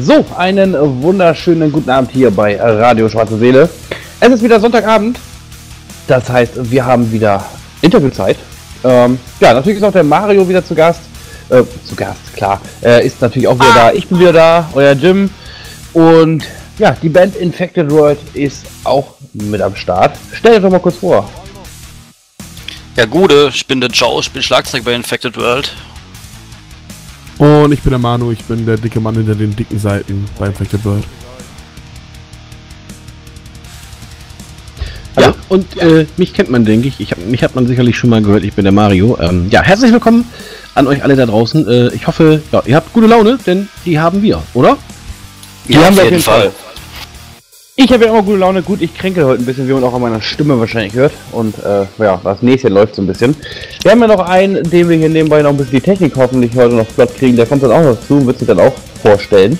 So, einen wunderschönen guten Abend hier bei Radio Schwarze Seele. Es ist wieder Sonntagabend. Das heißt, wir haben wieder Interviewzeit. Ähm, ja, natürlich ist auch der Mario wieder zu Gast. Äh, zu Gast, klar. Er ist natürlich auch wieder da. Ich bin wieder da, euer Jim. Und ja, die Band Infected World ist auch mit am Start. Stell dir doch mal kurz vor. Ja, Gude, ich bin der Joe, ich bin Schlagzeug bei Infected World. Und ich bin der Manu, ich bin der dicke Mann hinter den dicken Seiten bei Infected World. Ja, und äh, mich kennt man, denke ich. ich hab, mich hat man sicherlich schon mal gehört. Ich bin der Mario. Ähm, ja, herzlich willkommen an euch alle da draußen. Äh, ich hoffe, ja, ihr habt gute Laune, denn die haben wir, oder? Die haben wir auf jeden Fall. Ich habe ja immer gute Laune. Gut, ich kränke heute ein bisschen, wie man auch an meiner Stimme wahrscheinlich hört. Und äh, ja, das nächste läuft so ein bisschen. Wir haben ja noch einen, den wir hier nebenbei noch ein bisschen die Technik hoffentlich heute noch flott kriegen. Der kommt dann auch noch zu und wird sich dann auch vorstellen.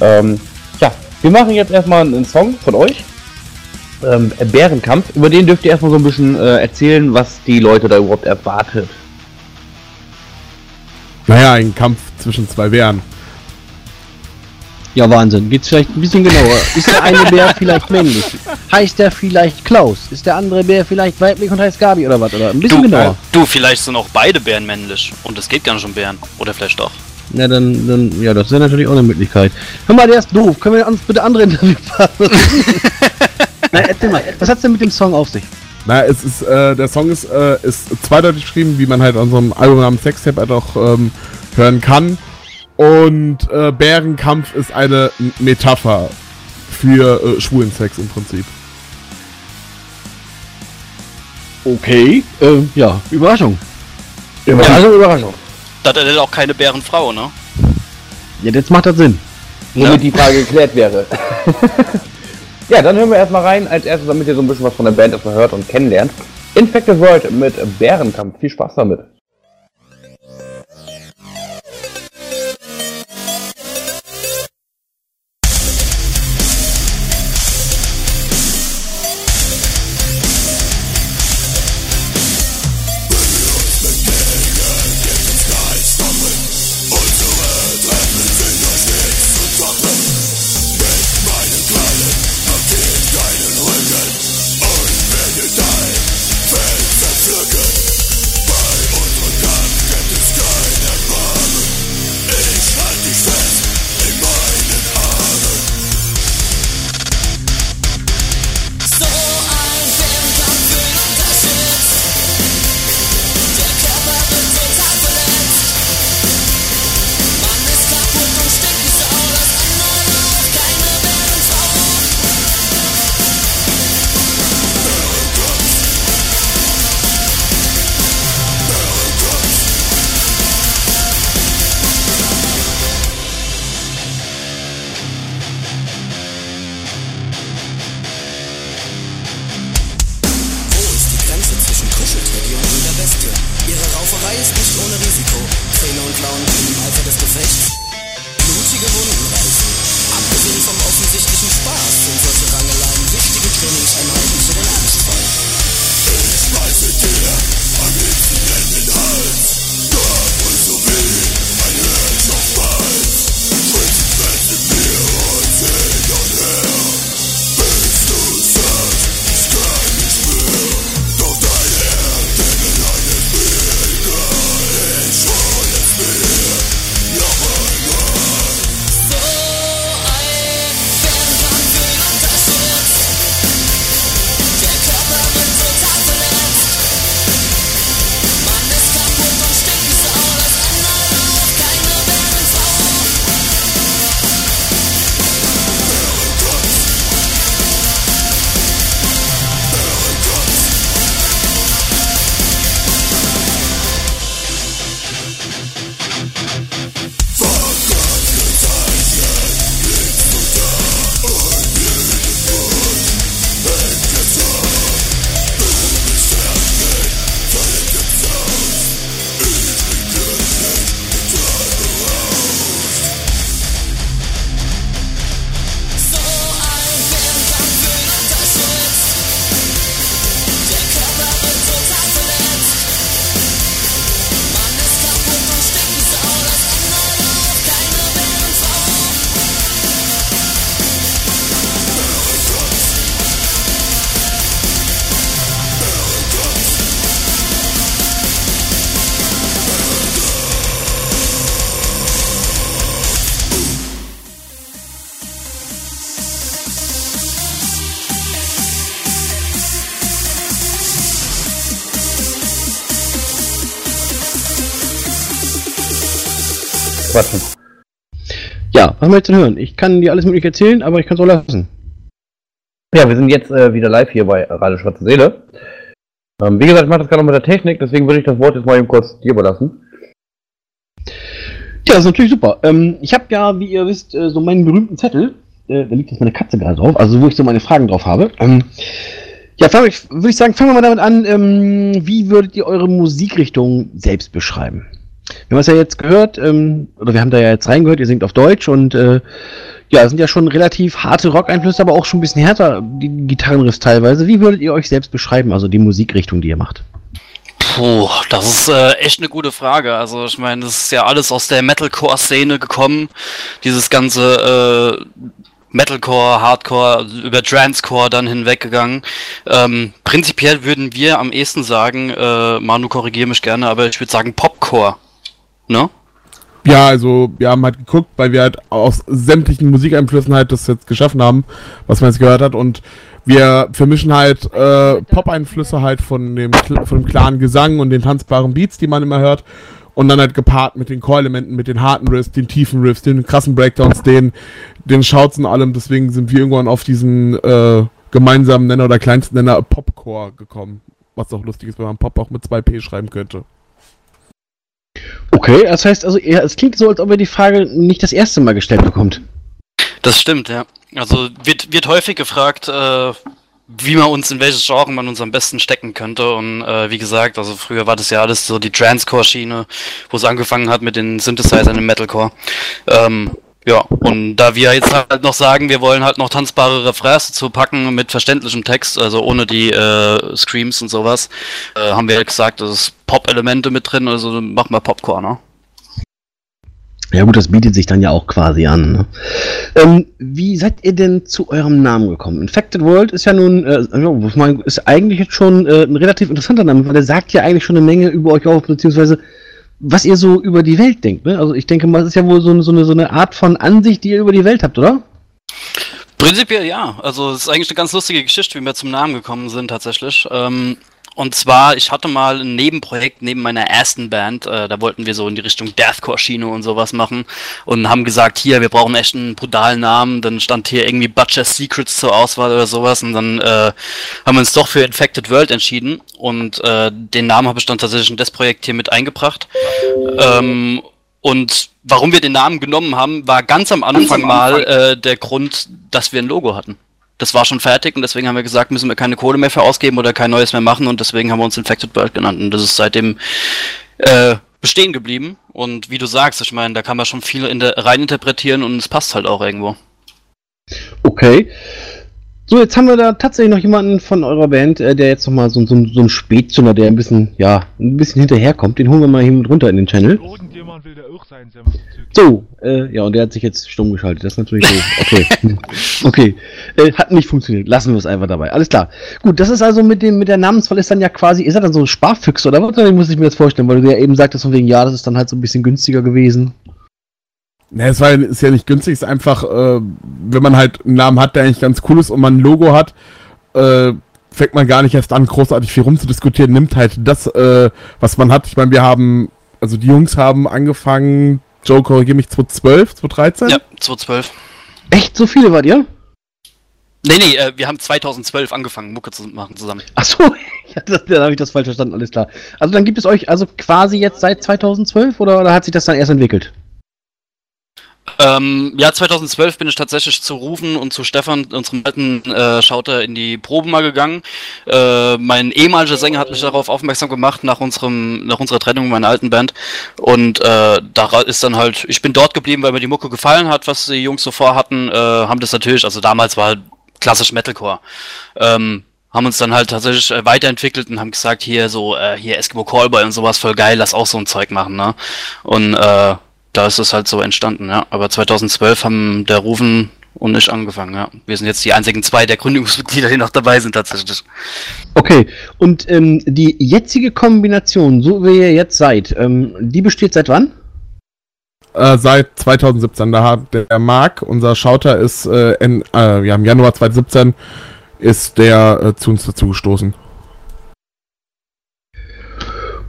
Ähm, ja, wir machen jetzt erstmal einen Song von euch. Ähm, Bärenkampf. Über den dürft ihr erstmal so ein bisschen äh, erzählen, was die Leute da überhaupt erwartet. Naja, ein Kampf zwischen zwei Bären. Ja, Wahnsinn. Geht's vielleicht ein bisschen genauer? Ist der eine Bär vielleicht männlich? Heißt der vielleicht Klaus? Ist der andere Bär vielleicht weiblich und heißt Gabi oder was? Oder ein bisschen Du, genauer. du, vielleicht sind auch beide Bären männlich. Und es geht gar nicht um Bären. Oder vielleicht doch. Na, dann, dann, ja, das wäre natürlich auch eine Möglichkeit. Hör mal, der ist doof. Können wir uns bitte andere Interviewpartner Na, erzähl mal, was hat's denn mit dem Song auf sich? Na, es ist, äh, der Song ist, äh, ist zweideutig geschrieben, wie man halt an so einem Album namens Sextape halt auch ähm, hören kann. Und äh, Bärenkampf ist eine Metapher für äh, schwulen Sex im Prinzip. Okay, äh, ja, Überraschung. Überraschung, Überraschung. Das ist auch keine Bärenfrau, ne? Ja, jetzt macht das Sinn. Womit Ja. die Frage geklärt wäre. ja, dann hören wir erstmal rein, als erstes, damit ihr so ein bisschen was von der Band erstmal hört und kennenlernt. Infected World mit Bärenkampf. Viel Spaß damit. Was möchtest du hören? Ich kann dir alles mögliche erzählen, aber ich kann es auch lassen. Ja, wir sind jetzt äh, wieder live hier bei Radio Schwarze Seele. Ähm, wie gesagt, ich mache das gerade noch mit der Technik, deswegen würde ich das Wort jetzt mal eben kurz dir überlassen. Ja, das ist natürlich super. Ähm, ich habe ja, wie ihr wisst, äh, so meinen berühmten Zettel. Äh, da liegt jetzt meine Katze gerade drauf, also wo ich so meine Fragen drauf habe. Ähm, ja, würde ich sagen, fangen wir mal damit an. Ähm, wie würdet ihr eure Musikrichtung selbst beschreiben? Wir haben es ja jetzt gehört, ähm, oder wir haben da ja jetzt reingehört, ihr singt auf Deutsch und äh, ja, sind ja schon relativ harte Rock-Einflüsse, aber auch schon ein bisschen härter, die Gitarrenriffs teilweise. Wie würdet ihr euch selbst beschreiben, also die Musikrichtung, die ihr macht? Puh, das ist äh, echt eine gute Frage. Also ich meine, das ist ja alles aus der Metalcore-Szene gekommen. Dieses ganze äh, Metalcore, Hardcore, über Transcore dann hinweggegangen. Ähm, prinzipiell würden wir am ehesten sagen, äh, Manu korrigiere mich gerne, aber ich würde sagen Popcore. Ne? Ja, also wir haben halt geguckt, weil wir halt aus sämtlichen Musikeinflüssen halt das jetzt geschaffen haben, was man jetzt gehört hat und wir vermischen halt äh, Pop-Einflüsse halt von dem, von dem klaren Gesang und den tanzbaren Beats, die man immer hört. Und dann halt gepaart mit den Core-Elementen, mit den harten Riffs, den tiefen Riffs, den krassen Breakdowns, den, den Shouts und allem. Deswegen sind wir irgendwann auf diesen äh, gemeinsamen Nenner oder kleinsten Nenner Popcore gekommen. Was auch lustig ist, wenn man Pop auch mit 2P schreiben könnte. Okay, das heißt also, es klingt so, als ob ihr die Frage nicht das erste Mal gestellt bekommt. Das stimmt, ja. Also wird, wird häufig gefragt, äh, wie man uns in welches Genre man uns am besten stecken könnte. Und äh, wie gesagt, also früher war das ja alles so die Transcore-Schiene, wo es angefangen hat mit den Synthesizern im Metalcore. Ähm, ja, und da wir jetzt halt noch sagen, wir wollen halt noch tanzbare Refrains zu packen mit verständlichem Text, also ohne die äh, Screams und sowas, äh, haben wir halt gesagt, das ist Pop-Elemente mit drin, also machen wir Popcorn, ne? Ja gut, das bietet sich dann ja auch quasi an. Ne? Ähm, wie seid ihr denn zu eurem Namen gekommen? Infected World ist ja nun, äh, ist eigentlich jetzt schon äh, ein relativ interessanter Name, weil der sagt ja eigentlich schon eine Menge über euch auf, beziehungsweise was ihr so über die Welt denkt. Ne? Also ich denke mal, es ist ja wohl so eine, so, eine, so eine Art von Ansicht, die ihr über die Welt habt, oder? Prinzipiell ja. Also es ist eigentlich eine ganz lustige Geschichte, wie wir zum Namen gekommen sind tatsächlich. Ähm, und zwar, ich hatte mal ein Nebenprojekt neben meiner ersten Band, äh, da wollten wir so in die Richtung Deathcore-Schiene und sowas machen und haben gesagt, hier, wir brauchen echt einen brutalen Namen. Dann stand hier irgendwie Butcher's Secrets zur Auswahl oder sowas und dann äh, haben wir uns doch für Infected World entschieden und äh, den Namen habe ich dann tatsächlich in das Projekt hier mit eingebracht. Ähm, und warum wir den Namen genommen haben, war ganz am Anfang, ganz am Anfang. mal äh, der Grund, dass wir ein Logo hatten das war schon fertig und deswegen haben wir gesagt, müssen wir keine Kohle mehr für ausgeben oder kein neues mehr machen und deswegen haben wir uns Infected World genannt und das ist seitdem äh, bestehen geblieben und wie du sagst, ich meine, da kann man schon viel in der, rein interpretieren und es passt halt auch irgendwo. Okay. So, jetzt haben wir da tatsächlich noch jemanden von eurer Band, äh, der jetzt nochmal so, so, so ein Spätzünder, der ein bisschen, ja, ein bisschen hinterherkommt. Den holen wir mal hier mit runter in den Channel. Irgendjemand will der auch sein, So, äh, ja, und der hat sich jetzt stumm geschaltet. Das ist natürlich so. Okay. okay. Äh, hat nicht funktioniert. Lassen wir es einfach dabei. Alles klar. Gut, das ist also mit dem, mit der Namenswahl ist dann ja quasi, ist das dann so ein Sparfüchse oder was? Muss ich mir das vorstellen? Weil du ja eben sagtest von wegen, ja, das ist dann halt so ein bisschen günstiger gewesen. Ne, es war, ist ja nicht günstig, es ist einfach, äh, wenn man halt einen Namen hat, der eigentlich ganz cool ist und man ein Logo hat, äh, fängt man gar nicht erst an, großartig viel rumzudiskutieren, nimmt halt das, äh, was man hat. Ich meine, wir haben, also die Jungs haben angefangen, Joe, korrigiere mich, 2012, 2013? Ja, 2012. Echt, so viele wart ihr? Nee, nee, äh, wir haben 2012 angefangen, Mucke zu machen zusammen. Ach so, ja, das, dann habe ich das falsch verstanden, alles klar. Also dann gibt es euch also quasi jetzt seit 2012 oder, oder hat sich das dann erst entwickelt? Ähm, ja, 2012 bin ich tatsächlich zu Rufen und zu Stefan, unserem alten äh, Schauter, in die Probe mal gegangen. Äh, mein ehemaliger Sänger hat mich darauf aufmerksam gemacht nach unserem, nach unserer Trennung meiner alten Band. Und äh, da ist dann halt, ich bin dort geblieben, weil mir die Mucke gefallen hat, was die Jungs so vorhatten. Äh, haben das natürlich, also damals war halt klassisch Metalcore. Ähm, haben uns dann halt tatsächlich äh, weiterentwickelt und haben gesagt, hier so, äh, hier Eskimo Callboy und sowas voll geil, lass auch so ein Zeug machen, ne? Und äh, da ist es halt so entstanden, ja. Aber 2012 haben der Rufen und ich angefangen, ja. Wir sind jetzt die einzigen zwei der Gründungsmitglieder, die noch dabei sind tatsächlich. Okay, und ähm, die jetzige Kombination, so wie ihr jetzt seid, ähm, die besteht seit wann? Äh, seit 2017. Da hat der Marc, unser Schauter, ist äh, in, äh, ja, im Januar 2017 ist der äh, zu uns dazu gestoßen.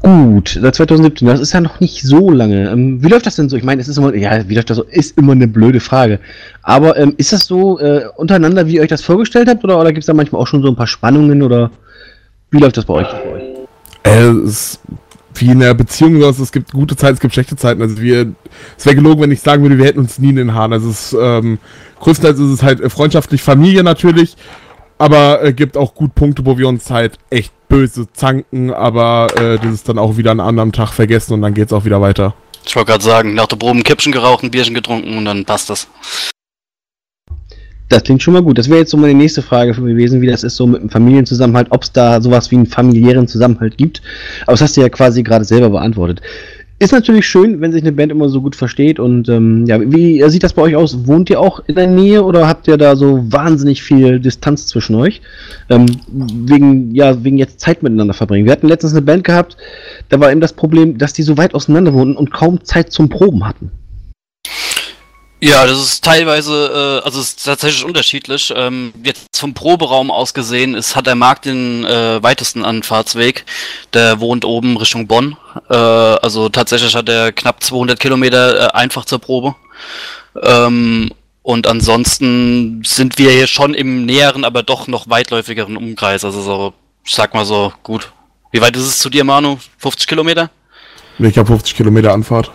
Gut, seit 2017, das ist ja noch nicht so lange. Ähm, wie läuft das denn so? Ich meine, es ist immer, ja, wie läuft das so? Ist immer eine blöde Frage. Aber ähm, ist das so äh, untereinander, wie ihr euch das vorgestellt habt? Oder, oder gibt es da manchmal auch schon so ein paar Spannungen? Oder wie läuft das bei euch? Äh, es wie in der Beziehung so, es gibt gute Zeiten, es gibt schlechte Zeiten. Also wir, es wäre gelogen, wenn ich sagen würde, wir hätten uns nie in den Haaren. Also es ähm, größtenteils ist es halt äh, freundschaftlich Familie natürlich, aber äh, gibt auch gut Punkte, wo wir uns halt echt böse zanken, aber äh, das ist dann auch wieder an einem anderen Tag vergessen und dann geht's auch wieder weiter. Ich wollte gerade sagen, nach der Probe ein Kippchen geraucht, ein Bierchen getrunken und dann passt das. Das klingt schon mal gut. Das wäre jetzt so meine nächste Frage gewesen, wie das ist so mit dem Familienzusammenhalt, ob es da sowas wie einen familiären Zusammenhalt gibt. Aber das hast du ja quasi gerade selber beantwortet. Ist natürlich schön, wenn sich eine Band immer so gut versteht. Und ähm, ja, wie sieht das bei euch aus? Wohnt ihr auch in der Nähe oder habt ihr da so wahnsinnig viel Distanz zwischen euch? Ähm, wegen, ja, wegen jetzt Zeit miteinander verbringen. Wir hatten letztens eine Band gehabt, da war eben das Problem, dass die so weit auseinander wohnten und kaum Zeit zum Proben hatten. Ja, das ist teilweise, äh, also es ist tatsächlich unterschiedlich. Ähm, jetzt vom Proberaum aus gesehen ist, hat der Markt den äh, weitesten Anfahrtsweg. Der wohnt oben Richtung Bonn. Äh, also tatsächlich hat er knapp 200 Kilometer äh, einfach zur Probe. Ähm, und ansonsten sind wir hier schon im näheren, aber doch noch weitläufigeren Umkreis. Also so, ich sag mal so, gut. Wie weit ist es zu dir, Manu? 50 Kilometer? Ich habe 50 Kilometer Anfahrt.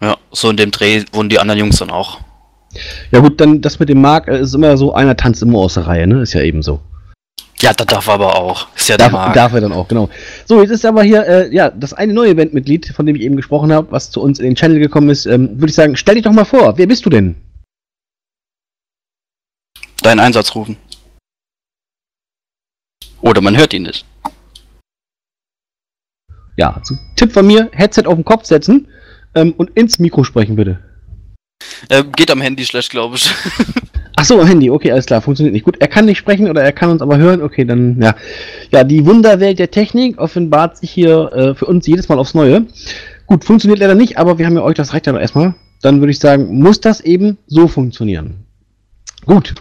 Ja, so in dem Dreh wohnen die anderen Jungs dann auch. Ja gut, dann das mit dem Marc äh, ist immer so, einer tanzt immer aus der Reihe, ne? Ist ja eben so. Ja, das darf er aber auch. Ist ja der Darf, Marc. darf er dann auch, genau. So, jetzt ist aber hier, äh, ja, das eine neue Bandmitglied, von dem ich eben gesprochen habe, was zu uns in den Channel gekommen ist, ähm, würde ich sagen, stell dich doch mal vor, wer bist du denn? Deinen Einsatz rufen. Oder man hört ihn nicht. Ja, also, Tipp von mir, Headset auf den Kopf setzen ähm, und ins Mikro sprechen, bitte. Äh, geht am Handy schlecht, glaube ich. Ach so, am Handy, okay, alles klar, funktioniert nicht. Gut, er kann nicht sprechen oder er kann uns aber hören, okay, dann, ja. Ja, die Wunderwelt der Technik offenbart sich hier äh, für uns jedes Mal aufs Neue. Gut, funktioniert leider nicht, aber wir haben ja euch das reicht ja noch erstmal. Dann würde ich sagen, muss das eben so funktionieren. Gut.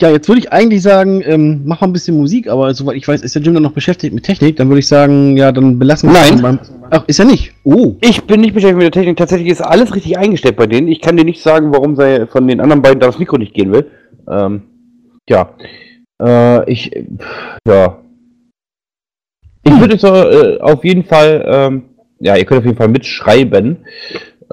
Ja, jetzt würde ich eigentlich sagen, ähm, mach mal ein bisschen Musik, aber soweit ich weiß, ist der Jim dann noch beschäftigt mit Technik. Dann würde ich sagen, ja, dann belassen wir Nein. es beim. Ach, ist er nicht? Oh. Ich bin nicht beschäftigt mit der Technik. Tatsächlich ist alles richtig eingestellt bei denen. Ich kann dir nicht sagen, warum sei von den anderen beiden da das Mikro nicht gehen will. Ähm, ja. Äh, ich, ja. Ich würde so, äh, auf jeden Fall, ähm, ja, ihr könnt auf jeden Fall mitschreiben.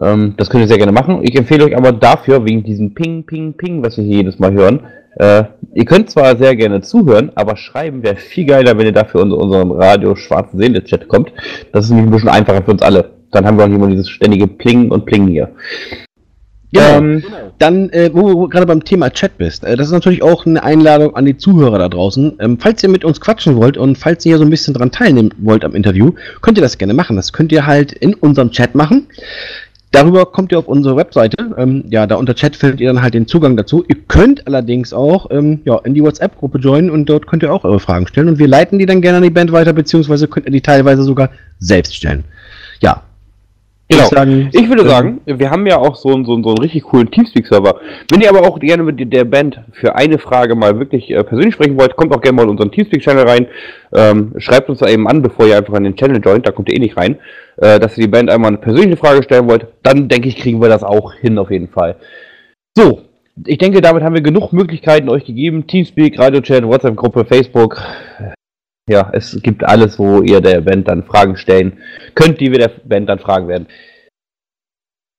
Ähm, das könnt ihr sehr gerne machen. Ich empfehle euch aber dafür, wegen diesem Ping, Ping, Ping, was wir hier jedes Mal hören, äh, ihr könnt zwar sehr gerne zuhören, aber schreiben wäre viel geiler, wenn ihr dafür unter unseren Radio Schwarzen Seele Chat kommt. Das ist nämlich ein bisschen einfacher für uns alle. Dann haben wir auch immer dieses ständige Pling und Pling hier. Genau. Ähm, Dann, äh, wo du gerade beim Thema Chat bist, äh, das ist natürlich auch eine Einladung an die Zuhörer da draußen. Ähm, falls ihr mit uns quatschen wollt und falls ihr hier so ein bisschen dran teilnehmen wollt am Interview, könnt ihr das gerne machen. Das könnt ihr halt in unserem Chat machen. Darüber kommt ihr auf unsere Webseite. Ähm, ja, da unter Chat findet ihr dann halt den Zugang dazu. Ihr könnt allerdings auch ähm, ja, in die WhatsApp-Gruppe joinen und dort könnt ihr auch eure Fragen stellen. Und wir leiten die dann gerne an die Band weiter, beziehungsweise könnt ihr die teilweise sogar selbst stellen. Ja. Genau. Ich, sagen, Ich würde ähm, sagen, wir haben ja auch so, einen- so, einen- so einen richtig coolen Teamspeak-Server. Wenn ihr aber auch gerne mit der Band für eine Frage mal wirklich äh, persönlich sprechen wollt, kommt auch gerne mal in unseren Teamspeak-Channel rein. Ähm, schreibt uns da eben an, bevor ihr einfach in den Channel joint, da kommt ihr eh nicht rein, äh, dass ihr die Band einmal eine persönliche Frage stellen wollt. Dann denke ich, kriegen wir das auch hin auf jeden Fall. So, ich denke, damit haben wir genug Möglichkeiten euch gegeben. Teamspeak, Radio-Chat, WhatsApp-Gruppe, Facebook. Ja, es gibt alles, wo ihr der Band dann Fragen stellen könnt, die wir der Band dann fragen werden.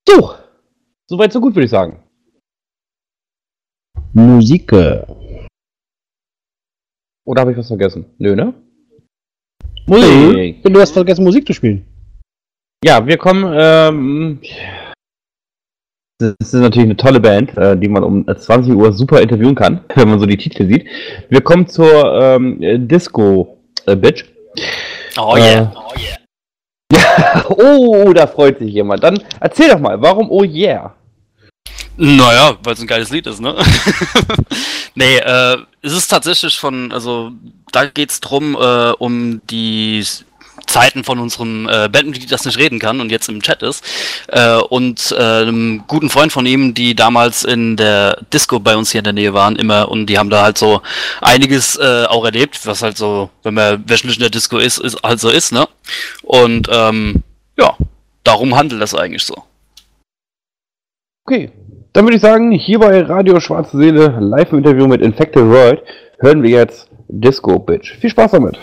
So, soweit so gut, würde ich sagen. Musik. Oder habe ich was vergessen? Nö, ne? Musik. Du hast vergessen, Musik zu spielen. Ja, wir kommen. Ähm, das ist natürlich eine tolle Band, äh, die man um 20 Uhr super interviewen kann, wenn man so die Titel sieht. Wir kommen zur ähm, äh, Disco äh, Bitch. Oh Äh, yeah. oh, da freut sich jemand. Dann erzähl doch mal, warum Oh yeah? Naja, weil es ein geiles Lied ist, ne? nee, äh, es ist tatsächlich von, also da geht's drum, äh, um die Zeiten von unserem äh, Bandmitglied, das nicht reden kann und jetzt im Chat ist. Äh, und äh, einem guten Freund von ihm, die damals in der Disco bei uns hier in der Nähe waren, immer und die haben da halt so einiges äh, auch erlebt, was halt so, wenn man wöchentlich in der Disco ist, ist halt so ist, ne? Und ähm, ja, darum handelt das eigentlich so. Okay, dann würde ich sagen, hier bei Radio Schwarze Seele, live im Interview mit Infected World, hören wir jetzt Disco Bitch. Viel Spaß damit!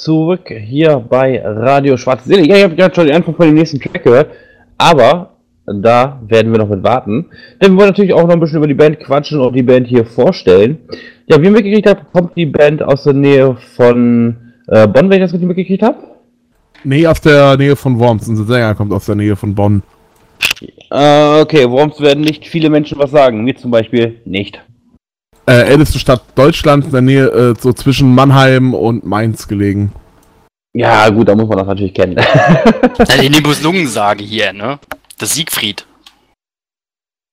Zurück hier bei Radio Schwarze Seele. Ja, ich habe gerade schon den Anfang von dem nächsten Track gehört, aber da werden wir noch mit warten. Denn wir wollen natürlich auch noch ein bisschen über die Band quatschen und die Band hier vorstellen. Ja, wie ihr mitgekriegt habt, kommt die Band aus der Nähe von äh, Bonn, wenn ich das richtig mitgekriegt habe. Nee, aus der Nähe von Worms. Unser Sänger kommt aus der Nähe von Bonn. Äh, okay, Worms werden nicht viele Menschen was sagen. Mir zum Beispiel nicht. Äh, älteste Stadt Deutschlands, in der Nähe, äh, so zwischen Mannheim und Mainz gelegen. Ja, gut, da muss man das natürlich kennen. Ja, die Nimbus-Lungen sagen hier, ne? Das Siegfried.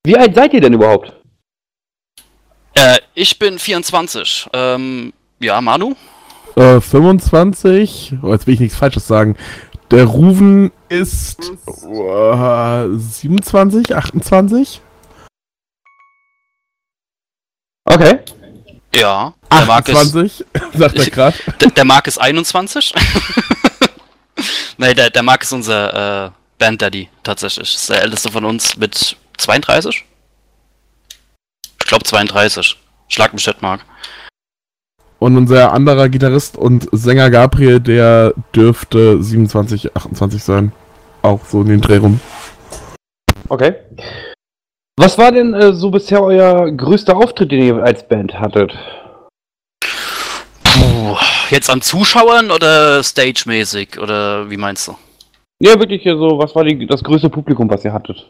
wie alt seid ihr denn überhaupt? Äh, ich bin 24. Ähm, ja, Manu? Äh, 25. Oh, jetzt will ich nichts Falsches sagen. Der Ruven ist äh, 27, 28? Okay. Ja. Der Marc ist, 28, sagt er gerade. der, der Marc ist 21. nee, der, der Marc ist unser äh, Band-Daddy, tatsächlich. Ist der älteste von uns mit 32? Ich glaube 32. Schlag mich nicht, Marc. Und unser anderer Gitarrist und Sänger Gabriel, der dürfte 27, 28 sein. Auch so in den Dreh rum. Okay. Was war denn äh, so bisher euer größter Auftritt, den ihr als Band hattet? Puh, jetzt an Zuschauern oder stagemäßig? Oder wie meinst du? Ja, wirklich hier so, was war die, das größte Publikum, was ihr hattet?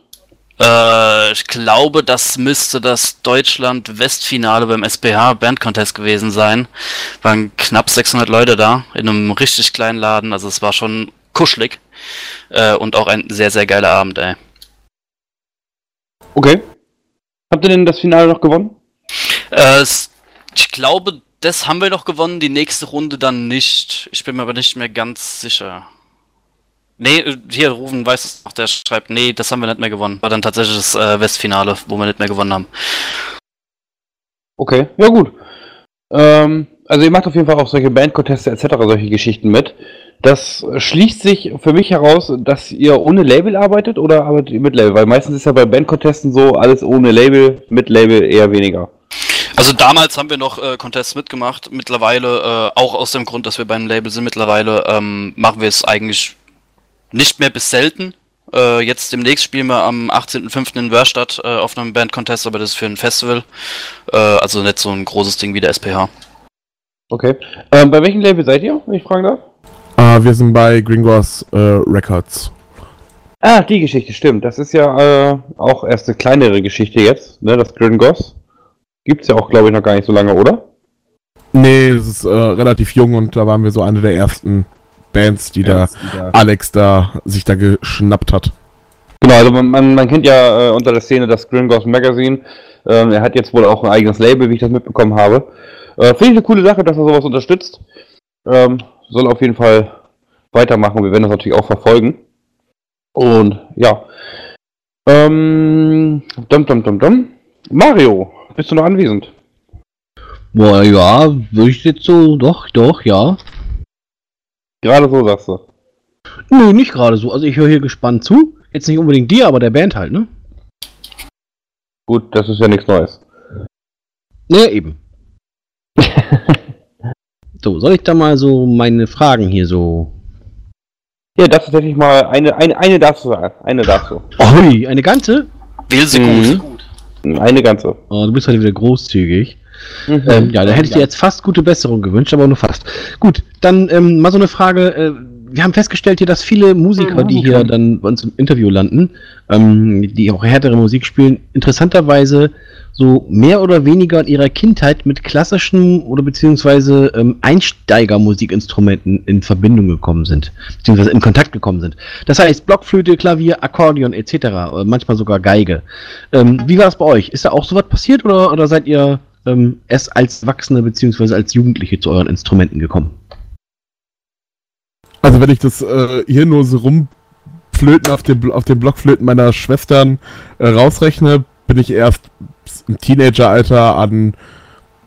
Äh, ich glaube, das müsste das Deutschland-Westfinale beim SBH Band Contest gewesen sein. Waren knapp 600 Leute da, in einem richtig kleinen Laden, also es war schon kuschelig. Äh, und auch ein sehr, sehr geiler Abend, ey. Okay. Habt ihr denn das Finale noch gewonnen? Äh, ich glaube, das haben wir noch gewonnen, die nächste Runde dann nicht. Ich bin mir aber nicht mehr ganz sicher. Nee, äh, hier, Rufen weiß es noch, der schreibt, nee, das haben wir nicht mehr gewonnen. War dann tatsächlich das äh, Westfinale, wo wir nicht mehr gewonnen haben. Okay, ja gut. Ähm, also ihr macht auf jeden Fall auch solche Bandconteste etc., solche Geschichten mit. Das schließt sich für mich heraus, dass ihr ohne Label arbeitet oder arbeitet ihr mit Label? Weil meistens ist ja bei Bandcontesten so, alles ohne Label, mit Label eher weniger. Also damals haben wir noch äh, Contests mitgemacht. Mittlerweile, äh, auch aus dem Grund, dass wir beim Label sind, mittlerweile ähm, machen wir es eigentlich nicht mehr bis selten. Äh, jetzt demnächst spielen wir am 18.05. in Wörstadt äh, auf einem Band-Contest, aber das ist für ein Festival. Äh, also nicht so ein großes Ding wie der SPH. Okay. Ähm, bei welchem Label seid ihr, wenn ich fragen darf? Ah, wir sind bei Gringos äh, Records. Ah, die Geschichte, stimmt. Das ist ja äh, auch erst eine kleinere Geschichte jetzt, ne? Das Grin Goss. Gibt's ja auch, glaube ich, noch gar nicht so lange, oder? Nee, es ist äh, relativ jung und da waren wir so eine der ersten Bands, die da Alex da sich da geschnappt hat. Genau, also man, man, man kennt ja äh, unter der Szene das Gringos Magazine. Ähm, er hat jetzt wohl auch ein eigenes Label, wie ich das mitbekommen habe. Äh, Finde ich eine coole Sache, dass er sowas unterstützt. Ähm, soll auf jeden Fall weitermachen. Wir werden das natürlich auch verfolgen. Und ja. Ähm, dum, dum, dum, dum. Mario, bist du noch anwesend? Boah, ja, würde ich jetzt so, doch, doch, ja. Gerade so sagst du. Nö, nicht gerade so. Also ich höre hier gespannt zu. Jetzt nicht unbedingt dir, aber der Band halt, ne? Gut, das ist ja nichts Neues. Ne, eben. so, soll ich da mal so meine Fragen hier so. Ja, das ist tatsächlich mal eine, eine, eine darfst du sagen. Eine darfst du. Ui, eine ganze? Wähl sie Mhm. gut. Eine ganze. Oh, du bist heute wieder großzügig. Mhm. Ähm, ja, da hätte ich dir jetzt fast gute Besserung gewünscht, aber nur fast. Gut, dann ähm, mal so eine Frage. Äh, wir haben festgestellt hier, dass viele Musiker, die hier dann bei uns im Interview landen, ähm, die auch härtere Musik spielen, interessanterweise so mehr oder weniger in ihrer Kindheit mit klassischen oder beziehungsweise ähm, Einsteigermusikinstrumenten in Verbindung gekommen sind, beziehungsweise in Kontakt gekommen sind. Das heißt Blockflöte, Klavier, Akkordeon etc., äh, manchmal sogar Geige. Ähm, wie war das bei euch? Ist da auch sowas passiert oder, oder seid ihr ähm, erst als Erwachsene beziehungsweise als Jugendliche zu euren Instrumenten gekommen? Also wenn ich das äh, hier nur so rumflöten auf dem, auf dem Blockflöten meiner Schwestern äh, rausrechne, bin ich erst im Teenageralter an,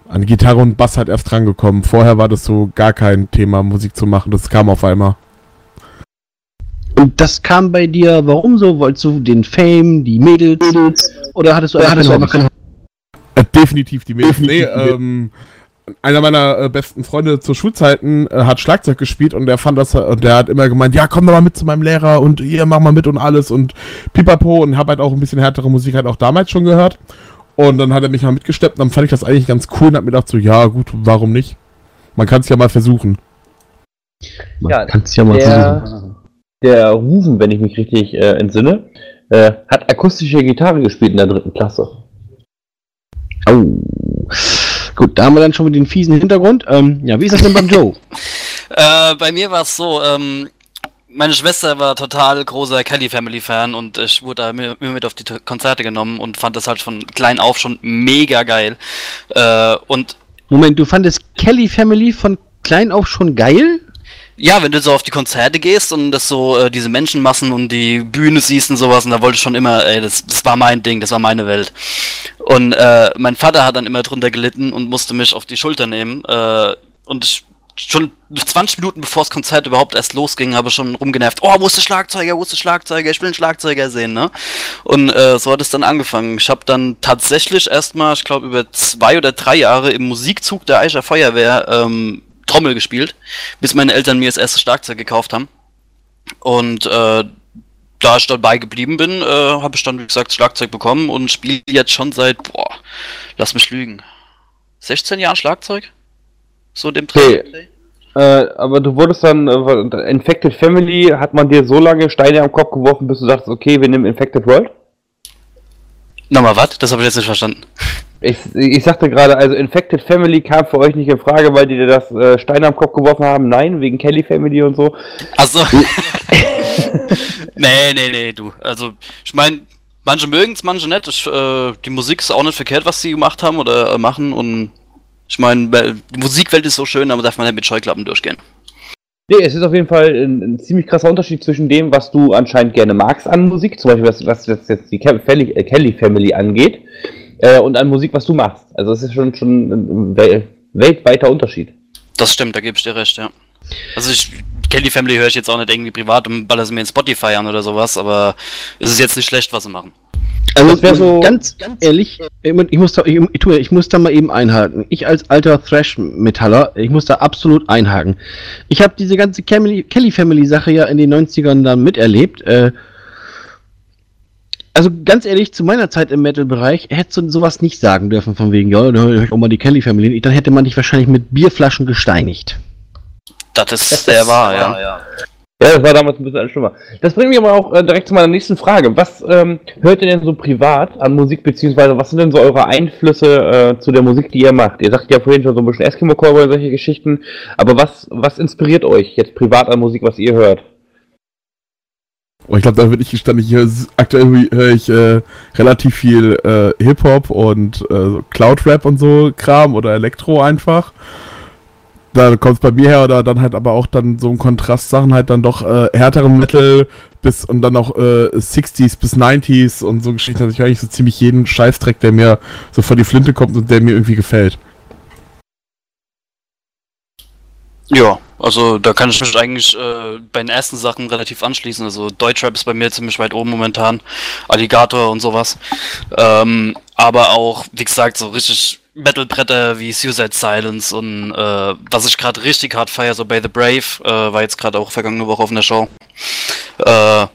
an Gitarre und Bass halt erst drangekommen. Vorher war das so gar kein Thema, Musik zu machen. Das kam auf einmal. Und das kam bei dir, warum so? Wolltest du den Fame, die Mädels? Oder hattest du einfach, hattest du keine einfach Hobbys? Äh, definitiv die Mädels. Nee, ähm, einer meiner äh, besten Freunde zu Schulzeiten äh, hat Schlagzeug gespielt und der fand das, und der hat immer gemeint, ja, komm doch mal mit zu meinem Lehrer und ihr mach mal mit und alles und pipapo und hab halt auch ein bisschen härtere Musik halt auch damals schon gehört. Und dann hat er mich mal mitgesteppt und dann fand ich das eigentlich ganz cool und hab mir gedacht so, ja gut, warum nicht? Man kann es ja mal versuchen. Man Ja, kann's ja mal versuchen. Der, Rufen, wenn ich mich richtig äh, entsinne, äh, hat akustische Gitarre gespielt in der dritten Klasse. Au. Gut, da haben wir dann schon mit den fiesen Hintergrund. Ähm, ja, wie ist das denn beim Joe? Äh, bei mir war es so, ähm, meine Schwester war total großer Kelly Family Fan und ich wurde da immer mit auf die Konzerte genommen und fand das halt von klein auf schon mega geil. Äh, und Moment, du fandest Kelly Family von klein auf schon geil? Ja, wenn du so auf die Konzerte gehst und das so, äh, diese Menschenmassen und die Bühne siehst und sowas, und da wollte ich schon immer, ey, das, das war mein Ding, das war meine Welt. Und äh, mein Vater hat dann immer drunter gelitten und musste mich auf die Schulter nehmen. Äh, und ich, schon 20 Minuten bevor das Konzert überhaupt erst losging, habe ich schon rumgenervt, oh, wo ist der Schlagzeuger, wo ist der Schlagzeuger, ich will einen Schlagzeuger sehen, ne? Und äh, so hat es dann angefangen. Ich habe dann tatsächlich erstmal, ich glaube, über zwei oder drei Jahre im Musikzug der Eicher Feuerwehr ähm, Trommel gespielt, bis meine Eltern mir das erste Schlagzeug gekauft haben. Und äh, da ich dabei geblieben bin, äh, habe ich dann, wie gesagt, Schlagzeug bekommen und spiele jetzt schon seit, boah, lass mich lügen, 16 Jahren Schlagzeug? So dem Okay. Äh, aber du wurdest dann, äh, Infected Family, hat man dir so lange Steine am Kopf geworfen, bis du sagst, okay, wir nehmen Infected World? Nochmal was? Das habe ich jetzt nicht verstanden. Ich, ich sagte gerade, also Infected Family kam für euch nicht in Frage, weil die dir das äh, Steine am Kopf geworfen haben. Nein, wegen Kelly Family und so. Also. nee, nee, nee, du. Also, ich meine, manche mögen es, manche nicht. Ich, äh, die Musik ist auch nicht verkehrt, was sie gemacht haben oder äh, machen. Und ich meine, die Musikwelt ist so schön, aber darf man nicht mit Scheuklappen durchgehen. Nee, es ist auf jeden Fall ein, ein ziemlich krasser Unterschied zwischen dem, was du anscheinend gerne magst an Musik, zum Beispiel was, was jetzt die Kelly, äh, Kelly Family angeht, äh, und an Musik, was du machst. Also es ist schon, schon ein wel weltweiter Unterschied. Das stimmt, da gebe ich dir recht, ja. Also ich, Kelly Family höre ich jetzt auch nicht irgendwie privat und baller sie mir in Spotify an oder sowas, aber es ist jetzt nicht schlecht, was sie machen. Also Das so- ganz, ehrlich, ich muss, da, ich, ich, tue- ich muss da mal eben einhaken. Ich als alter Thrash-Metaller, ich muss da absolut einhaken. Ich habe diese ganze Kelly, Kelly Family Sache ja in den 90ern dann miterlebt. Äh, also ganz ehrlich, zu meiner Zeit im Metal-Bereich hättest du sowas nicht sagen dürfen, von wegen, ja, da höre ich auch mal die Kelly Family. Dann hätte man dich wahrscheinlich mit Bierflaschen gesteinigt. Das ist sehr wahr, ja. Ja, das war damals ein bisschen schlimmer. Das bringt mich aber auch äh, direkt zu meiner nächsten Frage. Was ähm, hört ihr denn so privat an Musik, beziehungsweise was sind denn so eure Einflüsse äh, zu der Musik, die ihr macht? Ihr sagt ja vorhin schon so ein bisschen Eskimo Cowboy und solche Geschichten, aber was, was inspiriert euch jetzt privat an Musik, was ihr hört? Und ich glaube, da bin ich gestanden, ich höre, aktuell höre ich äh, relativ viel äh, Hip-Hop und äh, Cloud-Rap und so Kram oder Elektro einfach. Da kommt es bei mir her oder dann halt aber auch dann so ein Kontrast Sachen halt dann doch äh, härteren Metal bis und dann auch äh, 60s bis 90s und so Geschichten. Also ich höre eigentlich so ziemlich jeden Scheißdreck, der mir so vor die Flinte kommt und der mir irgendwie gefällt. Ja, also da kann ich mich eigentlich äh, bei den ersten Sachen relativ anschließen. Also Deutschrap ist bei mir ziemlich weit oben momentan. Alligator und sowas. Ähm, aber auch, wie gesagt, so richtig Metalbretter wie Suicide Silence und äh, was ich gerade richtig hart feier, so bei The Brave, äh, war jetzt gerade auch vergangene Woche auf einer Show. Äh,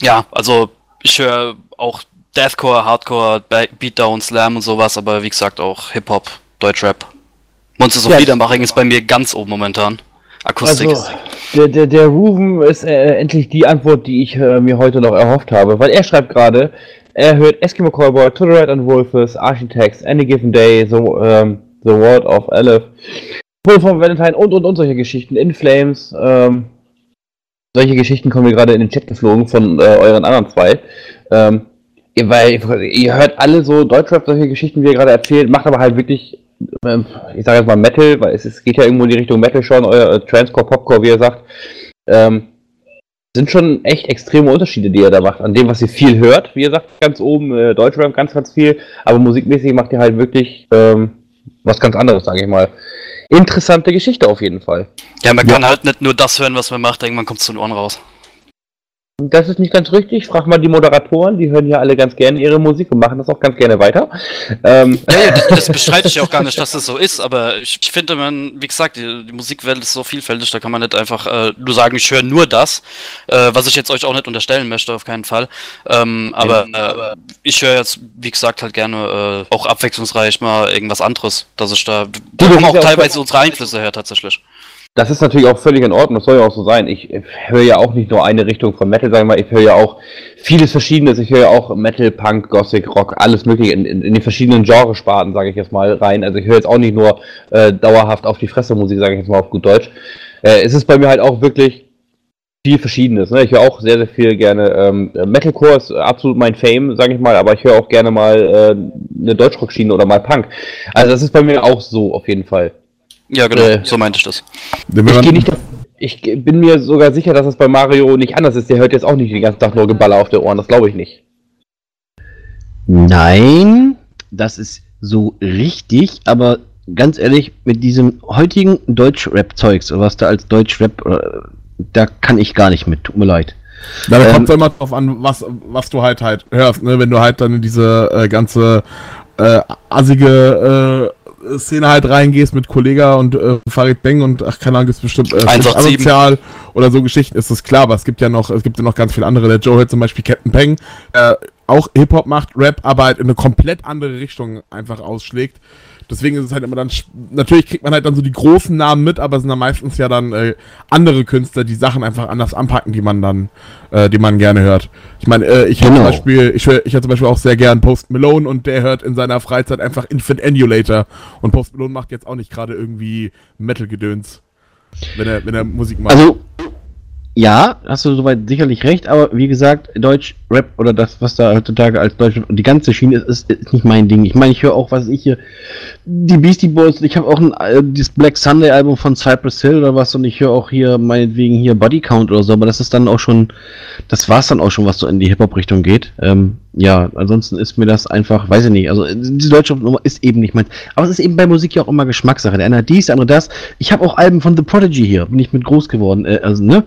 ja, also ich höre auch Deathcore, Hardcore, Beatdown, Slam und sowas, aber wie gesagt auch Hip-Hop, Deutschrap. Monsters of Ja, Liedermaching ist bei mir ganz oben momentan. Akustik. Also, der, der, der Ruven ist äh, endlich die Antwort, die ich äh, mir heute noch erhofft habe, weil er schreibt gerade, er hört Eskimo Cowboy, To the Red and Wolfes, Architects, Any Given Day, The, ähm, the World of Aleph, Pull from Valentine und und und solche Geschichten, In Flames, ähm, solche Geschichten kommen mir gerade in den Chat geflogen von äh, euren anderen zwei. Ähm, ihr, weil ihr hört alle so Deutschrap, solche Geschichten, wie ihr gerade erzählt, macht aber halt wirklich, ich sage jetzt mal Metal, weil es, es geht ja irgendwo in die Richtung Metal schon, euer äh, Transcore, Popcore, wie ihr sagt. Ähm, sind schon echt extreme Unterschiede, die ihr da macht, an dem, was ihr viel hört. Wie ihr sagt, ganz oben äh, Deutschrap ganz, ganz viel, aber musikmäßig macht ihr halt wirklich ähm, was ganz anderes, sage ich mal. Interessante Geschichte auf jeden Fall. Ja, man kann halt nicht nur das hören, was man macht, irgendwann kommt es zu den Ohren raus. Das ist nicht ganz richtig. Frag mal die Moderatoren, die hören ja alle ganz gerne ihre Musik und machen das auch ganz gerne weiter. Ähm, Ja, das, das bestreite ich ja auch gar nicht, dass das so ist, aber ich, ich finde, man, wie gesagt, die, die Musikwelt ist so vielfältig, da kann man nicht einfach äh, nur sagen, ich höre nur das, äh, was ich jetzt euch auch nicht unterstellen möchte, auf keinen Fall. Ähm, aber äh, ich höre jetzt, wie gesagt, halt gerne äh, auch abwechslungsreich mal irgendwas anderes, dass ich da, da auch teilweise unsere Einflüsse her, tatsächlich. Das ist natürlich auch völlig in Ordnung, das soll ja auch so sein. Ich äh, höre ja auch nicht nur eine Richtung von Metal, sagen wir mal, ich höre ja auch vieles Verschiedenes. Ich höre ja auch Metal, Punk, Gothic, Rock, alles mögliche in, in, in die verschiedenen Genresparten, sage ich jetzt mal, rein. Also ich höre jetzt auch nicht nur äh, dauerhaft auf die Fresse Musik, sage ich jetzt mal auf gut Deutsch. Äh, es ist bei mir halt auch wirklich viel Verschiedenes. Ne? Ich höre auch sehr, sehr viel gerne. Ähm, Metalcore ist absolut mein Fame, sage ich mal, aber ich höre auch gerne mal äh, eine Deutschrock-Schiene oder mal Punk. Also das ist bei mir auch so auf jeden Fall. Ja, genau, Äh, so meinte ich das. Ich, geh nicht, ich bin mir sogar sicher, dass es bei Mario nicht anders ist. Der hört jetzt auch nicht den ganzen Tag nur Geballer auf der Ohren. Das glaube ich nicht. Nein, das ist so richtig, aber ganz ehrlich, mit diesem heutigen Deutsch-Rap-Zeugs, was da als Deutsch-Rap, äh, da kann ich gar nicht mit, tut mir leid. Na, da Ähm, kommt immer drauf an, was, was du halt halt hörst, ne? Wenn du halt dann diese äh, ganze äh, assige äh, Szene halt reingehst mit Kollega und äh, Farid Beng und ach keine Ahnung, gibt's bestimmt äh, 187. asozial oder so Geschichten, ist das klar, aber es gibt ja noch, es gibt ja noch ganz viele andere. Der Joe hört zum Beispiel Captain Peng, äh, auch Hip-Hop macht, Rap, aber halt in eine komplett andere Richtung einfach ausschlägt. Deswegen ist es halt immer dann, natürlich kriegt man halt dann so die großen Namen mit, aber es sind dann meistens ja dann äh, andere Künstler, die Sachen einfach anders anpacken, die man dann, äh, die man gerne hört. Ich meine, äh, ich höre zum Genau. Beispiel, ich höre ich hör zum Beispiel auch sehr gern Post Malone und der hört in seiner Freizeit einfach Infant Emulator. Und Post Malone macht jetzt auch nicht gerade irgendwie Metal-Gedöns, wenn er, wenn er Musik macht. Also, ja, hast du soweit sicherlich recht, aber wie gesagt, Deutsch, Rap oder das, was da heutzutage als Deutsch und die ganze Schiene ist, ist, ist nicht mein Ding. Ich meine, ich höre auch, was ich hier, die Beastie Boys, ich habe auch ein, äh, dieses Black Sunday Album von Cypress Hill oder was und ich höre auch hier meinetwegen hier Body Count oder so, aber das ist dann auch schon, das war's dann auch schon, was so in die Hip-Hop-Richtung geht. Ähm, ja, ansonsten ist mir das einfach, weiß ich nicht, also äh, diese deutsche Nummer ist eben nicht mein, aber es ist eben bei Musik ja auch immer Geschmackssache. Der eine hat dies, der andere das. Ich habe auch Alben von The Prodigy hier, bin ich mit groß geworden, äh, also, ne?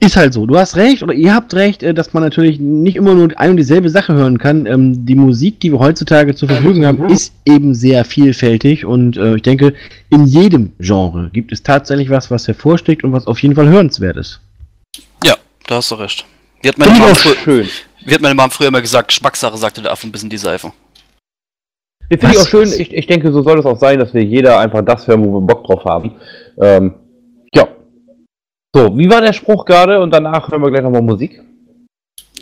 Ist halt so. Du hast recht oder ihr habt recht, äh, dass man natürlich nicht immer nur ein und dieselbe Sache hören kann. Ähm, die Musik, die wir heutzutage zur Verfügung haben, ist eben sehr vielfältig und äh, ich denke, in jedem Genre gibt es tatsächlich was, was hervorsticht und was auf jeden Fall hörenswert ist. Ja, da hast du recht. Wie hat meine, früher, schön. Wie hat meine Mom früher immer gesagt, Geschmackssache, sagte der Affe ein bisschen die Seife. Das finde ich auch schön. Ich, ich denke, so soll es auch sein, dass wir jeder einfach das hören, wo wir Bock drauf haben. Ähm, ja. So, wie war der Spruch gerade? Und danach hören wir gleich nochmal Musik.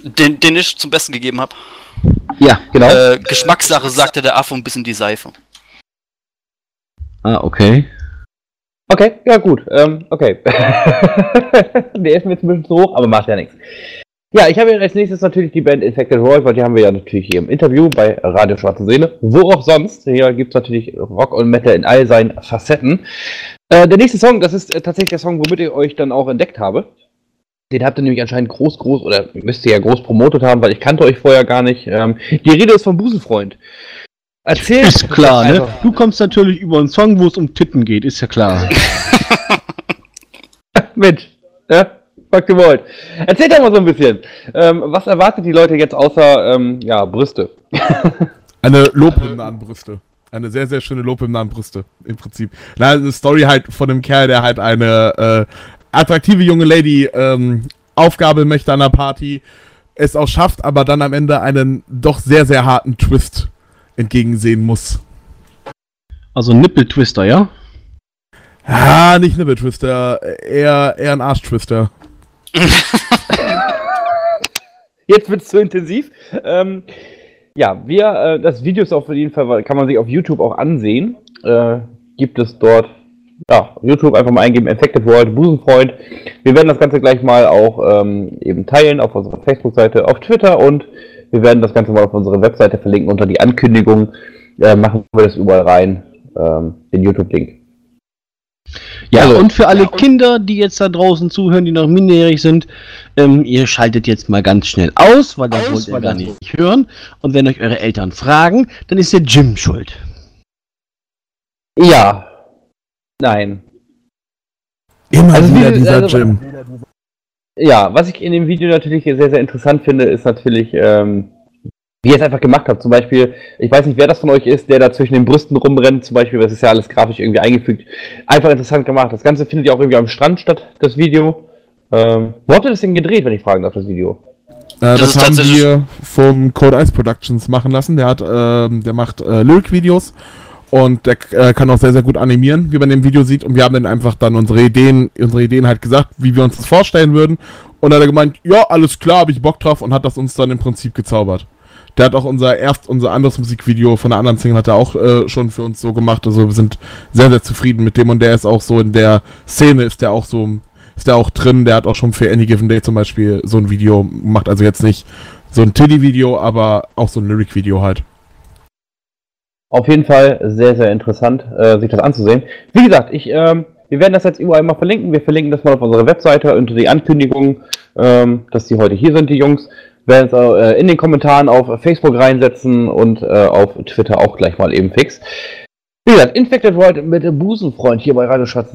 Den, den ich zum Besten gegeben habe. Ja, genau. Äh, Geschmackssache, sagte der Affe ein bisschen die Seife. Ah, okay. Okay, ja gut. Ähm, okay. der ist mir jetzt ein bisschen zu hoch, aber macht ja nichts. Ja, ich habe jetzt als nächstes natürlich die Band Infected World, weil die haben wir ja natürlich hier im Interview bei Radio Schwarze Seele. Wo auch sonst. Hier gibt es natürlich Rock und Metal in all seinen Facetten. Äh, der nächste Song, das ist äh, tatsächlich der Song, womit ich euch dann auch entdeckt habe. Den habt ihr nämlich anscheinend groß, groß, oder müsst ihr ja groß promotet haben, weil ich kannte euch vorher gar nicht. Ähm, die Rede ist vom Busenfreund. Erzähl Ist klar, ne? einfach- Du kommst natürlich über einen Song, wo es um Titten geht, ist ja klar. Mensch, ja, was ihr wollt. Erzählt doch mal so ein bisschen. Ähm, was erwartet die Leute jetzt außer, ähm, ja, Brüste? Eine Lobhymne an Brüste. Eine sehr, sehr schöne Lobhymne an Brüste, im Prinzip. Na, eine Story halt von einem Kerl, der halt eine äh, attraktive junge Lady ähm, aufgabeln möchte an der Party, es auch schafft, aber dann am Ende einen doch sehr, sehr harten Twist entgegensehen muss. Also Nippeltwister, ja? Ah, nicht Nibble Twister, eher, eher ein Arschtwister. Jetzt wird's zu intensiv. Ähm, ja, wir, äh, das Video ist auf jeden Fall, kann man sich auf YouTube auch ansehen. Äh, gibt es dort, ja, YouTube einfach mal eingeben, Infected World, Busenfreund. Wir werden das Ganze gleich mal auch ähm, eben teilen auf unserer Facebook-Seite, auf Twitter und wir werden das Ganze mal auf unsere Webseite verlinken unter die Ankündigung. Äh, machen wir das überall rein, ähm, den YouTube-Link. Ja, Also- und für alle Kinder, die jetzt da draußen zuhören, die noch minderjährig sind, ähm, ihr schaltet jetzt mal ganz schnell aus, weil das wollt ihr gar nicht hören. Und wenn euch eure Eltern fragen, dann ist der Jim schuld. Ja. Nein. Immer Also wieder wie- dieser also- Jim. Ja, was ich in dem Video natürlich sehr, sehr interessant finde, ist natürlich, ähm, wie ihr es einfach gemacht habt. Zum Beispiel, ich weiß nicht, wer das von euch ist, der da zwischen den Brüsten rumrennt, zum Beispiel, das ist ja alles grafisch irgendwie eingefügt. Einfach interessant gemacht. Das Ganze findet ja auch irgendwie am Strand statt, das Video. Ähm, wo habt ihr das denn gedreht, wenn ich fragen darf, das Video? Äh, das, ist haben wir vom Code Ice Productions machen lassen. Der hat, ähm, der macht äh, Lyric-Videos und der äh, kann auch sehr, sehr gut animieren, wie man im Video sieht. Und wir haben dann einfach dann unsere Ideen, unsere Ideen halt gesagt, wie wir uns das vorstellen würden. Und dann hat er gemeint, ja, alles klar, habe ich Bock drauf und hat das uns dann im Prinzip gezaubert. Der hat auch unser erst unser anderes Musikvideo von der anderen Single hat er auch äh, schon für uns so gemacht. Also wir sind sehr, sehr zufrieden mit dem und der ist auch so in der Szene ist der auch so ist der auch drin. Der hat auch schon für Any Given Day zum Beispiel so ein Video gemacht. Also jetzt nicht so ein Tiddy-Video, aber auch so ein Lyric-Video halt. Auf jeden Fall sehr, sehr interessant, äh, sich das anzusehen. Wie gesagt, ich, ähm, wir werden das jetzt überall mal verlinken. Wir verlinken das mal auf unserer Webseite unter die Ankündigung, ähm, dass die heute hier sind, die Jungs. Werden es äh, in den Kommentaren auf Facebook reinsetzen und äh, auf Twitter auch gleich mal eben fix. Wie gesagt, Infected World mit Busenfreund hier bei Radio Schatz.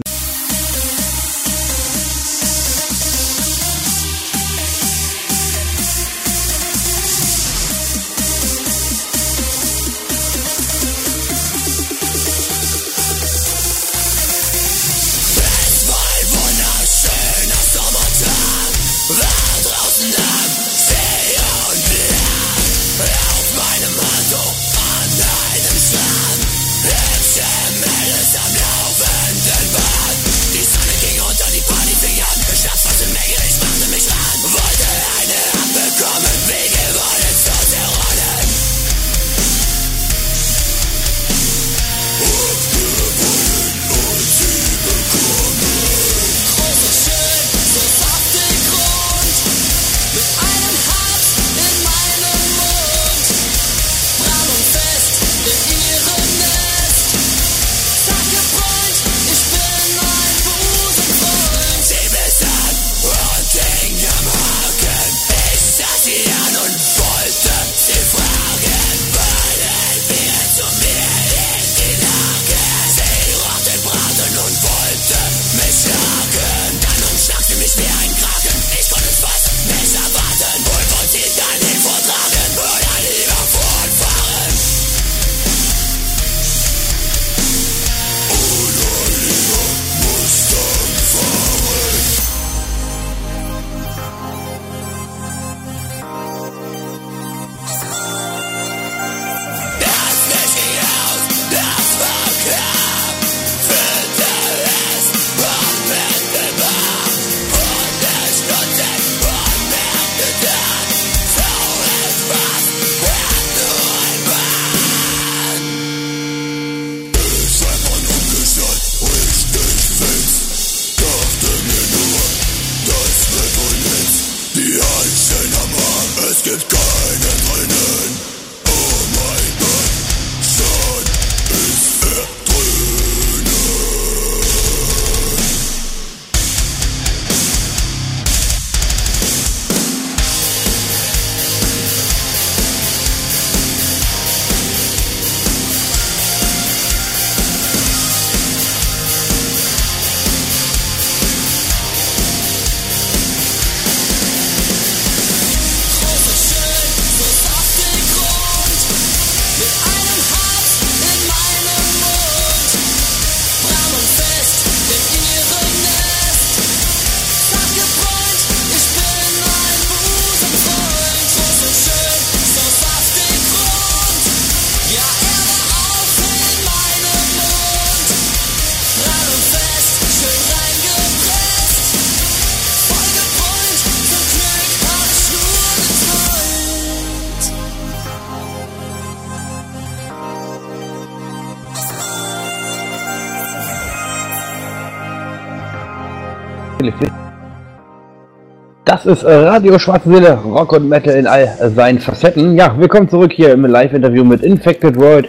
Das ist äh, Radio Schwarze Seele, Rock und Metal in all seinen Facetten. Ja, willkommen zurück hier im Live-Interview mit Infected World.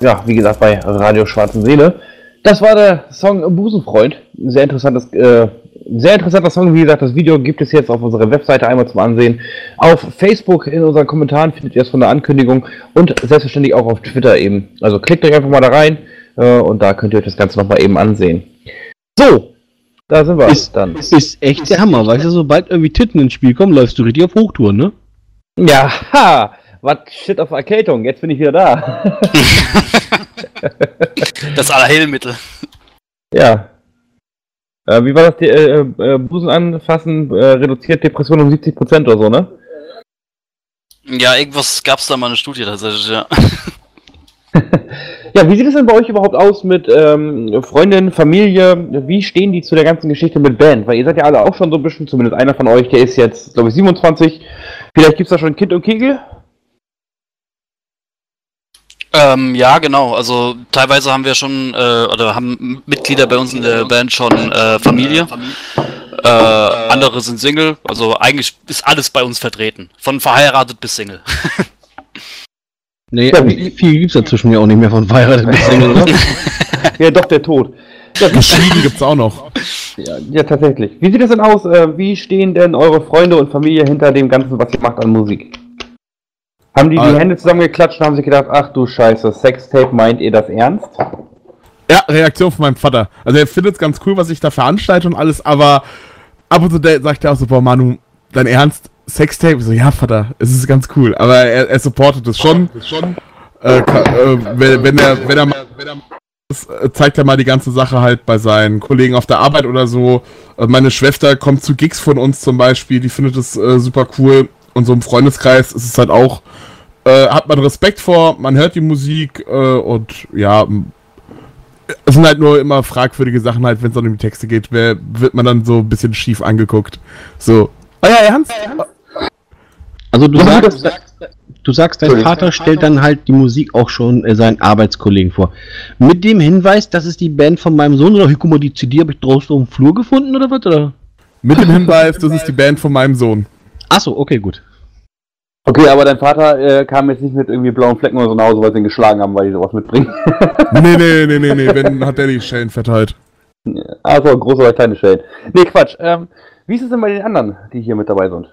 Ja, wie gesagt, bei Radio Schwarze Seele. Das war der Song Busenfreund. Sehr interessantes, äh, sehr interessanter Song. Wie gesagt, das Video gibt es jetzt auf unserer Webseite einmal zum Ansehen. Auf Facebook in unseren Kommentaren findet ihr es von der Ankündigung und selbstverständlich auch auf Twitter eben. Also klickt euch einfach mal da rein äh, und da könnt ihr euch das Ganze nochmal eben ansehen. So, da sind wir Ist, dann. ist echt der Hammer, weißt du, sobald irgendwie Titten ins Spiel kommen, läufst du richtig auf Hochtouren, ne? Ja, ha! Was shit auf Erkältung, jetzt bin ich wieder da. Das Allerheilmittel. ja. Äh, wie war das? Die, äh, äh, Busen anfassen, äh, reduziert Depression um 70% oder so, ne? Ja, irgendwas gab's da mal eine Studie tatsächlich, ja. Ja, wie sieht es denn bei euch überhaupt aus mit ähm, Freundin, Familie? Wie stehen die zu der ganzen Geschichte mit Band? Weil ihr seid ja alle auch schon so ein bisschen, zumindest einer von euch, der ist jetzt, glaube ich, 27. Vielleicht gibt's da schon Kind und Kegel? Ähm, ja, genau. Also teilweise haben wir schon, äh, oder haben Mitglieder bei uns in der Band schon äh, Familie. Äh, andere sind Single, also eigentlich ist alles bei uns vertreten. Von verheiratet bis Single. Nee, viel gibt's dazwischen ja auch nicht mehr von verheiratet bis Single, oder? Ja, doch, der Tod. Ja, Geschieden gibt's auch noch. ja, ja, tatsächlich. Wie sieht es denn aus? Äh, wie stehen denn eure Freunde und Familie hinter dem Ganzen, was ihr macht an Musik? Haben die die Ah. Hände zusammengeklatscht und haben sich gedacht, ach du Scheiße, Sextape, meint ihr das ernst? Ja, Reaktion von meinem Vater. Also er findet es ganz cool, was ich da veranstalte und alles, aber ab und zu sagt er auch so, boah Manu, dein Ernst? Sextape? So, ja, Vater, es ist ganz cool. Aber er, er supportet es schon. Äh, äh, wenn, er, wenn er mal, wenn er das, äh, zeigt er mal die ganze Sache halt bei seinen Kollegen auf der Arbeit oder so. Meine Schwester kommt zu Gigs von uns zum Beispiel, die findet es äh, super cool. Und so im Freundeskreis ist es halt auch, äh, hat man Respekt vor, man hört die Musik äh, und ja, es sind halt nur immer fragwürdige Sachen halt, wenn es um die Texte geht, wer, wird man dann so ein bisschen schief angeguckt. So, ah ja, ernst? Also du sagst, du sagst, dein. Vater stellt dann halt die Musik auch schon äh, seinen Arbeitskollegen vor. Mit dem Hinweis, das ist die Band von meinem Sohn oder guck mal, die CD habe ich draußen auf dem Flur gefunden oder was? Oder? Mit dem Hinweis, das ist die Band von meinem Sohn. Achso, okay, gut. Okay, aber dein Vater äh, kam jetzt nicht mit irgendwie blauen Flecken oder so nach Hause, weil sie ihn geschlagen haben, weil die sowas mitbringen. Nee, nee, nee, nee, nee, wenn hat der die Schellen verteilt. also, große oder kleine Stellen. Nee, Quatsch. Ähm, wie ist es denn bei den anderen, die hier mit dabei sind?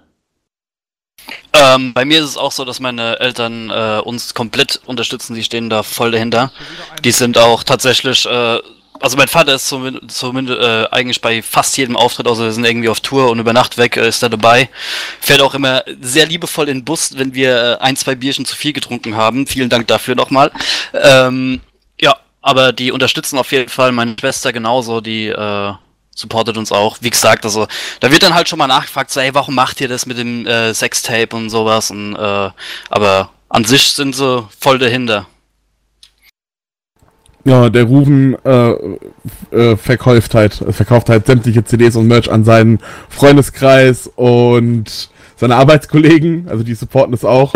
Ähm, bei mir ist es auch so, dass meine Eltern äh, uns komplett unterstützen, die stehen da voll dahinter. Die sind auch tatsächlich, äh, also mein Vater ist zumindest, zumindest äh, eigentlich bei fast jedem Auftritt, außer wir sind irgendwie auf Tour und über Nacht weg, äh, ist er dabei. Fährt auch immer sehr liebevoll in den Bus, wenn wir äh, ein, zwei Bierchen zu viel getrunken haben. Vielen Dank dafür nochmal. Ähm, ja, aber die unterstützen auf jeden Fall meine Schwester genauso, die äh, supportet uns auch. Wie gesagt, also da wird dann halt schon mal nachgefragt, so, ey, warum macht ihr das mit dem äh, Sextape und sowas? Und, äh, aber an sich sind sie voll dahinter. Ja, der Rufen äh, äh, verkauft halt, verkauft halt sämtliche CDs und Merch an seinen Freundeskreis und seine Arbeitskollegen, also die supporten es auch.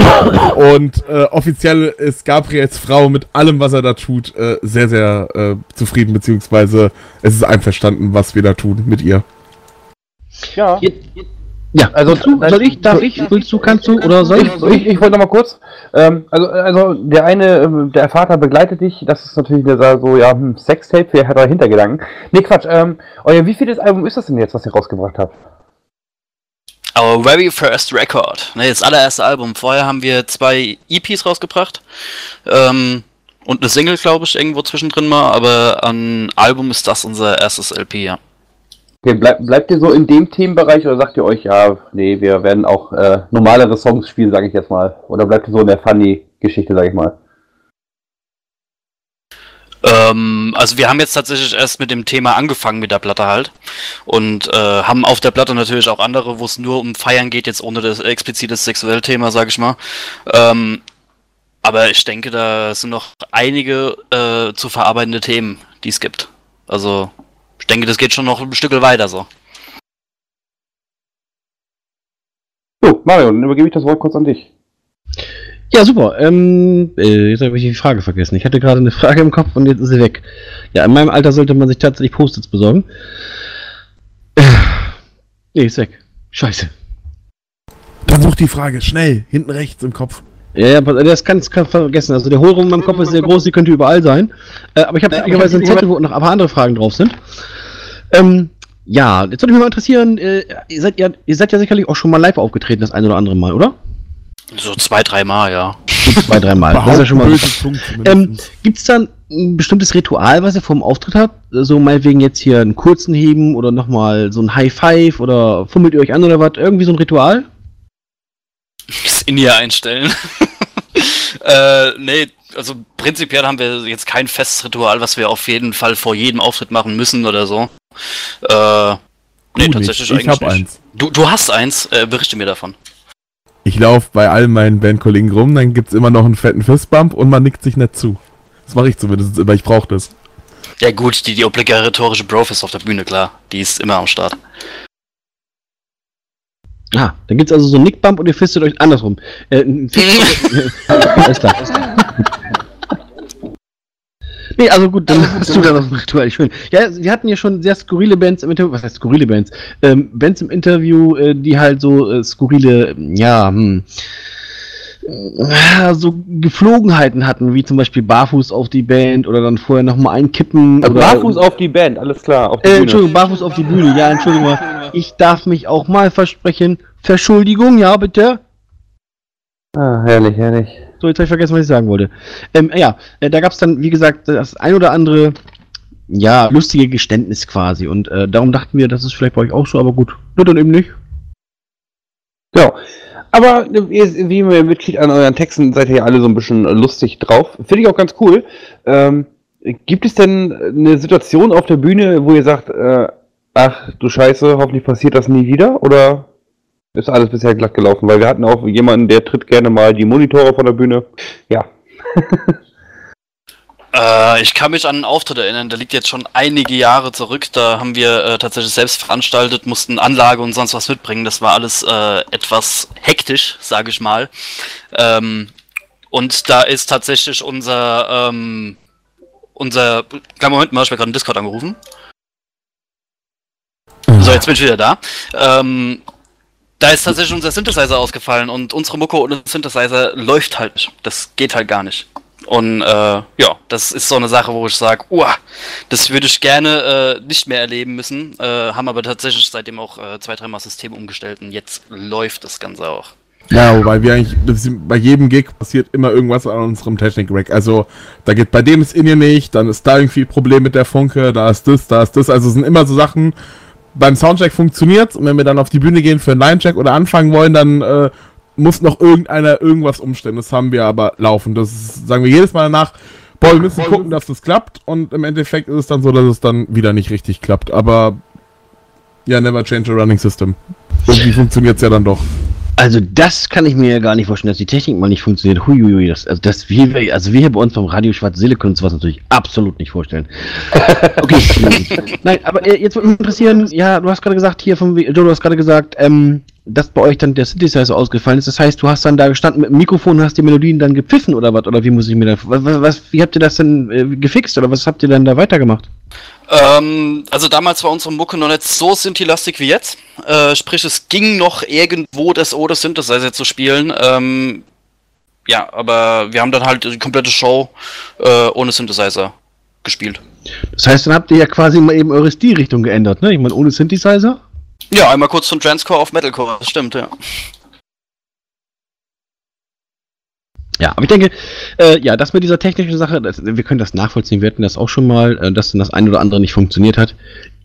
Und äh, offiziell ist Gabriels Frau mit allem, was er da tut, äh, sehr, sehr äh, zufrieden, beziehungsweise es ist einverstanden, was wir da tun mit ihr. Ja. Ja, Also, also du, soll ich, darf ich, willst du, kannst du oder soll ich? Ich, ich, wollte noch mal kurz, ähm, also, also der eine, ähm, der Vater begleitet dich, das ist natürlich der so, ja, hm, Sextape, wer hat da Hintergedanken? Nee, Quatsch, ähm, euer wievieles Album ist das denn jetzt, was ihr rausgebracht habt? Our very first record. Ne, das allererste Album. Vorher haben wir zwei EPs rausgebracht. Ähm, und eine Single, glaube ich, irgendwo zwischendrin mal. Aber an Album ist das unser erstes LP, ja. Okay, bleib, bleibt ihr so in dem Themenbereich oder sagt ihr euch, ja, nee, wir werden auch äh, normalere Songs spielen, sage ich jetzt mal? Oder bleibt ihr so in der Funny-Geschichte, sage ich mal? Ähm, also wir haben jetzt tatsächlich erst mit dem Thema angefangen mit der Platte halt und äh, haben auf der Platte natürlich auch andere, wo es nur um Feiern geht, jetzt ohne das explizite sexuelle Thema, sag ich mal. Ähm, aber ich denke, da sind noch einige äh, zu verarbeitende Themen, die es gibt. Also ich denke, das geht schon noch ein Stück weiter so. So, Mario, dann übergebe ich das Wort kurz an dich. Ja, super. Ähm, äh, jetzt habe ich die Frage vergessen. Ich hatte gerade eine Frage im Kopf und jetzt ist sie weg. Ja, in meinem Alter sollte man sich tatsächlich Post-its besorgen. Äh, Nee, ist weg. Scheiße. Dann such die Frage, schnell, hinten rechts im Kopf. Ja, ja, das kann ich vergessen. Also der Hohlraum in meinem Kopf ist sehr groß, die könnte überall sein. Äh, aber ich habe ehrlicherweise einen Zettel, wo noch ein paar andere Fragen drauf sind. Ähm, ja, jetzt würde mich mal interessieren, äh, ihr, seid ja, ihr seid ja sicherlich auch schon mal live aufgetreten, das ein oder andere Mal, oder? So zwei, dreimal, ja. Zwei, dreimal. Das ist ja schon mal Ähm. Gibt es dann ein bestimmtes Ritual, was ihr vor dem Auftritt habt? So meinetwegen jetzt hier einen kurzen Heben oder nochmal so ein High Five oder fummelt ihr euch an oder was? Irgendwie so ein Ritual? Das In-Ear einstellen. äh, nee, also prinzipiell haben wir jetzt kein festes Ritual, was wir auf jeden Fall vor jedem Auftritt machen müssen oder so. Äh, nee, Du tatsächlich nicht. Ich eigentlich hab nicht. eins. Du, du hast eins, äh, berichte mir davon. Ich laufe bei all meinen Bandkollegen rum, dann gibt's immer noch einen fetten Fistbump und man nickt sich nicht zu. Das mache ich zumindest immer, ich brauche das. Ja gut, die, die obligatorische Brofist auf der Bühne, klar. Die ist immer am Start. Ah, dann gibt es also so einen Nickbump und ihr fistet euch andersrum. Äh, ein Fist- Alles klar. Nee, also gut, dann hast du da noch ein Ritual. Schön. Ja, sie hatten ja schon sehr skurrile Bands im Interview. Was heißt skurrile Bands? Ähm, Bands im Interview, äh, die halt so äh, skurrile, ja, hm, äh, so Geflogenheiten hatten, wie zum Beispiel Barfuß auf die Band oder dann vorher nochmal einkippen. Also oder, Barfuß auf die Band, alles klar. Auf die Äh, Bühne. Entschuldigung, barfuß auf die Bühne. Ja, Entschuldigung mal. Ich darf mich auch mal versprechen. Verschuldigung, ja, bitte. Ah, herrlich, herrlich. So, jetzt habe ich vergessen, was ich sagen wollte. Ähm, ja, äh, da gab es dann, wie gesagt, das ein oder andere, ja, lustige Geständnis quasi. Und äh, darum dachten wir, das ist vielleicht bei euch auch so, aber gut. Nur dann eben nicht. Genau. Aber äh, ihr, wie man mitkriegt an euren Texten, seid ihr ja alle so ein bisschen lustig drauf. Finde ich auch ganz cool. Ähm, gibt es denn eine Situation auf der Bühne, wo ihr sagt, äh, ach du Scheiße, hoffentlich passiert das nie wieder? Oder ist alles bisher glatt gelaufen? Weil wir hatten auch jemanden, der tritt gerne mal die Monitore von der Bühne. Ja. Äh, ich kann mich an einen Auftritt erinnern, der liegt jetzt schon einige Jahre zurück. Da haben wir äh, tatsächlich selbst veranstaltet, mussten Anlage und sonst was mitbringen. Das war alles äh, etwas hektisch, sage ich mal. Ähm, und da ist tatsächlich unser, ähm, unser, kleinen Moment mal, ich habe gerade einen Discord angerufen. So, jetzt bin ich wieder da. Ähm, da ist tatsächlich unser Synthesizer ausgefallen und unsere Mucke ohne Synthesizer läuft halt nicht. Das geht halt gar nicht. Und äh, ja, das ist so eine Sache, wo ich sage, uah, das würde ich gerne äh, nicht mehr erleben müssen. Äh, haben aber tatsächlich seitdem auch äh, zwei, dreimal System umgestellt und jetzt läuft das Ganze auch. Ja, wobei wir eigentlich, bei jedem Gig passiert immer irgendwas an unserem Technik-Rack. Also, da geht bei dem ist in ihr nicht, dann ist da irgendwie ein Problem mit der Funke, da ist das, da ist das. Also, es sind immer so Sachen, beim Soundcheck funktioniert's und wenn wir dann auf die Bühne gehen für einen Line-Check oder anfangen wollen, dann äh, muss noch irgendeiner irgendwas umstellen. Das haben wir aber laufen. Das ist, sagen wir jedes Mal danach, boah, wir müssen gucken, dass das klappt und im Endeffekt ist es dann so, dass es dann wieder nicht richtig klappt. Aber ja, never change a running system. Irgendwie funktioniert's ja dann doch. Also das kann ich mir ja gar nicht vorstellen, dass die Technik mal nicht funktioniert. Huiuiui, das, also das wir, also wir hier bei uns beim Radio Schwarz Seele können uns was natürlich absolut nicht vorstellen. Okay, nein, aber äh, jetzt würde mich interessieren, ja, du hast gerade gesagt, hier vom, Joe, du hast gerade gesagt, ähm, dass bei euch dann der Synthesizer ausgefallen ist. Das heißt, du hast dann da gestanden mit dem Mikrofon und hast die Melodien dann gepfiffen oder was? Oder wie muss ich mir da, was, was, wie habt ihr das denn äh, gefixt oder was habt ihr dann da weitergemacht? Ähm, also damals war unsere Mucke noch nicht so Synthi-lastig wie jetzt. Äh, sprich, es ging noch irgendwo das oder Synthesizer zu spielen. Ähm, ja, aber wir haben dann halt die komplette Show äh, ohne Synthesizer gespielt. Das heißt, dann habt ihr ja quasi mal eben eure Stilrichtung geändert, ne? Ich meine, ohne Synthesizer? Ja, einmal kurz von Transcore auf Metalcore, das stimmt, ja. Ja, aber ich denke, äh, ja, das mit dieser technischen Sache, das, wir können das nachvollziehen, wir hatten das auch schon mal, äh, dass dann das eine oder andere nicht funktioniert hat.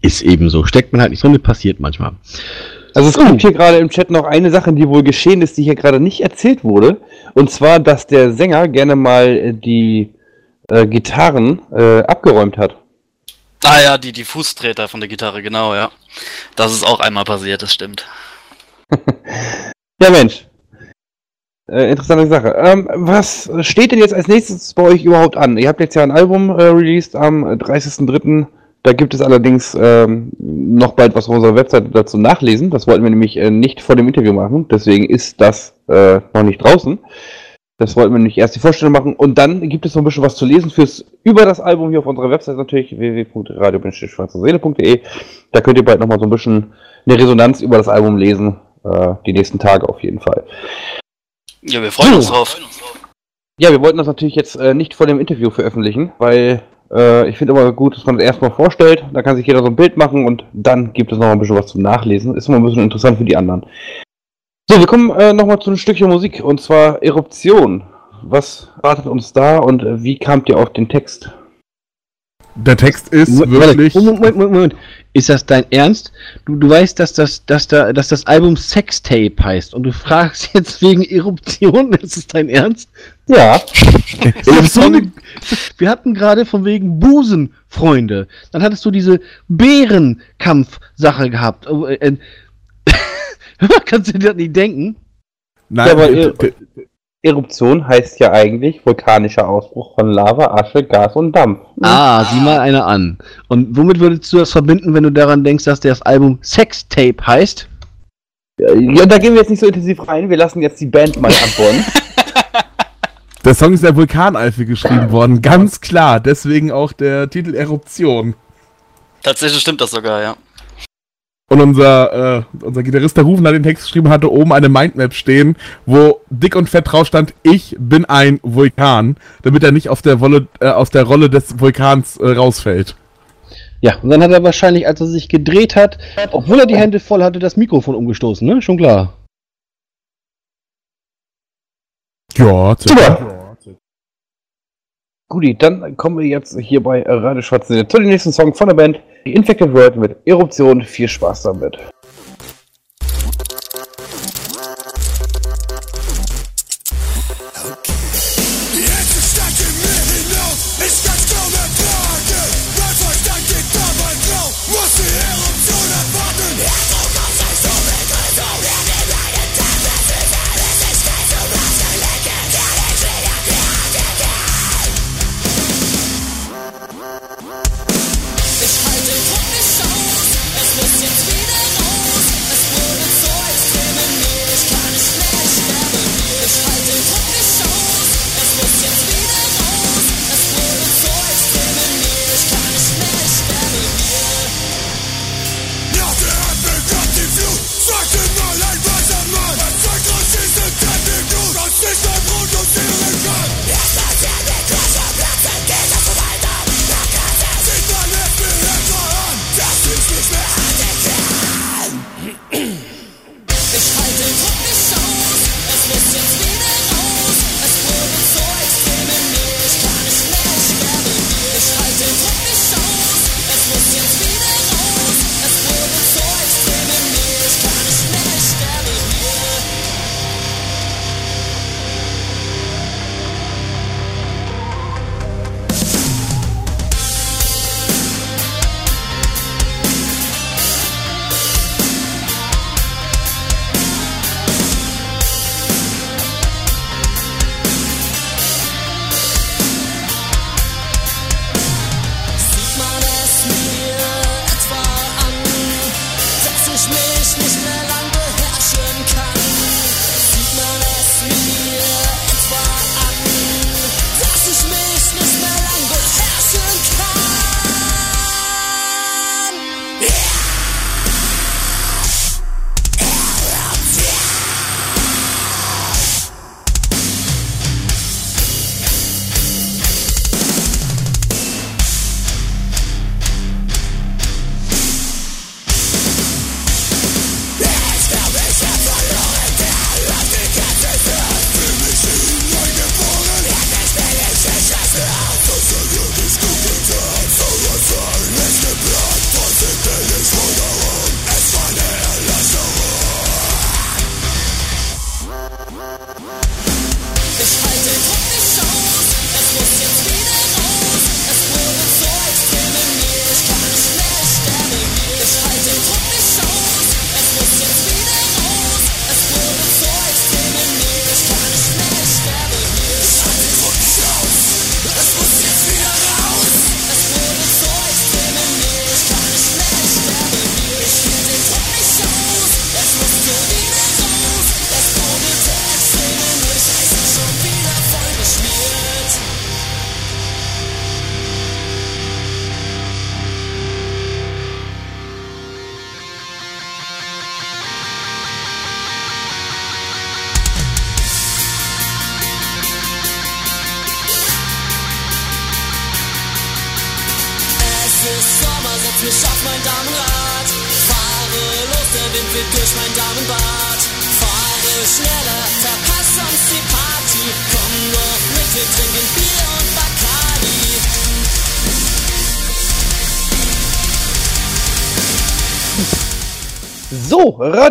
Ist eben so. Steckt man halt nicht drin, passiert manchmal. Also es gibt hier gerade im Chat noch eine Sache, die wohl geschehen ist, die hier gerade nicht erzählt wurde. Und zwar, dass der Sänger gerne mal äh, die äh, Gitarren äh, abgeräumt hat. Ah ja, die, die Fußtreter von der Gitarre, genau, ja. Das ist auch einmal passiert, das stimmt. Ja, Mensch. Äh, interessante Sache. Ähm, was steht denn jetzt als nächstes bei euch überhaupt an? Ihr habt jetzt ja ein Album äh, released am 30.03. Da gibt es allerdings ähm, noch bald was auf unserer Webseite dazu nachlesen. Das wollten wir nämlich äh, nicht vor dem Interview machen. Deswegen ist das äh, noch nicht draußen. Das wollten wir nämlich erst die Vorstellung machen. Und dann gibt es noch ein bisschen was zu lesen fürs über das Album hier auf unserer Webseite natürlich www.radio-schwarze-seele.de. Da könnt ihr bald noch mal so ein bisschen eine Resonanz über das Album lesen. Äh, die nächsten Tage auf jeden Fall. Ja, wir freuen uns drauf. Ja, wir wollten das natürlich jetzt äh, nicht vor dem Interview veröffentlichen, weil äh, ich finde aber gut, dass man das erstmal vorstellt, da kann sich jeder so ein Bild machen und dann gibt es noch ein bisschen was zum Nachlesen. Ist immer ein bisschen interessant für die anderen. So, wir kommen äh, nochmal zu einem Stückchen Musik und zwar Eruption. Was wartet uns da und äh, wie kamt ihr auf den Text? Der Text ist Moment, wirklich. Moment, Moment, Moment. Ist das dein Ernst? Du, du weißt, dass das, dass, da, dass das Album Sextape heißt und du fragst jetzt wegen Eruption, ist es dein Ernst? Ja, so eine, wir hatten gerade von wegen Busenfreunde. Dann hattest du diese Bärenkampf-Sache gehabt. Oh, äh, äh, Kannst du dir das nicht denken? Nein, Ja, aber der- Eruption heißt ja eigentlich vulkanischer Ausbruch von Lava, Asche, Gas und Dampf. Ah, sieh mal einer an. Und womit würdest du das verbinden, wenn du daran denkst, dass das Album Sextape heißt? Ja, da gehen wir jetzt nicht so intensiv rein, wir lassen jetzt die Band mal antworten. Der Song ist der Vulkaneifel geschrieben worden, ganz klar. Deswegen auch der Titel Eruption. Tatsächlich stimmt das sogar, ja. Und unser, äh, unser Gitarrist, der Rufen, hat den Text geschrieben, hatte oben eine Mindmap stehen, wo dick und fett drauf stand, ich bin ein Vulkan, damit er nicht auf der, Wolle, äh, aus der Rolle des Vulkans äh, rausfällt. Ja, und dann hat er wahrscheinlich, als er sich gedreht hat, obwohl er die Hände voll hatte, das Mikrofon umgestoßen, ne? Schon klar. Ja, Super. Guti, dann kommen wir jetzt hier bei Radio Schwarze zu dem nächsten Song von der Band The Infected World mit Eruption. Viel Spaß damit.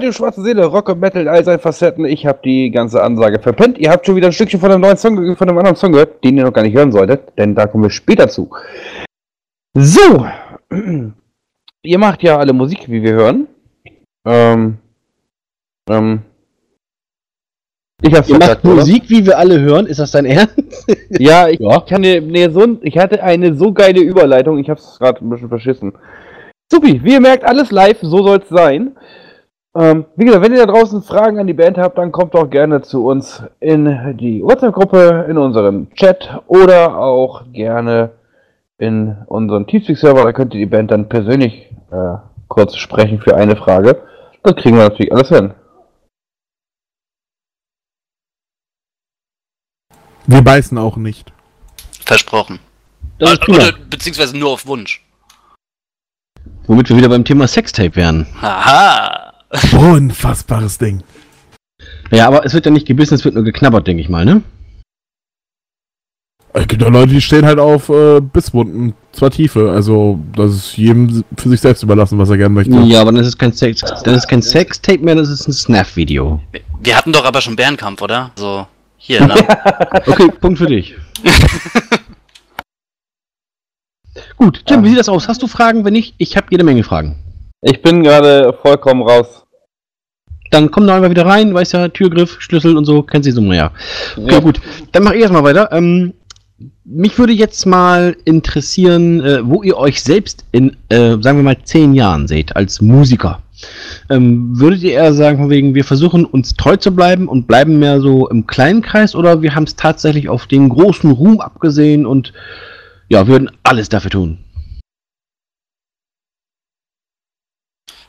Radio Schwarze Seele, Rock und Metal in all seinen Facetten. Ich habe die ganze Ansage verpennt. Ihr habt schon wieder ein Stückchen von einem neuen Song, von einem anderen Song gehört, den ihr noch gar nicht hören solltet, denn da kommen wir später zu. So, ihr macht ja alle Musik, wie wir hören. Ähm, ähm, ich hab's Ihr macht verkackt, oder? Musik, wie wir alle hören. Ist das dein Ernst? Ja, ich, Ja. kann dir, nee, so, ich hatte eine so geile Überleitung, ich hab's gerade ein bisschen verschissen. Supi, wie ihr merkt, alles live, so soll's sein. Ähm, wie gesagt, wenn ihr da draußen Fragen an die Band habt, dann kommt doch gerne zu uns in die WhatsApp-Gruppe, in unseren Chat oder auch gerne in unseren Teamspeak-Server. Da könnt ihr die Band dann persönlich äh, kurz sprechen für eine Frage. Das kriegen wir natürlich alles hin. Wir beißen auch nicht. Versprochen. Das ist Äh, prima. oder, beziehungsweise nur auf Wunsch. Womit wir wieder beim Thema Sextape wären. Haha. Unfassbares Ding. Ja, aber es wird ja nicht gebissen, es wird nur geknabbert, denke ich mal, ne? Es gibt ja Leute, die stehen halt auf äh, Bisswunden zur Tiefe. Also, das ist jedem für sich selbst überlassen, was er gerne möchte. Ja, aber dann ist es kein Sex, dann ist kein Sextape mehr, das ist ein Snap-Video. Wir- Wir hatten doch aber schon Bärenkampf, oder? So, hier, ne? Okay, Punkt für dich. Gut, Jim, wie sieht das aus? Hast du Fragen? Wenn nicht, ich habe jede Menge Fragen. Ich bin gerade vollkommen raus. Dann komm doch einfach wieder rein, weiß ja, Türgriff, Schlüssel und so, kennst du so, ja. Okay, Ja. gut. Dann mach ich erstmal weiter. Ähm, mich würde jetzt mal interessieren, äh, wo ihr euch selbst in, äh, sagen wir mal, zehn Jahren seht, als Musiker. Ähm, würdet ihr eher sagen, von wegen, wir versuchen uns treu zu bleiben und bleiben mehr so im kleinen Kreis oder wir haben es tatsächlich auf den großen Ruhm abgesehen und ja, würden alles dafür tun?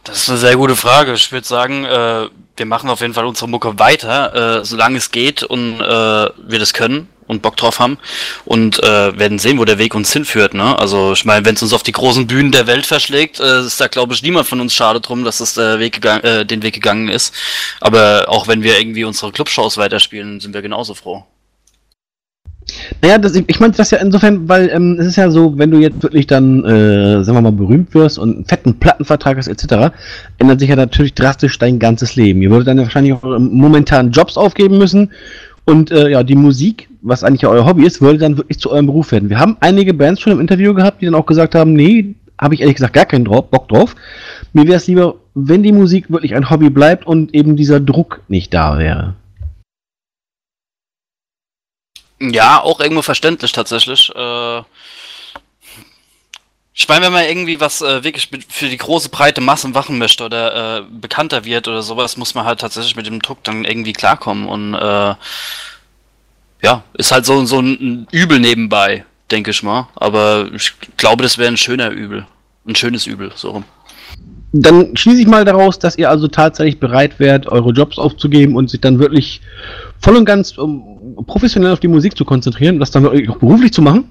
Das ist eine sehr gute Frage. Ich würde sagen, äh, wir machen auf jeden Fall unsere Mucke weiter, äh, solange es geht und äh, wir das können und Bock drauf haben und äh, werden sehen, wo der Weg uns hinführt. Ne? Also ich meine, wenn es uns auf die großen Bühnen der Welt verschlägt, äh, ist da glaube ich niemand von uns schade drum, dass es der Weg gegangen, äh, den Weg gegangen ist. Aber auch wenn wir irgendwie unsere Clubshows weiterspielen, sind wir genauso froh. Naja, das, ich meine das ja insofern, weil ähm, es ist ja so, wenn du jetzt wirklich dann, äh, sagen wir mal, berühmt wirst und einen fetten Plattenvertrag hast, etc., ändert sich ja natürlich drastisch dein ganzes Leben. Ihr würdet dann ja wahrscheinlich auch ähm, momentan Jobs aufgeben müssen und äh, ja, die Musik, was eigentlich ja euer Hobby ist, würde dann wirklich zu eurem Beruf werden. Wir haben einige Bands schon im Interview gehabt, die dann auch gesagt haben, nee, habe ich ehrlich gesagt gar keinen Bock drauf. Mir wäre es lieber, wenn die Musik wirklich ein Hobby bleibt und eben dieser Druck nicht da wäre. Ja, auch irgendwo verständlich tatsächlich. Äh, ich meine, wenn man irgendwie was äh, wirklich für die große breite Masse machen möchte oder äh, bekannter wird oder sowas, muss man halt tatsächlich mit dem Druck dann irgendwie klarkommen und äh, ja, ist halt so, so ein Übel nebenbei, denke ich mal. Aber ich glaube, das wäre ein schöner Übel. Ein schönes Übel, so rum. Dann schließe ich mal daraus, dass ihr also tatsächlich bereit wärt, eure Jobs aufzugeben und sich dann wirklich voll und ganz um, professionell auf die Musik zu konzentrieren, das dann auch beruflich zu machen.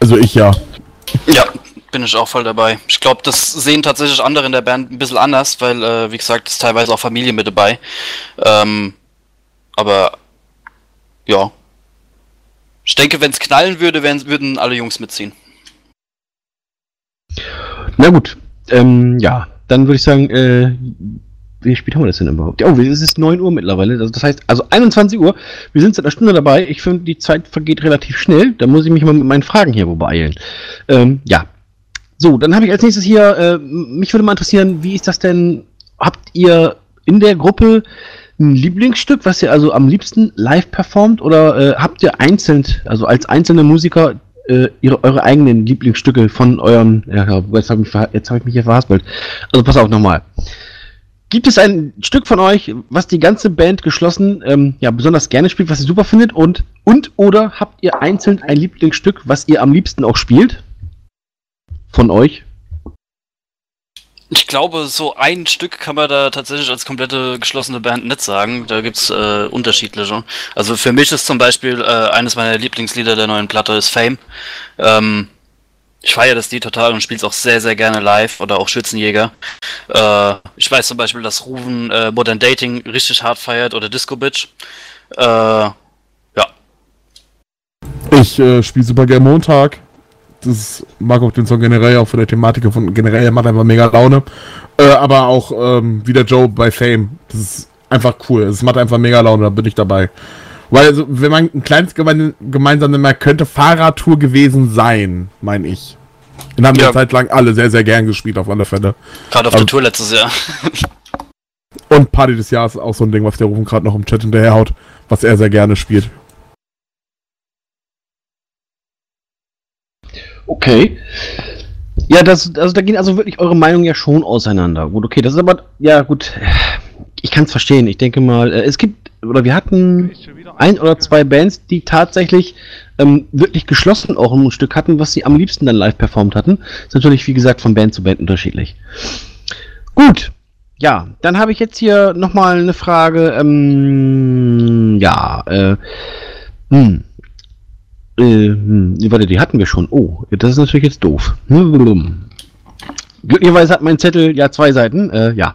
Also ich ja. Ja, bin ich auch voll dabei. Ich glaube, das sehen tatsächlich andere in der Band ein bisschen anders, weil, äh, wie gesagt, ist teilweise auch Familie mit dabei. Ähm, aber ja. Ich denke, wenn es knallen würde, wären, würden alle Jungs mitziehen. Na gut, ähm, ja, dann würde ich sagen, äh, wie spät haben wir das denn überhaupt? Oh, es ist 9 Uhr mittlerweile, das, das heißt, also 21 Uhr, wir sind seit einer Stunde dabei, ich finde, die Zeit vergeht relativ schnell, da muss ich mich mal mit meinen Fragen hier beeilen. Ähm, ja. So, dann habe ich als nächstes hier, äh, mich würde mal interessieren, wie ist das denn, habt ihr in der Gruppe ein Lieblingsstück, was ihr also am liebsten live performt oder äh, habt ihr einzeln, also als einzelne Musiker, äh, ihre, eure eigenen Lieblingsstücke von eurem, ja, jetzt habe ich, hab ich mich hier verhaspelt. Also pass auf nochmal. Gibt es ein Stück von euch, was die ganze Band geschlossen ähm, ja, besonders gerne spielt, was ihr super findet und und oder habt ihr einzeln ein Lieblingsstück, was ihr am liebsten auch spielt? Von euch? Ich glaube, so ein Stück kann man da tatsächlich als komplette geschlossene Band nicht sagen. Da gibt's äh, unterschiedliche. Also für mich ist zum Beispiel äh, eines meiner Lieblingslieder der neuen Platte ist Fame. Ähm, ich feiere das Lied total und spiele es auch sehr, sehr gerne live oder auch Schützenjäger. Äh, ich weiß zum Beispiel, dass Ruven äh, Modern Dating richtig hart feiert oder Disco Bitch. Äh, ja, Ich äh, spiele super gerne Montag. Das mag auch den Song generell, auch von der Thematik von generell, macht einfach mega Laune. Äh, aber auch ähm, wie der Joe bei Fame. Das ist einfach cool. Es macht einfach mega Laune, da bin ich dabei. Weil, also, wenn man ein kleines gemein gemeinsam nennt, könnte Fahrradtour gewesen sein, meine ich. Den haben wir Ja. eine Zeit lang alle sehr, sehr gern gespielt, auf alle Fälle. gerade auf Aber- der Tour letztes Jahr. Und Party des Jahres ist auch so ein Ding, was der Rufen gerade noch im Chat hinterherhaut, was er sehr gerne spielt. Okay. Ja, das, also da gehen also wirklich eure Meinungen ja schon auseinander. Gut, okay, das ist aber, ja gut, ich kann es verstehen. Ich denke mal, äh, es gibt, oder wir hatten ein oder zwei Bands, die tatsächlich ähm, wirklich geschlossen auch ein Stück hatten, was sie am liebsten dann live performt hatten. Ist natürlich, wie gesagt, von Band zu Band unterschiedlich. Gut, ja, dann habe ich jetzt hier nochmal eine Frage. Ähm, ja, äh, hm. Äh, hm, warte, die hatten wir schon. Oh, das ist natürlich jetzt doof. Glücklicherweise hat mein Zettel ja zwei Seiten. Äh, ja.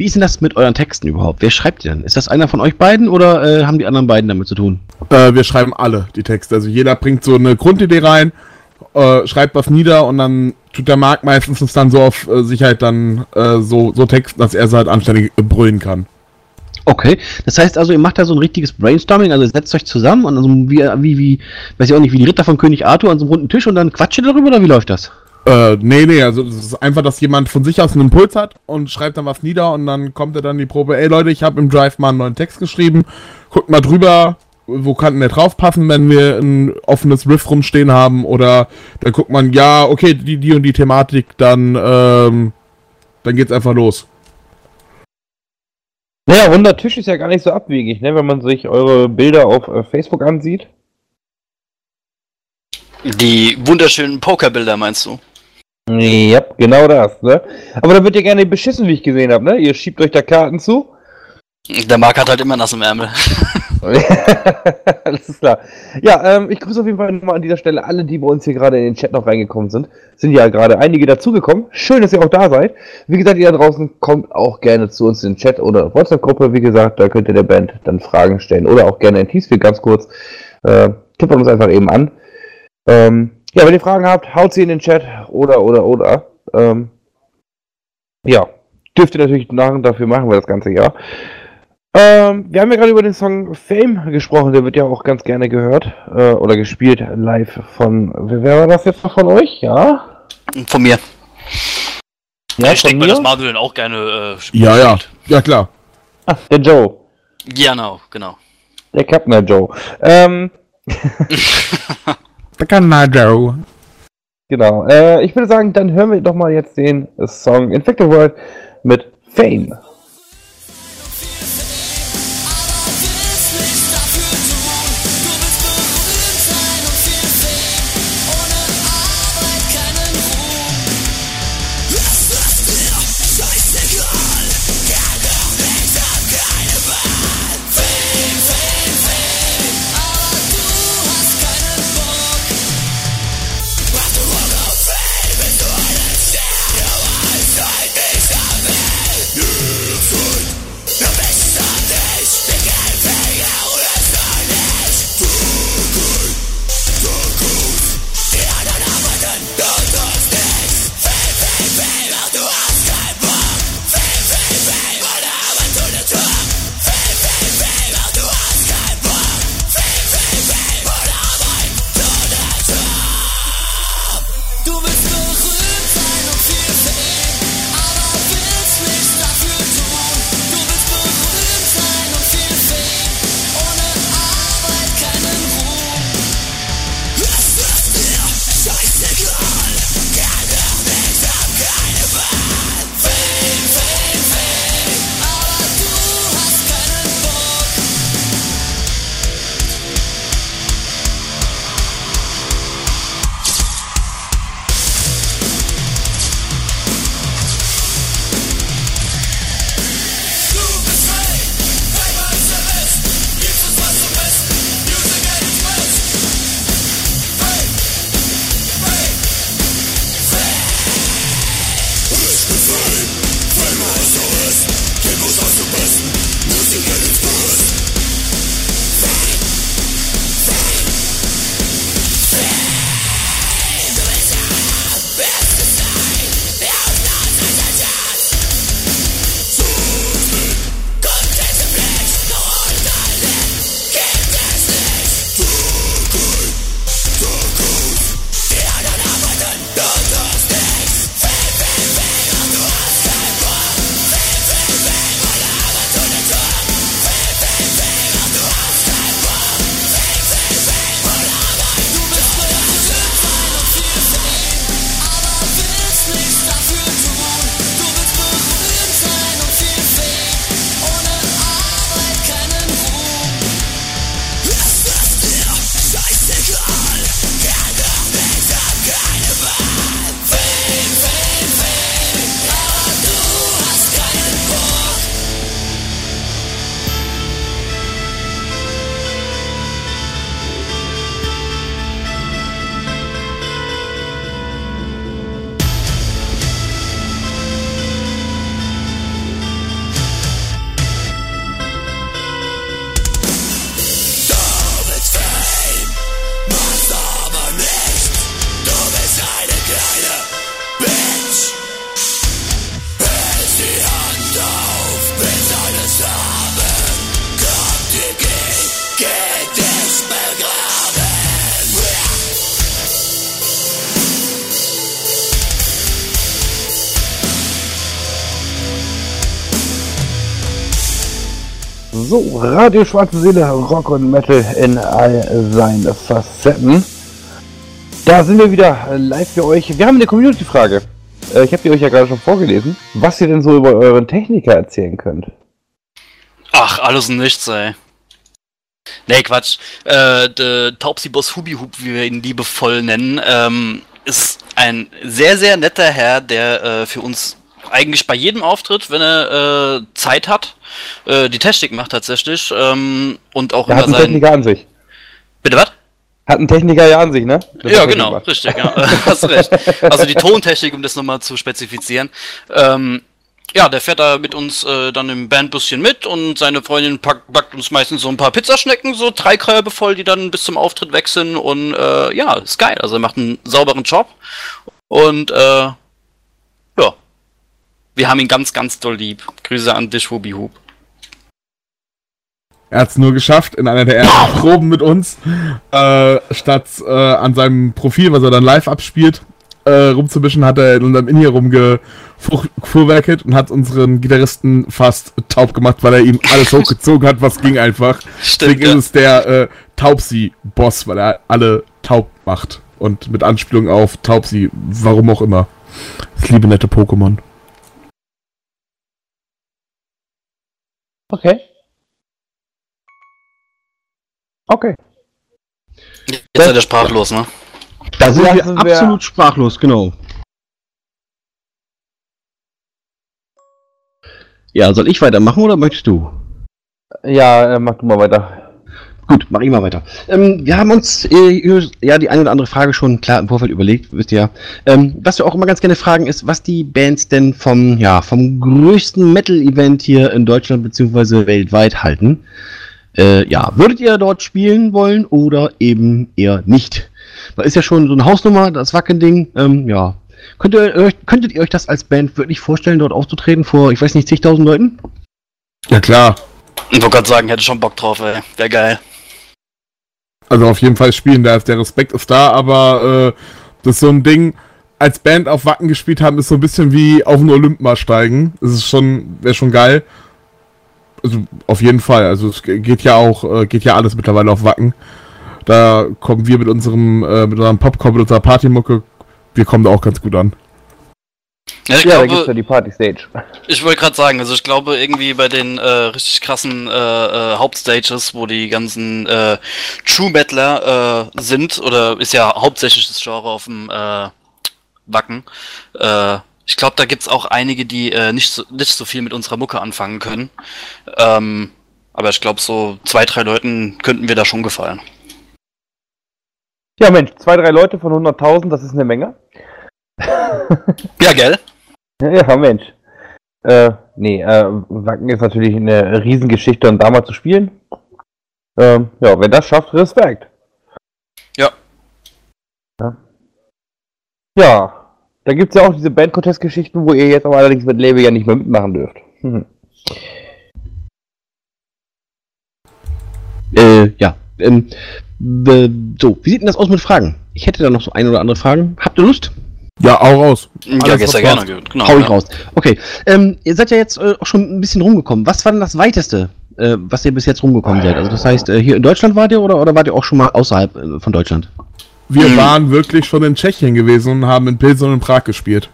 Wie ist denn das mit euren Texten überhaupt? Wer schreibt die denn? Ist das einer von euch beiden oder äh, haben die anderen beiden damit zu tun? Äh, wir schreiben alle die Texte. Also jeder bringt so eine Grundidee rein, äh, schreibt was nieder und dann tut der Marc meistens es dann so auf äh, Sicherheit dann äh, so, so texten, dass er es halt anständig brüllen kann. Okay, das heißt also, ihr macht da so ein richtiges Brainstorming, also setzt euch zusammen und also wie, wie, wie, weiß ich auch nicht, wie die Ritter von König Arthur an so einem runden Tisch und dann quatscht ihr darüber oder wie läuft das? Äh, nee, nee, also es ist einfach, dass jemand von sich aus einen Impuls hat und schreibt dann was nieder und dann kommt er dann die Probe, ey Leute, ich habe im Drive mal einen neuen Text geschrieben, guckt mal drüber, wo kann denn der draufpassen, wenn wir ein offenes Riff rumstehen haben oder dann guckt man, ja, okay, die, die und die Thematik, dann, ähm, dann geht's einfach los. Naja, runder Tisch ist ja gar nicht so abwegig, ne, wenn man sich eure Bilder auf äh, Facebook ansieht. Die wunderschönen Pokerbilder meinst du? Ja, genau das, ne? Aber da wird ihr gerne beschissen, wie ich gesehen habe, ne? Ihr schiebt euch da Karten zu. Der Marc hat halt immer nass im Ärmel. Alles ist klar. Ja, ähm, ich grüße auf jeden Fall nochmal an dieser Stelle alle, die bei uns hier gerade in den Chat noch reingekommen sind. Sind ja gerade einige dazugekommen. Schön, dass ihr auch da seid. Wie gesagt, ihr da draußen kommt auch gerne zu uns in den Chat oder WhatsApp-Gruppe. Wie gesagt, da könnt ihr der Band dann Fragen stellen oder auch gerne in Teamspeak ganz kurz. Äh, tippert uns einfach eben an. Ähm, ja, wenn ihr Fragen habt, haut sie in den Chat oder, oder, oder. Ähm, ja, dürft ihr natürlich nach dafür machen wir das ganze Jahr. Ähm, wir haben ja gerade über den Song Fame gesprochen, der wird ja auch ganz gerne gehört äh, oder gespielt live von. Wer, war das jetzt noch von euch? Ja? Von mir. Ja, ich denke mal, mir? dass Manuel auch gerne äh, spielt. Ja, ja, ja klar. Ach, der Joe. Genau, genau. Der Captain Joe. Ähm, Joe. genau. Äh, ich würde sagen, dann hören wir doch mal jetzt den Song Infected World mit Fame. Radio Schwarze Seele, Rock und Metal in all seinen Facetten. Da sind wir wieder äh, live für euch. Wir haben eine Community-Frage. Äh, ich habe die euch ja gerade schon vorgelesen. Was ihr denn so über euren Techniker erzählen könnt. Ach, alles und nichts, ey. Nee, Quatsch. Äh, der Taubsi-Boss Hubi-Hub, wie wir ihn liebevoll nennen, ähm, ist ein sehr, sehr netter Herr, der äh, für uns eigentlich bei jedem Auftritt, wenn er äh, Zeit hat, äh, die Technik macht tatsächlich ähm, und auch Der hat einen Techniker an sich. Bitte was? Hat einen Techniker ja an sich, ne? Das ja, genau, richtig, ja. Hast recht. Also die Tontechnik, um das nochmal zu spezifizieren. Ähm, ja, der fährt da mit uns äh, dann im Bandbusschen mit und seine Freundin packt, backt uns meistens so ein paar Pizzaschnecken, so drei Körbe voll, die dann bis zum Auftritt sind und äh, ja, ist geil. Also er macht einen sauberen Job und äh, wir haben ihn ganz, ganz doll lieb. Grüße an dich, Hubi Hub. Er hat es nur geschafft, in einer der ersten Proben mit uns, äh, statt äh, an seinem Profil, was er dann live abspielt, äh, rumzubischen, hat er in unserem In hier rumgefuhrwerket und hat unseren Gitarristen fast taub gemacht, weil er ihm alles hochgezogen hat, was ging einfach. Stimmt, Deswegen ja. ist es der äh, Taubsi-Boss, weil er alle taub macht. Und mit Anspielung auf Taubsi, warum auch immer. Ich liebe nette Pokémon. Okay. Okay. Jetzt seid ihr sprachlos, ne? Da sind wir sind wir- absolut sprachlos, genau. Ja, soll ich weitermachen oder möchtest du? Ja, äh, mach du mal weiter. Gut, mach ich mal weiter. Ähm, wir haben uns äh, ja die eine oder andere Frage schon klar im Vorfeld überlegt, wisst ihr ja. Ähm, was wir auch immer ganz gerne fragen ist, was die Bands denn vom ja vom größten Metal-Event hier in Deutschland bzw. weltweit halten. Äh, ja, würdet ihr dort spielen wollen oder eben eher nicht? Da ist ja schon so eine Hausnummer, das Wacken-Ding. Ähm, ja, könnt ihr euch, könntet ihr euch das als Band wirklich vorstellen, dort aufzutreten vor, ich weiß nicht, zigtausend Leuten? Ja klar. Ich wollte gerade sagen, hätte schon Bock drauf, ey. Wäre geil. Also auf jeden Fall spielen, da ist der Respekt ist da, aber äh, das ist so ein Ding, als Band auf Wacken gespielt haben, ist so ein bisschen wie auf den Olymp mal steigen. Das ist schon, wäre schon geil. Also auf jeden Fall. Also es ge- geht ja auch, äh, geht ja alles mittlerweile auf Wacken. Da kommen wir mit unserem, äh, mit unserem Popcorn, mit unserer Partymucke, wir kommen da auch ganz gut an. Ja, ich Ja, da glaube, gibt's ja die Party-Stage. Ich wollte gerade sagen, also ich glaube irgendwie bei den äh, richtig krassen äh, äh, Hauptstages, wo die ganzen äh, True Metaler äh, sind, oder ist ja hauptsächlich das Genre auf dem äh, Wacken, äh, ich glaube, da gibt's auch einige, die äh, nicht, so, nicht so viel mit unserer Mucke anfangen können. Ähm, aber ich glaube, so zwei, drei Leuten könnten wir da schon gefallen. Ja, Mensch, zwei, drei Leute von 100.000, das ist eine Menge. Ja, gell? Ja, Mensch. Äh, nee, äh, Wacken ist natürlich eine Riesengeschichte und da mal zu spielen. Ähm, ja, wer das schafft, Respekt. Ja. Ja, ja da gibt's ja auch diese Band-Contest-Geschichten, wo ihr jetzt aber allerdings mit Label ja nicht mehr mitmachen dürft. Mhm. Äh, ja. Ähm, äh, so, wie sieht denn das aus mit Fragen? Ich hätte da noch so ein oder andere Fragen. Habt ihr Lust? Ja, auch raus. Ja, Alles, ja was gerne. Genau, Hau ich ja. raus. Okay. Ähm, ihr seid ja jetzt äh, auch schon ein bisschen rumgekommen. Was war denn das weiteste, äh, was ihr bis jetzt rumgekommen seid? Also das heißt, äh, hier in Deutschland wart ihr oder, oder wart ihr auch schon mal außerhalb äh, von Deutschland? Wir Mhm. waren wirklich schon in Tschechien gewesen und haben in Pilsen und in Prag gespielt.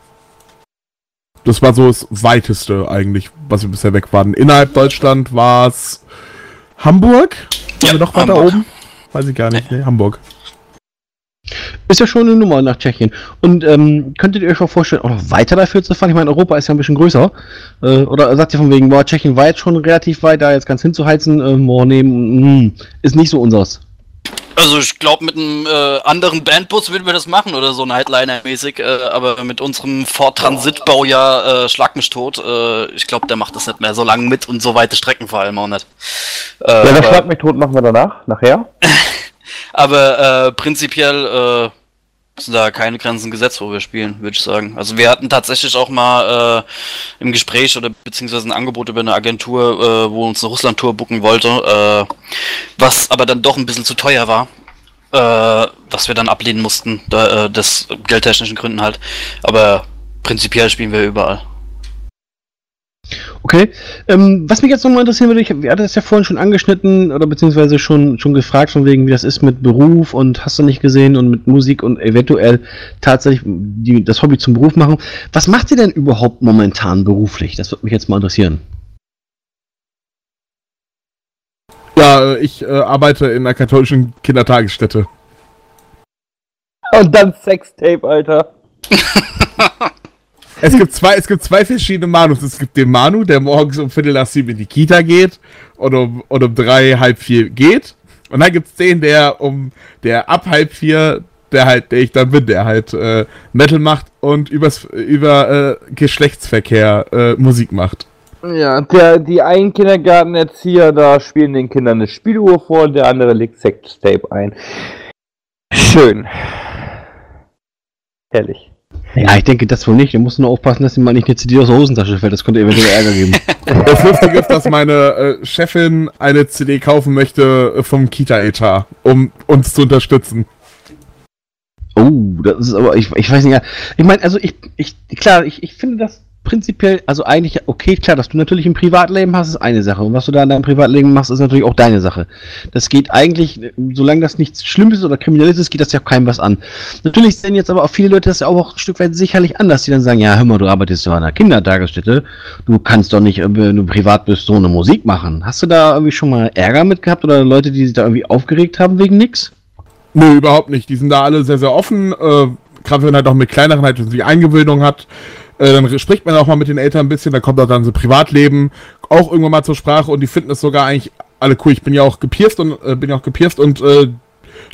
Das war so das weiteste eigentlich, was wir bisher weg waren. Innerhalb Deutschland war es Hamburg? Waren Ja, wir noch weiter Hamburg. oben? Weiß ich gar nicht. Nee, Hamburg. Ist ja schon eine Nummer nach Tschechien. Und ähm, könntet ihr euch auch vorstellen, auch noch weiter dafür zu fahren? Ich meine, Europa ist ja ein bisschen größer. Äh, oder sagt ihr von wegen, boah, Tschechien war jetzt schon relativ weit, da jetzt ganz hinzuheizen, äh, boah, nee, mm, ist nicht so unseres. Also ich glaube, mit einem äh, anderen Bandbus würden wir das machen oder so Nightliner-mäßig, äh, aber mit unserem Ford Transit-Baujahr äh, Schlag mich tot. Äh, ich glaube, der macht das nicht mehr so lang mit und so weite Strecken vor allem auch nicht. Äh, Ja, das Schlag mich tot machen wir danach, nachher. aber äh, prinzipiell äh, sind da keine Grenzen gesetzt, wo wir spielen, würde ich sagen. Also wir hatten tatsächlich auch mal äh, im Gespräch oder beziehungsweise ein Angebot über eine Agentur, äh, wo uns eine Russland-Tour booken wollte, äh, was aber dann doch ein bisschen zu teuer war. Äh, was wir dann ablehnen mussten, da, äh, des geldtechnischen Gründen halt. Aber prinzipiell spielen wir überall. Okay. Ähm, was mich jetzt nochmal interessieren würde, ich wir hatten das ja vorhin schon angeschnitten oder beziehungsweise schon, schon gefragt, von wegen, wie das ist mit Beruf und hast du nicht gesehen und mit Musik und eventuell tatsächlich die, das Hobby zum Beruf machen. Was macht ihr denn überhaupt momentan beruflich? Das würde mich jetzt mal interessieren. Ja, äh, ich äh, arbeite in einer katholischen Kindertagesstätte. Und dann Sextape, Alter. Es gibt zwei, es gibt zwei verschiedene Manus. Es gibt den Manu, der morgens um Viertel nach sieben in die Kita geht und um, und um drei, halb vier geht. Und dann gibt's den, der um, der ab halb vier, der halt, der ich dann bin, der halt äh, Metal macht und übers, über äh, Geschlechtsverkehr äh, Musik macht. Ja, der, die einen Kindergartenerzieher da spielen den Kindern eine Spieluhr vor und der andere legt Sextape ein. Schön. Herrlich. Ja, ich denke das wohl nicht. Du musst nur aufpassen, dass ihm mal nicht eine CD aus der Hosentasche fällt. Das könnte eventuell Ärger geben. Das Lustige ist, dass meine äh, Chefin eine CD kaufen möchte äh, vom Kita-Etat, um uns zu unterstützen. Oh, das ist aber, ich, ich weiß nicht. Ich meine, also ich, ich, klar, ich, ich finde das prinzipiell, also eigentlich okay, klar, dass du natürlich ein Privatleben hast, ist eine Sache. Und was du da in deinem Privatleben machst, ist natürlich auch deine Sache. Das geht eigentlich, solange das nichts Schlimmes oder Kriminelles ist, geht das ja keinem was an. Natürlich sehen jetzt aber auch viele Leute das ja auch ein Stück weit sicherlich anders, die dann sagen, ja, hör mal, du arbeitest ja an einer Kindertagesstätte, du kannst doch nicht, wenn du privat bist, so eine Musik machen. Hast du da irgendwie schon mal Ärger mit gehabt oder Leute, die sich da irgendwie aufgeregt haben wegen nix? Nö, überhaupt nicht. Die sind da alle sehr, sehr offen. Äh, Gerade wenn man halt auch mit kleineren halt die Eingewöhnung hat. Äh, dann spricht man auch mal mit den Eltern ein bisschen, dann kommt auch dann so Privatleben auch irgendwann mal zur Sprache und die finden es sogar eigentlich alle cool. Ich bin ja auch gepierst und äh, bin ja auch gepierst und äh,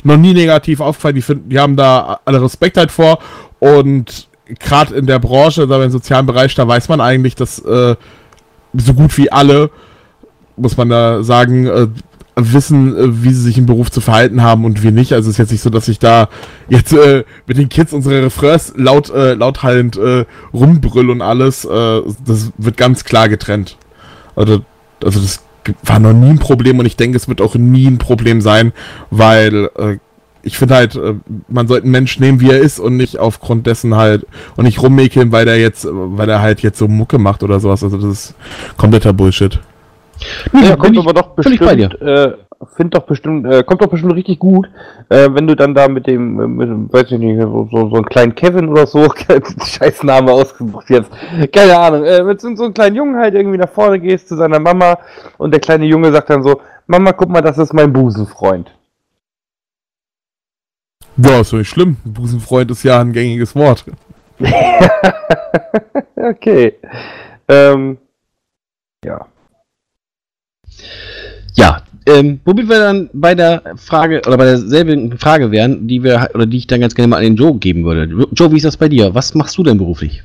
noch nie negativ aufgefallen. Die finden, die haben da alle Respekt halt vor und gerade in der Branche, da im sozialen Bereich, da weiß man eigentlich, dass äh, so gut wie alle, muss man da sagen, äh, wissen, äh, wie sie sich im Beruf zu verhalten haben und wie nicht. Also es ist jetzt nicht so, dass ich da jetzt äh, mit den Kids unsere Refrains laut, äh, lauthallend äh, rumbrüll und alles. Äh, das wird ganz klar getrennt. Also, also das war noch nie ein Problem und ich denke, es wird auch nie ein Problem sein, weil äh, ich finde halt, äh, man sollte einen Mensch nehmen, wie er ist und nicht aufgrund dessen halt und nicht rummäkeln, weil der jetzt, weil er halt jetzt so Mucke macht oder sowas. Also das ist kompletter Bullshit. Ja, kommt aber doch bestimmt, äh, find doch bestimmt, äh, kommt doch bestimmt richtig gut, äh, wenn du dann da mit dem, äh, mit, dem, weiß ich nicht, so, so, so einen kleinen Kevin oder so, scheiß Name ausgesucht jetzt, keine Ahnung, äh, mit so, so einem kleinen Jungen halt irgendwie nach vorne gehst zu seiner Mama und der kleine Junge sagt dann so, Mama, guck mal, das ist mein Busenfreund. Ja, ist doch nicht schlimm. Busenfreund ist ja ein gängiges Wort. okay. Ähm, ja. Ja, ähm, womit wir dann bei der Frage oder bei derselben Frage wären, die wir oder die ich dann ganz gerne mal an den Joe geben würde. Joe, wie ist das bei dir? Was machst du denn beruflich?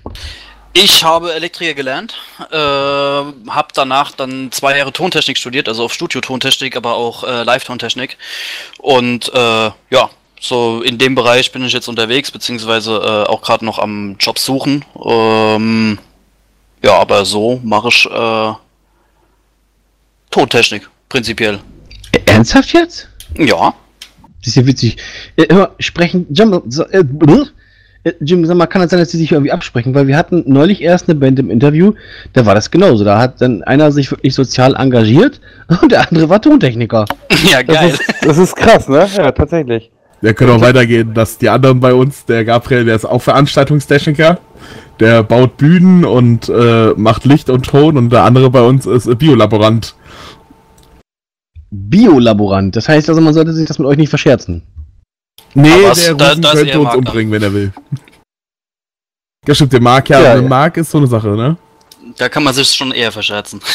Ich habe Elektriker gelernt, äh, habe danach dann zwei Jahre Tontechnik studiert, also auf Studio-Tontechnik, aber auch äh, Live-Tontechnik. Und äh, ja, so in dem Bereich bin ich jetzt unterwegs, beziehungsweise äh, auch gerade noch am Job suchen. Ähm, ja, aber so mache ich äh, Tontechnik, prinzipiell. Ernsthaft jetzt? Ja. Das ist ja witzig. Äh, hör sprechen, Jim, so, äh? Äh, Jim, sag mal, kann das sein, dass sie sich irgendwie absprechen? Weil wir hatten neulich erst eine Band im Interview, da war das genauso. Da hat dann einer sich wirklich sozial engagiert und der andere war Tontechniker. ja, Das geil. ist, das ist krass, ne? Ja, tatsächlich. Der könnte auch weitergehen, dass die anderen bei uns, der Gabriel, der ist auch Veranstaltungstechniker, der baut Bühnen und äh, macht Licht und Ton und der andere bei uns ist Biolaborant. Biolaborant. Das heißt also, man sollte sich das mit euch nicht verscherzen. Nee, Aber was- der da- Rufen könnte uns umbringen, wenn er will. Ja, stimmt, der Mark, ja, Ja, der ja. Mark ist so eine Sache, ne? Da kann man sich schon eher verscherzen.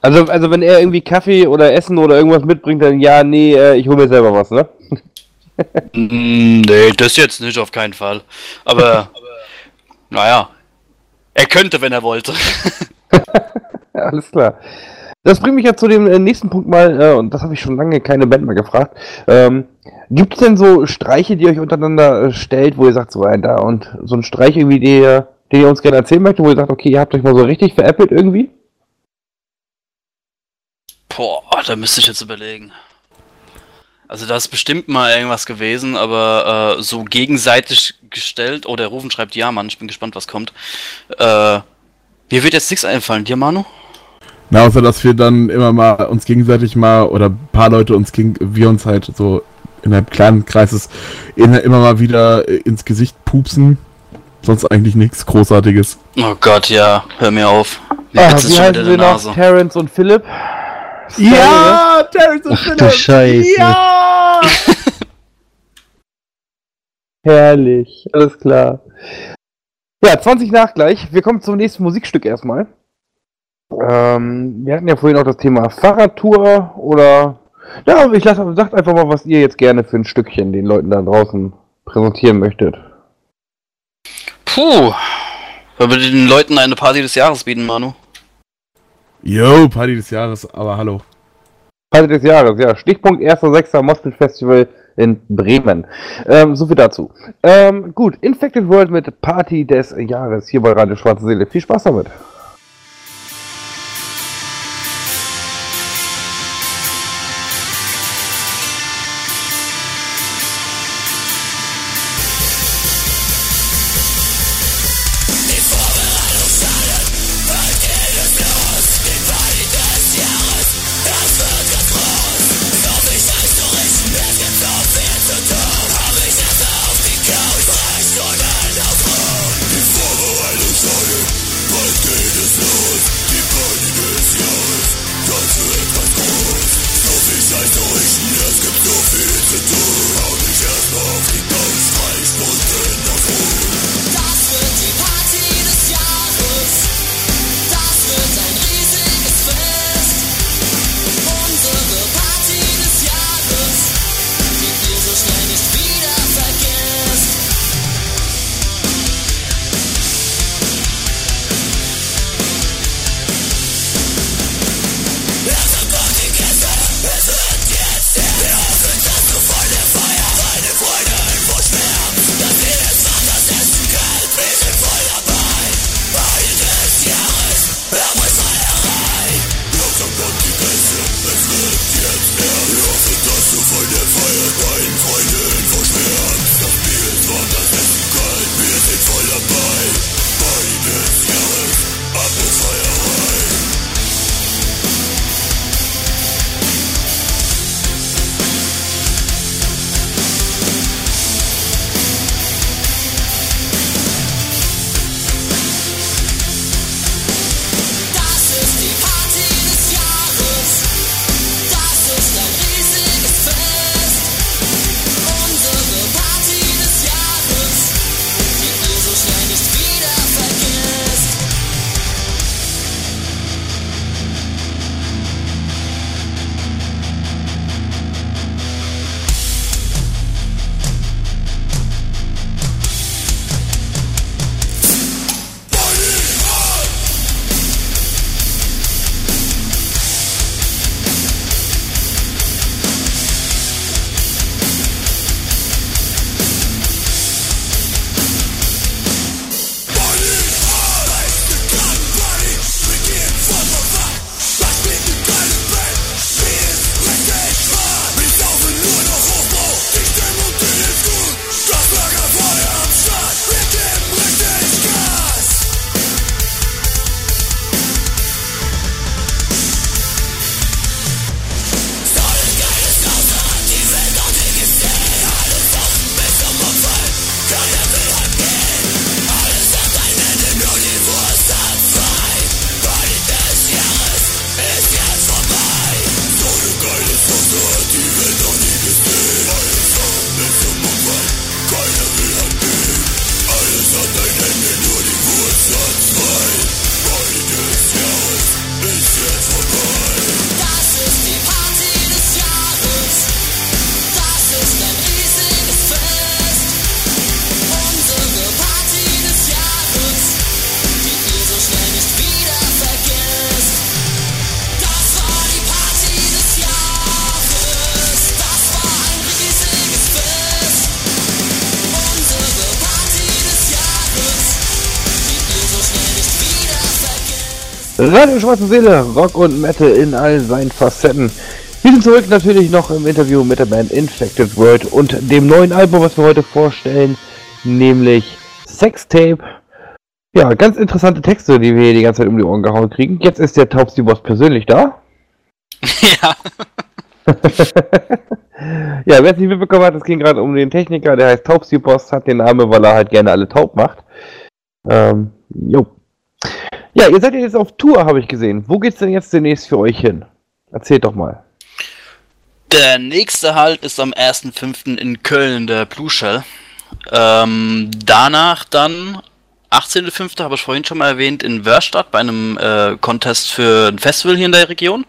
Also, also wenn er irgendwie Kaffee oder Essen oder irgendwas mitbringt, dann ja, nee, äh, ich hole mir selber was, ne? Mm, nee, das jetzt nicht, auf keinen Fall. Aber, naja, er könnte, wenn er wollte. Alles klar. Das bringt mich ja zu dem äh, nächsten Punkt mal, äh, und das habe ich schon lange keine Band mehr gefragt. Ähm, Gibt es denn so Streiche, die ihr euch untereinander äh, stellt, wo ihr sagt, so ein da und so ein Streich irgendwie, den ihr, den ihr uns gerne erzählen möchtet, wo ihr sagt, okay, ihr habt euch mal so richtig veräppelt irgendwie? Boah, da müsste ich jetzt überlegen. Also da ist bestimmt mal irgendwas gewesen, aber äh, so gegenseitig gestellt. Oh, der Rufen schreibt ja, Mann, ich bin gespannt, was kommt. Äh, mir wird jetzt nichts einfallen. Dir, Manu? Na, außer dass wir dann immer mal uns gegenseitig mal oder ein paar Leute uns gegen wir uns halt so in einem kleinen Kreises immer mal wieder ins Gesicht pupsen. Sonst eigentlich nichts Großartiges. Oh Gott, ja, hör mir auf. Mir ah, wie heißen sie noch? Terence und Philipp? Ja, Terence und Ach, Philipp! Du Scheiße. Ja! Herrlich, alles klar. Ja, 20 nach gleich. Wir kommen zum nächsten Musikstück erstmal. Ähm, wir hatten ja vorhin auch das Thema Fahrradtour oder. Ja, ich lasse, sagt einfach mal, was ihr jetzt gerne für ein Stückchen den Leuten da draußen präsentieren möchtet. Puh. Wollen wir den Leuten eine Party des Jahres bieten, Manu? Yo, Party des Jahres, aber hallo. Party des Jahres, ja. Stichpunkt 1.6. Mostel Festival in Bremen. Ähm, so viel dazu. Ähm, gut, Infected World mit Party des Jahres hier bei Radio Schwarze Seele. Viel Spaß damit. Radio Schwarze Seele, Rock und Metal in all seinen Facetten. Wir sind zurück natürlich noch im Interview mit der Band Infected World und dem neuen Album, was wir heute vorstellen, nämlich Sextape. Ja, ganz interessante Texte, die wir hier die ganze Zeit um die Ohren gehauen kriegen. Jetzt ist der Taubsi Boss persönlich da. ja. ja, wer es nicht mitbekommen hat, es ging gerade um den Techniker, der heißt Taubsi Boss, hat den Namen, weil er halt gerne alle taub macht. Ähm, jo. Ja, ihr seid ja jetzt auf Tour, habe ich gesehen. Wo geht's denn jetzt demnächst für euch hin? Erzählt doch mal. Der nächste Halt ist am 1.5. in Köln, der Blue Shell. Ähm, danach dann 18.05. habe ich vorhin schon mal erwähnt, in Wörstadt bei einem äh, Contest für ein Festival hier in der Region.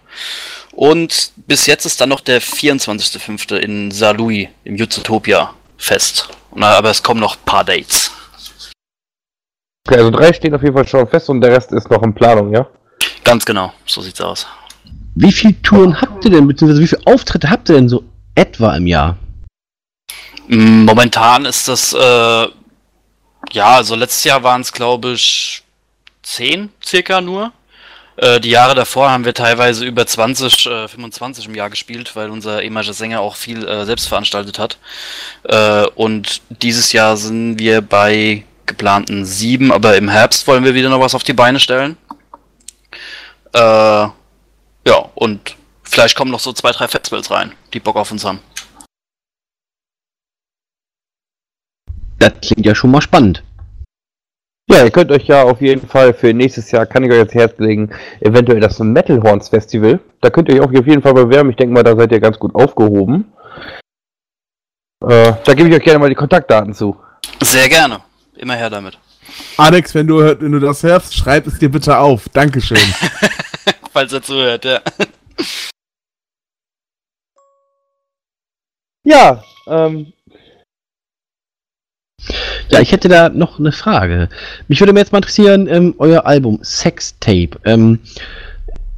Und bis jetzt ist dann noch der 24.05. in Saarlouis im Jutzotopia Fest. Na, aber es kommen noch ein paar Dates. Okay, also drei stehen auf jeden Fall schon fest und der Rest ist noch in Planung, ja? Ganz genau, so sieht's aus. Wie viele Touren habt ihr denn, beziehungsweise wie viele Auftritte habt ihr denn so etwa im Jahr? Mm, Momentan ist das, äh, ja, also letztes Jahr waren es, glaube ich, 10 circa nur. Äh, die Jahre davor haben wir teilweise über 20, äh, 25 im Jahr gespielt, weil unser ehemaliger Sänger auch viel äh, selbst veranstaltet hat. Äh, und dieses Jahr sind wir bei geplanten sieben, aber im Herbst wollen wir wieder noch was auf die Beine stellen. Äh, ja, und vielleicht kommen noch so zwei, drei Festivals rein, die Bock auf uns haben. Das klingt ja schon mal spannend. Ja, ihr könnt euch ja auf jeden Fall für nächstes Jahr, kann ich euch ans Herz legen, eventuell das Metal Horns Festival. Da könnt ihr euch auch auf jeden Fall bewerben. Ich denke mal, da seid ihr ganz gut aufgehoben. Äh, da gebe ich euch gerne mal die Kontaktdaten zu. Sehr gerne. Immer her damit. Alex, wenn du, wenn du das hörst, schreib es dir bitte auf. Dankeschön. Falls er zuhört, ja. Ja, ähm, Ja, ich hätte da noch eine Frage. Mich würde mir jetzt mal interessieren, ähm, euer Album Sextape. Ähm,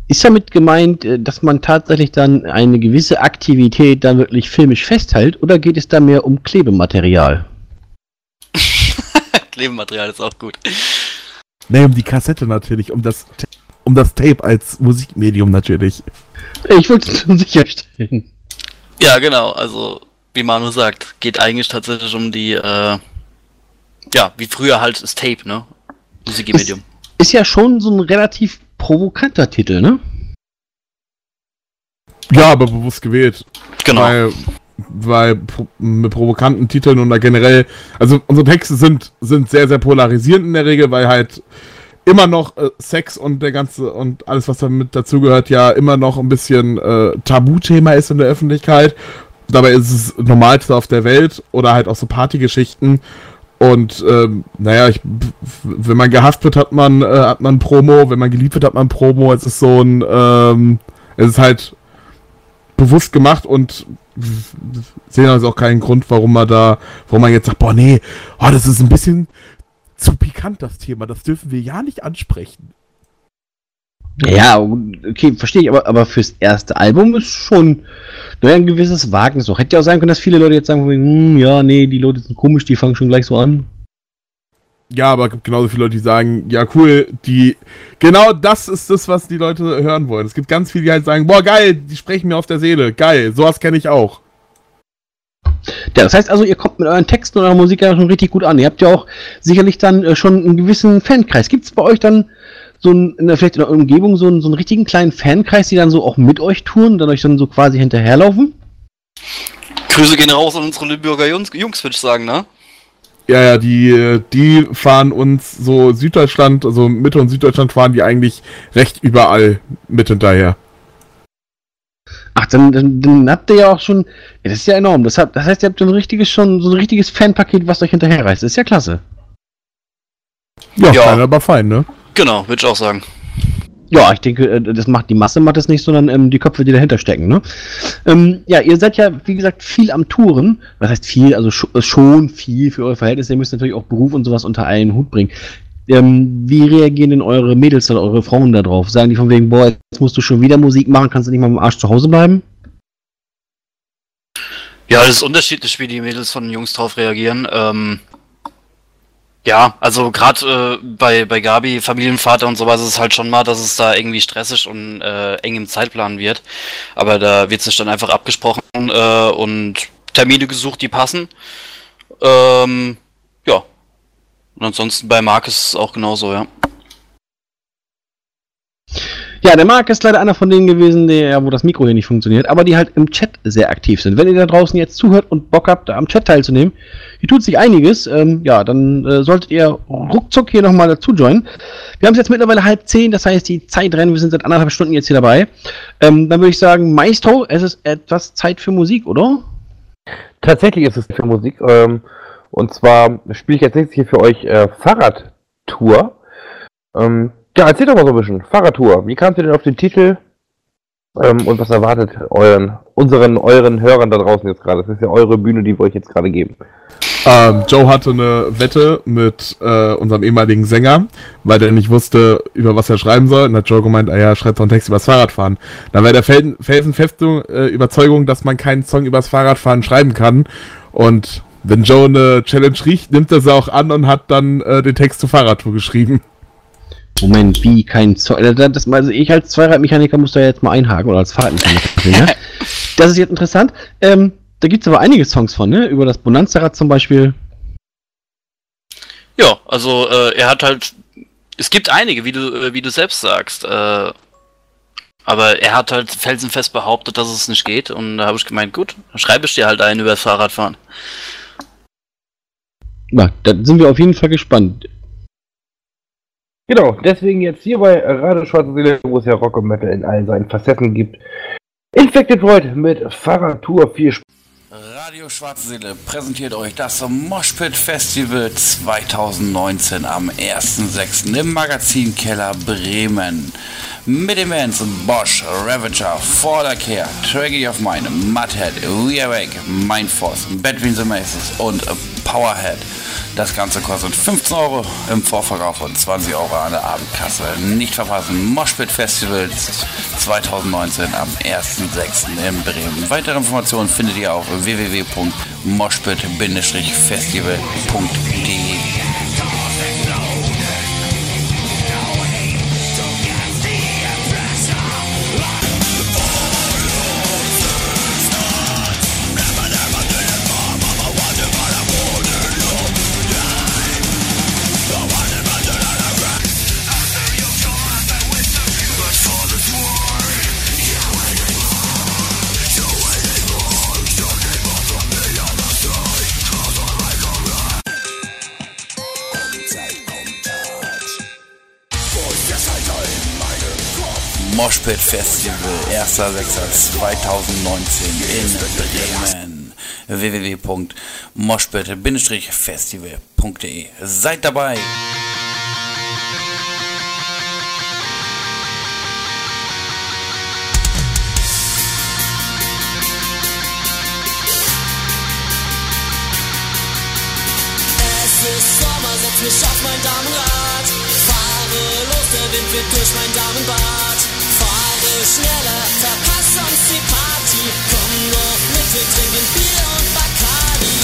ist damit gemeint, äh, dass man tatsächlich dann eine gewisse Aktivität dann wirklich filmisch festhält oder geht es da mehr um Klebematerial? Klebematerial ist auch gut. nee, um die Kassette natürlich, um das, um das Tape als Musikmedium natürlich. Ich wollte es nur sicherstellen. Ja, genau. Also, wie Manu sagt, geht eigentlich tatsächlich um die, äh, ja, wie früher halt das Tape, ne? Musikmedium. Ist ja schon so ein relativ provokanter Titel, ne? Ja, aber bewusst gewählt. Genau. Weil, weil mit provokanten Titeln und da generell, also unsere Texte sind, sind sehr, sehr polarisierend in der Regel, weil halt immer noch äh, Sex und der ganze und alles, was damit dazugehört, ja immer noch ein bisschen äh, Tabuthema ist in der Öffentlichkeit. Dabei ist es das Normalste auf der Welt oder halt auch so Partygeschichten. Und ähm, naja, ich, wenn man gehasst wird, hat man, äh, hat man Promo, wenn man geliebt wird, hat man Promo. Es ist so ein, ähm, es ist halt bewusst gemacht und sehen also auch keinen Grund, warum man da, warum man jetzt sagt, boah, nee, oh, das ist ein bisschen zu pikant, das Thema, das dürfen wir ja nicht ansprechen. Ja, okay, verstehe ich, aber, aber fürs erste Album ist schon naja, ein gewisses Wagnis. Auch hätte ja auch sein können, dass viele Leute jetzt sagen, hm, ja, nee, die Leute sind komisch, die fangen schon gleich so an. Ja, aber es gibt genauso viele Leute, die sagen, ja cool, die, genau das ist das, was die Leute hören wollen. Es gibt ganz viele, die halt sagen, boah, geil, die sprechen mir auf der Seele, geil, sowas kenne ich auch. Ja, das heißt also, ihr kommt mit euren Texten und eurer Musik ja schon richtig gut an. Ihr habt ja auch sicherlich dann äh, schon einen gewissen Fankreis. Gibt es bei euch dann so ein, in der, vielleicht in der Umgebung so einen, so einen richtigen kleinen Fankreis, die dann so auch mit euch touren, dann euch dann so quasi hinterherlaufen? Grüße gehen raus an unsere Lübecker Jungs, Jungs würde ich sagen, ne? Ja, ja, die, die fahren uns so Süddeutschland, also Mitte und Süddeutschland fahren die eigentlich recht überall mit hinterher. Ach, dann, dann, dann habt ihr ja auch schon. Ja, das ist ja enorm. Das, habt, das heißt, ihr habt so ein richtiges schon, so ein richtiges Fanpaket, was euch hinterherreißt. Das ist ja klasse. Ja, Ja. fein, aber fein, ne? Genau, würde ich auch sagen. Ja, ich denke, äh, das macht die Masse macht es nicht, sondern ähm, die Köpfe, die dahinter stecken, ne? Ähm, ja, ihr seid ja, wie gesagt, viel am Touren. Was heißt viel? Also sch äh, schon viel für eure Verhältnisse. Ihr müsst natürlich auch Beruf und sowas unter einen Hut bringen. Ähm, wie reagieren denn eure Mädels oder eure Frauen da drauf? Sagen die von wegen, boah, jetzt musst du schon wieder Musik machen, kannst du nicht mal dem Arsch zu Hause bleiben? Ja, das ist unterschiedlich, wie die Mädels von den Jungs drauf reagieren. Ähm, ja, also gerade äh, bei, bei Gabi, Familienvater und sowas ist es halt schon mal, dass es da irgendwie stressig und äh, eng im Zeitplan wird. Aber da wird sich dann einfach abgesprochen äh, und Termine gesucht, die passen. Ähm, ja. Und ansonsten bei Mark ist es auch genauso, ja. Ja, der Marc ist leider einer von denen gewesen, der, wo das Mikro hier nicht funktioniert, aber die halt im Chat sehr aktiv sind. Wenn ihr da draußen jetzt zuhört und Bock habt, da am Chat teilzunehmen, hier tut sich einiges, ähm, ja, dann äh, solltet ihr ruckzuck hier nochmal dazu joinen. Wir haben es jetzt mittlerweile halb zehn, das heißt, die Zeit rennen, wir sind seit anderthalb Stunden jetzt hier dabei. Ähm, dann würde ich sagen, Maestro, es ist etwas Zeit für Musik, oder? Tatsächlich ist es für Musik. Ähm, und zwar spiele ich jetzt nächstes hier für euch äh, Fahrradtour. Ähm, ja, erzähl doch mal so ein bisschen. Fahrradtour. Wie kamt ihr denn auf den Titel? Ähm, und was erwartet euren, unseren, euren Hörern da draußen jetzt gerade? Das ist ja eure Bühne, die wir euch jetzt gerade geben. Ähm, Joe hatte eine Wette mit äh, unserem ehemaligen Sänger, weil der nicht wusste, über was er schreiben soll. Und hat Joe gemeint, ah ja, schreibt doch einen Text übers Fahrradfahren. Da war der Fel felsenfeste äh, Überzeugung, dass man keinen Song übers Fahrradfahren schreiben kann. Und wenn Joe eine Challenge riecht, nimmt er sie auch an und hat dann äh, den Text zur Fahrradtour geschrieben. Moment, wie kein Zeug. Das, also ich als Zweiradmechaniker muss da jetzt mal einhaken oder als Fahrradmechaniker. ne? Das ist jetzt interessant. Ähm, da gibt es aber einige Songs von, ne? Über das Bonanza-Rad zum Beispiel. Ja, also äh, er hat halt. Es gibt einige, wie du, äh, wie du selbst sagst. Äh, aber er hat halt felsenfest behauptet, dass es nicht geht. Und da habe ich gemeint, gut, dann schreibe ich dir halt einen über das Fahrradfahren. Na, da sind wir auf jeden Fall gespannt. Genau, deswegen jetzt hier bei Radio Schwarze Seele, wo es ja Rock und Metal in allen seinen Facetten gibt. Infected Void mit Fahrradtour 4 Sp Radio Schwarze Seele präsentiert euch das Moshpit Festival 2019 am 1.6. im Magazin Keller Bremen. Mit den Bands Bosch, Ravager, Care, Tragedy of Mine, Mudhead, We Awake, Mindforce, Between the Maces und Powerhead. Das Ganze kostet 15 Euro im Vorverkauf und 20 Euro an der Abendkasse. Nicht verpassen, Moshpit Festival 2019 am 1.6. in Bremen. Weitere Informationen findet ihr auf www.moshpit-festival.de. Moshpit Festival 1.6.2019 in Bremen. www.moshpit-festival.de Seid dabei! Mich auf mein Damenrad. Fahre los, der Wind weht durch mein Damenbad. Schneller, verpass uns die Party. Wir trinken Bier und Bacardi.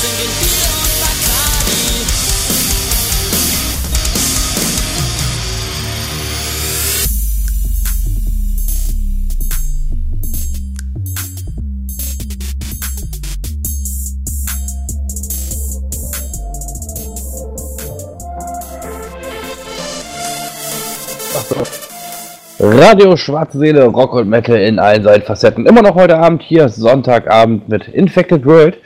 Trinken Bier und Bacardi. Radio Schwarze Seele, Rock und Metal in allen seinen Facetten. Immer noch heute Abend hier, Sonntagabend mit Infected World.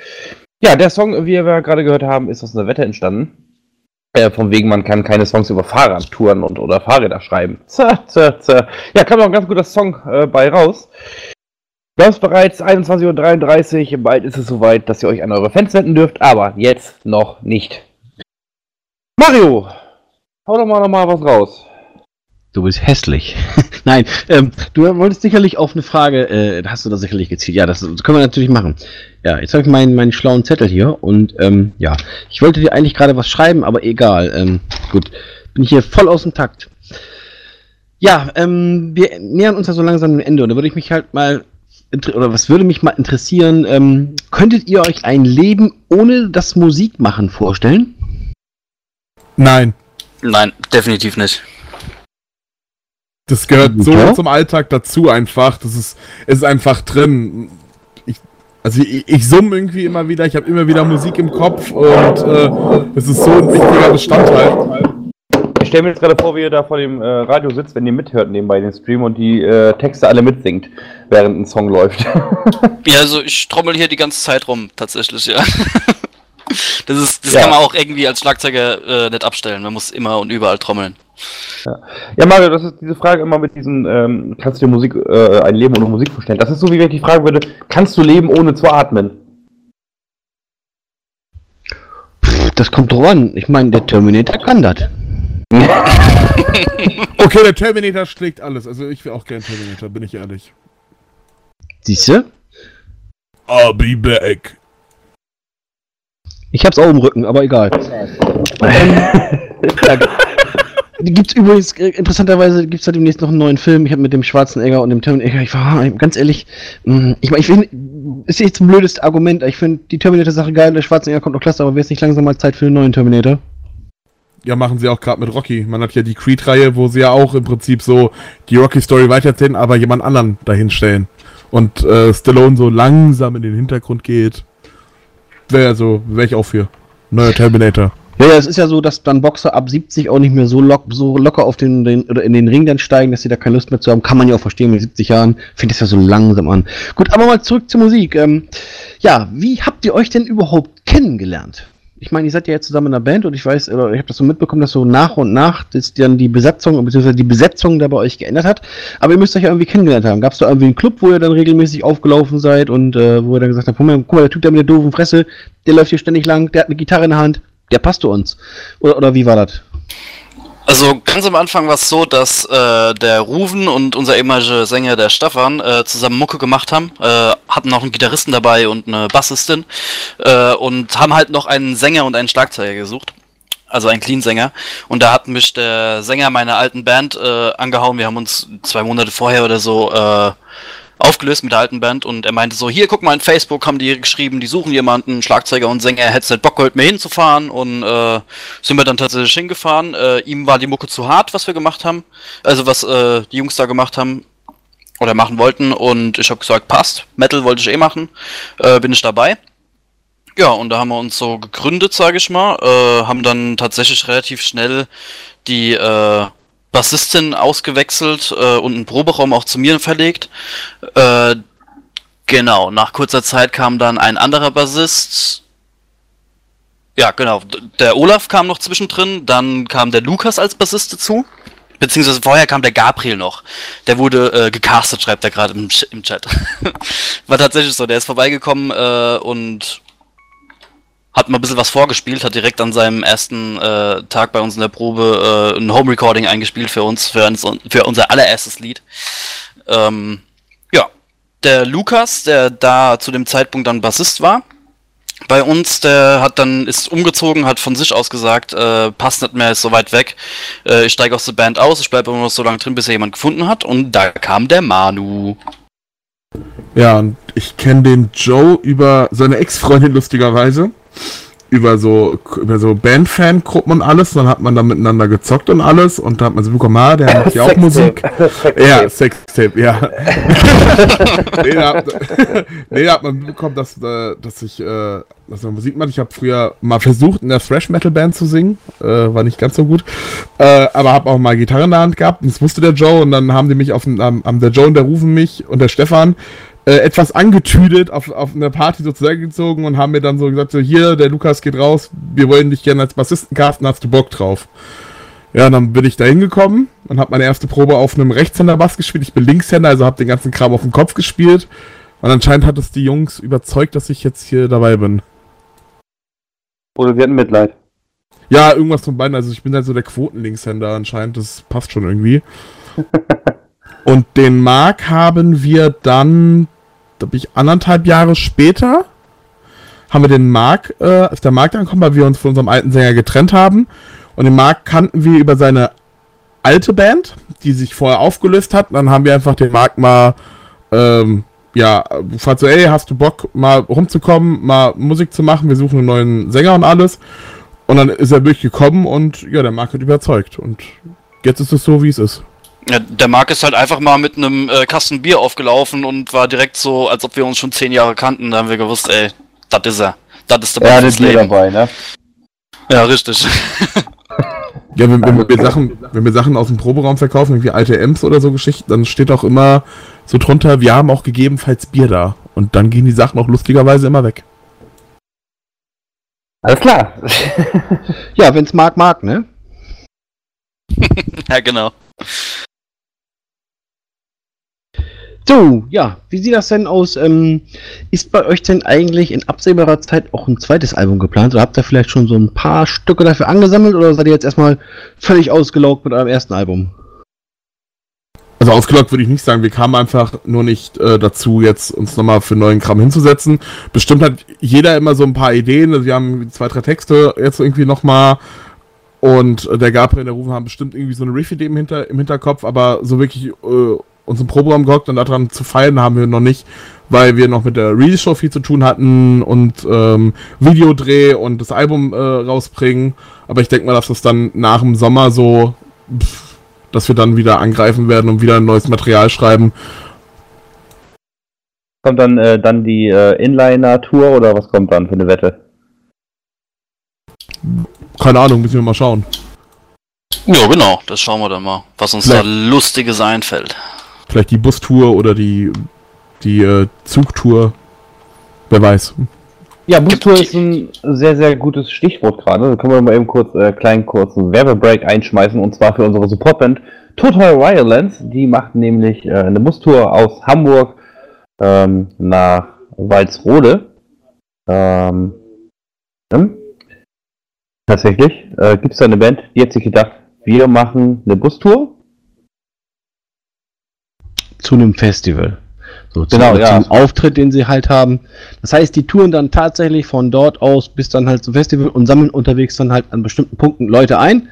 Ja, der Song, wie wir gerade gehört haben, ist aus einer Wette entstanden. Äh, von wegen, man kann keine Songs über Fahrradtouren und oder Fahrräder schreiben. Zah, zah, zah. Ja, kam noch ein ganz guter Song äh, bei raus. Wir haben bereits 21.33 Uhr. Bald ist es soweit, dass ihr euch an eure Fans wenden dürft, aber jetzt noch nicht. Mario, hau doch mal noch mal was raus. Du bist hässlich. Nein, ähm, du wolltest sicherlich auf eine Frage, äh, hast du da sicherlich gezielt. Ja, das, das können wir natürlich machen. Ja, jetzt habe ich meinen, meinen schlauen Zettel hier und ähm, ja, ich wollte dir eigentlich gerade was schreiben, aber egal. Ähm, gut, bin ich hier voll aus dem Takt. Ja, ähm, wir nähern uns ja so langsam dem Ende und da würde ich mich halt mal oder was würde mich mal interessieren, ähm, könntet ihr euch ein Leben ohne das Musikmachen vorstellen? Nein, Nein, definitiv nicht. Das gehört so Ja? zum Alltag dazu einfach. Das ist, es ist einfach drin. Ich, also ich, ich summe irgendwie immer wieder, ich habe immer wieder Musik im Kopf und äh, das ist so ein wichtiger Bestandteil. Ich stelle mir jetzt gerade vor, wie ihr da vor dem äh, Radio sitzt, wenn ihr mithört nebenbei den Stream und die äh, Texte alle mitsingt, während ein Song läuft. Ja, also ich trommel hier die ganze Zeit rum, tatsächlich, ja. Das ist, das Ja. kann man auch irgendwie als Schlagzeuger äh, nicht abstellen. Man muss immer und überall trommeln. ja, Mario, das ist diese Frage immer mit diesen, ähm, kannst du dir Musik, äh, ein Leben ohne Musik vorstellen? Das ist so, wie wenn ich die fragen würde, kannst du leben ohne zu atmen? Das kommt drauf an. Ich meine, der Terminator kann das. Okay, der Terminator schlägt alles. Also ich will auch gern Terminator, bin ich ehrlich. Siehst du? I'll be back. Ich hab's auch im Rücken, aber egal. gibt's übrigens, äh, interessanterweise gibt's da demnächst noch einen neuen Film. Ich habe mit dem Schwarzenegger und dem Terminator, ich war ganz ehrlich, mh, ich meine, ich finde, ist jetzt ein blödes Argument, ich finde die Terminator-Sache geil, der Schwarzenegger kommt noch klasse, aber wäre es nicht langsam mal Zeit für einen neuen Terminator? Ja, machen sie auch gerade mit Rocky. Man hat ja die Creed-Reihe, wo sie ja auch im Prinzip so die Rocky-Story weitererzählen, aber jemand anderen dahinstellen. Und äh, Stallone so langsam in den Hintergrund geht. Wäre so, wäre ich auch für. Neuer Terminator. Ja, ja, es ist ja so, dass dann Boxer ab 70 auch nicht mehr so, lock, so locker auf den, den oder in den Ring dann steigen, dass sie da keine Lust mehr zu haben. Kann man ja auch verstehen mit 70 Jahren. Fängt das ja so langsam an. Gut, aber mal zurück zur Musik. Ähm, ja, wie habt ihr euch denn überhaupt kennengelernt? Ich meine, ihr seid ja jetzt zusammen in einer Band und ich weiß, oder ich habe das so mitbekommen, dass so nach und nach dass dann die Besetzung, beziehungsweise die Besetzung da bei euch geändert hat. Aber ihr müsst euch ja irgendwie kennengelernt haben. Gab es da irgendwie einen Club, wo ihr dann regelmäßig aufgelaufen seid und äh, wo ihr dann gesagt habt, guck mal, guck mal, der Typ da mit der doofen Fresse, der läuft hier ständig lang, der hat eine Gitarre in der Hand, der passt zu uns. Oder, oder wie war das? Also ganz am Anfang war es so, dass äh, der Ruven und unser ehemaliger Sänger, der Stefan, äh, zusammen Mucke gemacht haben, äh, hatten noch einen Gitarristen dabei und eine Bassistin äh, und haben halt noch einen Sänger und einen Schlagzeuger gesucht. Also einen Clean-Sänger. Und da hat mich der Sänger meiner alten Band äh, angehauen. Wir haben uns zwei Monate vorher oder so äh, aufgelöst mit der alten Band und er meinte so, hier, guck mal, in Facebook haben die geschrieben, die suchen jemanden, Schlagzeuger und Sänger, du nicht Bock geholt, mir hinzufahren und äh, sind wir dann tatsächlich hingefahren. Äh, ihm war die Mucke zu hart, was wir gemacht haben, also was äh, die Jungs da gemacht haben oder machen wollten und ich habe gesagt, passt, Metal wollte ich eh machen, äh, bin ich dabei. Ja, und da haben wir uns so gegründet, sage ich mal, äh, haben dann tatsächlich relativ schnell die äh, Bassistin ausgewechselt äh, und einen Proberaum auch zu mir verlegt. Äh, genau, nach kurzer Zeit kam dann ein anderer Bassist. Ja, genau, der Olaf kam noch zwischendrin, dann kam der Lukas als Bassist dazu. Beziehungsweise vorher kam der Gabriel noch. Der wurde äh, gecastet, schreibt er gerade im, im Chat. War tatsächlich so, der ist vorbeigekommen äh, und hat mal ein bisschen was vorgespielt, hat direkt an seinem ersten äh, Tag bei uns in der Probe äh, ein Home Recording eingespielt für uns, für, uns, für unser allererstes Lied. Ähm, ja, der Lukas, der da zu dem Zeitpunkt dann Bassist war, bei uns, der hat dann, ist umgezogen, hat von sich aus gesagt, äh, passt nicht mehr, ist so weit weg. Äh, ich steige aus der Band aus, ich bleibe immer noch so lange drin, bis er jemand gefunden hat. Und da kam der Manu. Ja, und ich kenne den Joe über seine Ex-Freundin lustigerweise über so über so Band-Fan-Gruppen und alles, dann hat man da miteinander gezockt und alles. Und da hat man so bekommen, ah, der macht ja auch Musik. ja, Sextape, ja. nee, da hat, nee, da hat man bekommen, dass, äh, dass ich äh, dass man Musik macht. Ich habe früher mal versucht, in der Thrash-Metal-Band zu singen, äh, war nicht ganz so gut, äh, aber habe auch mal Gitarre in der Hand gehabt. Und das wusste der Joe. Und dann haben die mich auf den, am, der Joe und der rufen mich und der Stefan äh, etwas angetüdet auf, auf eine Party sozusagen gezogen und haben mir dann so gesagt, so hier, der Lukas geht raus, wir wollen dich gerne als Bassisten casten, hast du Bock drauf? Ja, dann bin ich da hingekommen und habe meine erste Probe auf einem Rechtshänder-Bass gespielt. Ich bin Linkshänder, also habe den ganzen Kram auf dem Kopf gespielt. Und anscheinend hat es die Jungs überzeugt, dass ich jetzt hier dabei bin. Oder wir hatten Mitleid. Ja, irgendwas von beiden. Also ich bin halt so der Quoten-Linkshänder anscheinend. Das passt schon irgendwie. und den Mark haben wir dann glaube ich, anderthalb Jahre später haben wir den Mark, äh, ist der Mark dann gekommen, weil wir uns von unserem alten Sänger getrennt haben. Und den Mark kannten wir über seine alte Band, die sich vorher aufgelöst hat. Und dann haben wir einfach den Mark mal, ähm, ja, gefragt so, ey, hast du Bock, mal rumzukommen, mal Musik zu machen? Wir suchen einen neuen Sänger und alles. Und dann ist er durchgekommen und ja, der Mark hat überzeugt. Und jetzt ist es so, wie es ist. Ja, der Marc ist halt einfach mal mit einem äh, Kasten Bier aufgelaufen und war direkt so, als ob wir uns schon zehn Jahre kannten. Da haben wir gewusst, ey, das ist er. Das ist der ja, das Leben. dabei, ne? Ja, richtig. ja, wenn, wenn, wir Sachen, wenn wir Sachen aus dem Proberaum verkaufen, wie alte Amps oder so Geschichten, dann steht auch immer so drunter, wir haben auch gegebenenfalls Bier da. Und dann gehen die Sachen auch lustigerweise immer weg. Alles klar. ja, wenn's mag, mag, ne? ja, genau. So, ja, wie sieht das denn aus? Ähm, ist bei euch denn eigentlich in absehbarer Zeit auch ein zweites Album geplant? Oder habt ihr vielleicht schon so ein paar Stücke dafür angesammelt oder seid ihr jetzt erstmal völlig ausgelaugt mit eurem ersten Album? Also ausgelaugt würde ich nicht sagen, wir kamen einfach nur nicht äh, dazu, jetzt uns nochmal für neuen Kram hinzusetzen. Bestimmt hat jeder immer so ein paar Ideen, also wir haben zwei, drei Texte jetzt irgendwie nochmal und der Gabriel und der Rufen haben bestimmt irgendwie so eine Riff-Idee im, Hinter im Hinterkopf, aber so wirklich äh, uns im Proberaum gehockt und daran zu feiern haben wir noch nicht, weil wir noch mit der Release-Show viel zu tun hatten und ähm, Videodreh und das Album äh, rausbringen. Aber ich denke mal, dass das dann nach dem Sommer so, pff, dass wir dann wieder angreifen werden und wieder ein neues Material schreiben. Kommt dann, äh, dann die äh, Inliner-Tour oder was kommt dann für eine Wette? Keine Ahnung, müssen wir mal schauen. Ja, genau, das schauen wir dann mal, was uns Vielleicht. da Lustiges einfällt. Vielleicht die Bustour oder die, die äh, Zugtour. Wer weiß. Ja, Bustour ist ein sehr, sehr gutes Stichwort gerade. Da können wir mal eben kurz äh, kleinen kurzen Werbebreak einschmeißen und zwar für unsere Supportband Total Violence. Die macht nämlich äh, eine Bustour aus Hamburg ähm, nach Walsrode. Ähm, hm? Tatsächlich äh, gibt es da eine Band, die hat sich gedacht, wir machen eine Bustour zu einem Festival. So, genau, zum, ja. zum Auftritt, den sie halt haben. Das heißt, die touren dann tatsächlich von dort aus bis dann halt zum Festival und sammeln unterwegs dann halt an bestimmten Punkten Leute ein.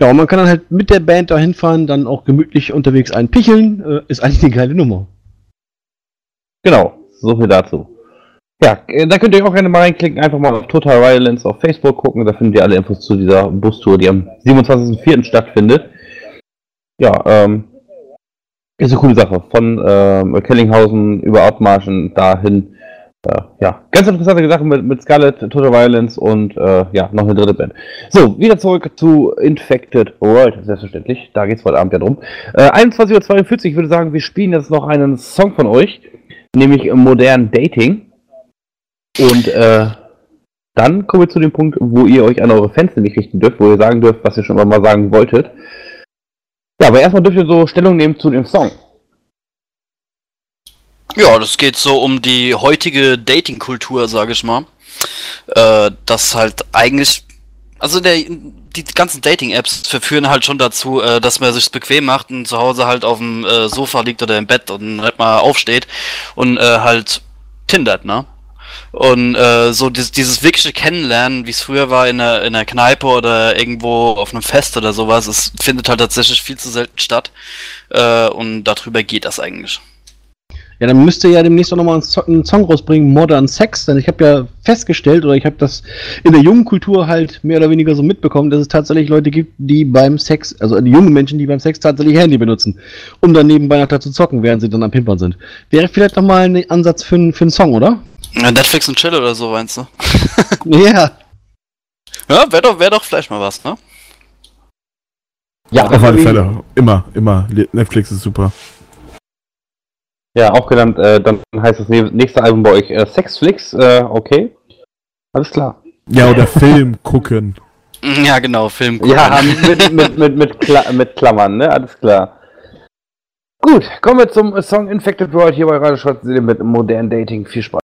Ja, und man kann dann halt mit der Band dahin fahren, dann auch gemütlich unterwegs einpicheln. Äh, ist eigentlich eine geile Nummer. Genau, so viel dazu. Ja, äh, da könnt ihr auch gerne mal reinklicken, einfach mal auf Total Violence auf Facebook gucken, da findet ihr alle Infos zu dieser Bustour, die am 27.04. stattfindet. Ja, ähm, ist eine coole Sache. Von ähm, Kellinghausen über Ottmarschen dahin. Äh, ja, ganz interessante Sache mit, mit Scarlet, Total Violence und äh, ja, noch eine dritte Band. So, wieder zurück zu Infected World, selbstverständlich. Da geht es heute Abend ja drum. Äh, 21.42 Uhr, ich würde sagen, wir spielen jetzt noch einen Song von euch, nämlich Modern Dating. Und äh, dann kommen wir zu dem Punkt, wo ihr euch an eure Fans nämlich richten dürft, wo ihr sagen dürft, was ihr schon mal sagen wolltet. Ja, aber erstmal dürft ihr so Stellung nehmen zu dem Song. Ja, das geht so um die heutige Dating-Kultur, sage ich mal. äh, dass halt eigentlich, also der, die ganzen Dating-Apps verführen halt schon dazu, äh, dass man sich bequem macht und zu Hause halt auf dem äh, Sofa liegt oder im Bett und halt mal aufsteht und äh, halt tindert, ne? Und äh, so dieses, dieses wirkliche Kennenlernen, wie es früher war in einer, in einer Kneipe oder irgendwo auf einem Fest oder sowas, es findet halt tatsächlich viel zu selten statt. Äh, und darüber geht das eigentlich. Ja, dann müsst ihr ja demnächst auch nochmal einen Song rausbringen, Modern Sex, denn ich habe ja festgestellt, oder ich habe das in der jungen Kultur halt mehr oder weniger so mitbekommen, dass es tatsächlich Leute gibt, die beim Sex, also die jungen Menschen, die beim Sex tatsächlich Handy benutzen, um dann nebenbei noch dazu zocken, während sie dann am Pimpern sind. Wäre vielleicht nochmal ein Ansatz für, für einen Song, oder? Netflix und Chill oder so, meinst du? Ja. Ja, wäre doch, wär doch vielleicht mal was, ne? Ja, auf alle Fälle. Immer, immer. Netflix ist super. Ja, auch genannt, äh, dann heißt das nächste Album bei euch äh, Sexflix, äh, okay. Alles klar. Ja, oder Film gucken. Ja, genau, Film gucken. Ja, mit, mit, mit, mit, Kla mit Klammern, ne? Alles klar. Gut, kommen wir zum Song Infected World hier bei Radio Schwarze mit modernen Dating. Viel Spaß.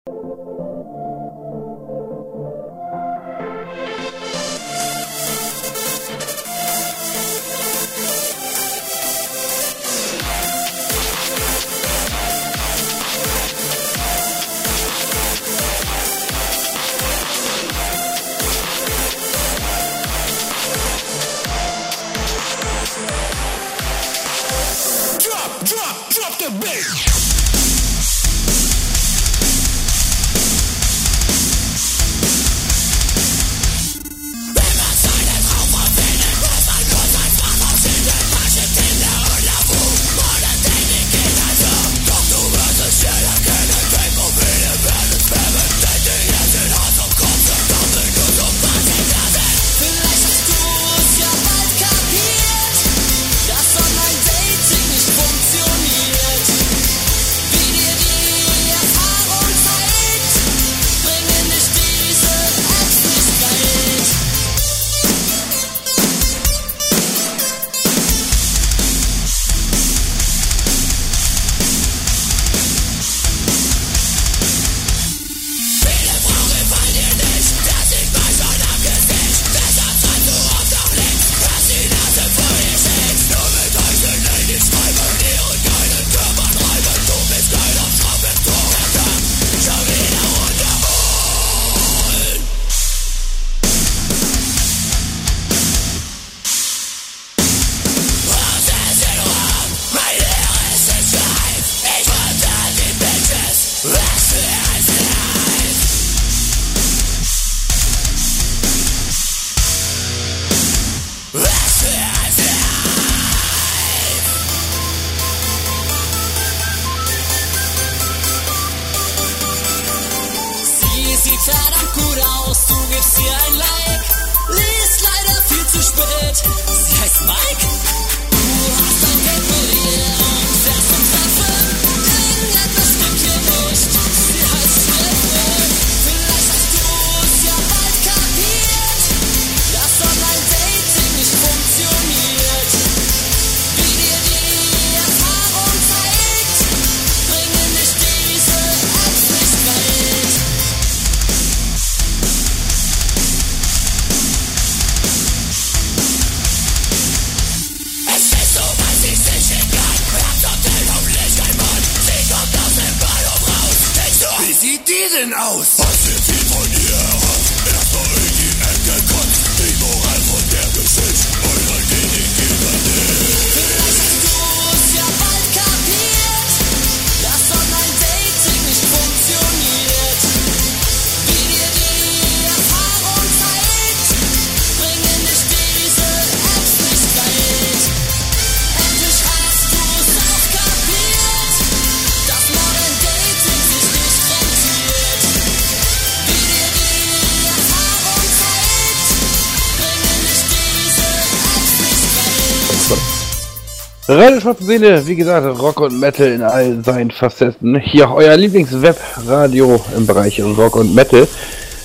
Radio Schwarze Seele, wie gesagt, Rock und Metal in all seinen Facetten. Hier euer Lieblingswebradio im Bereich Rock und Metal.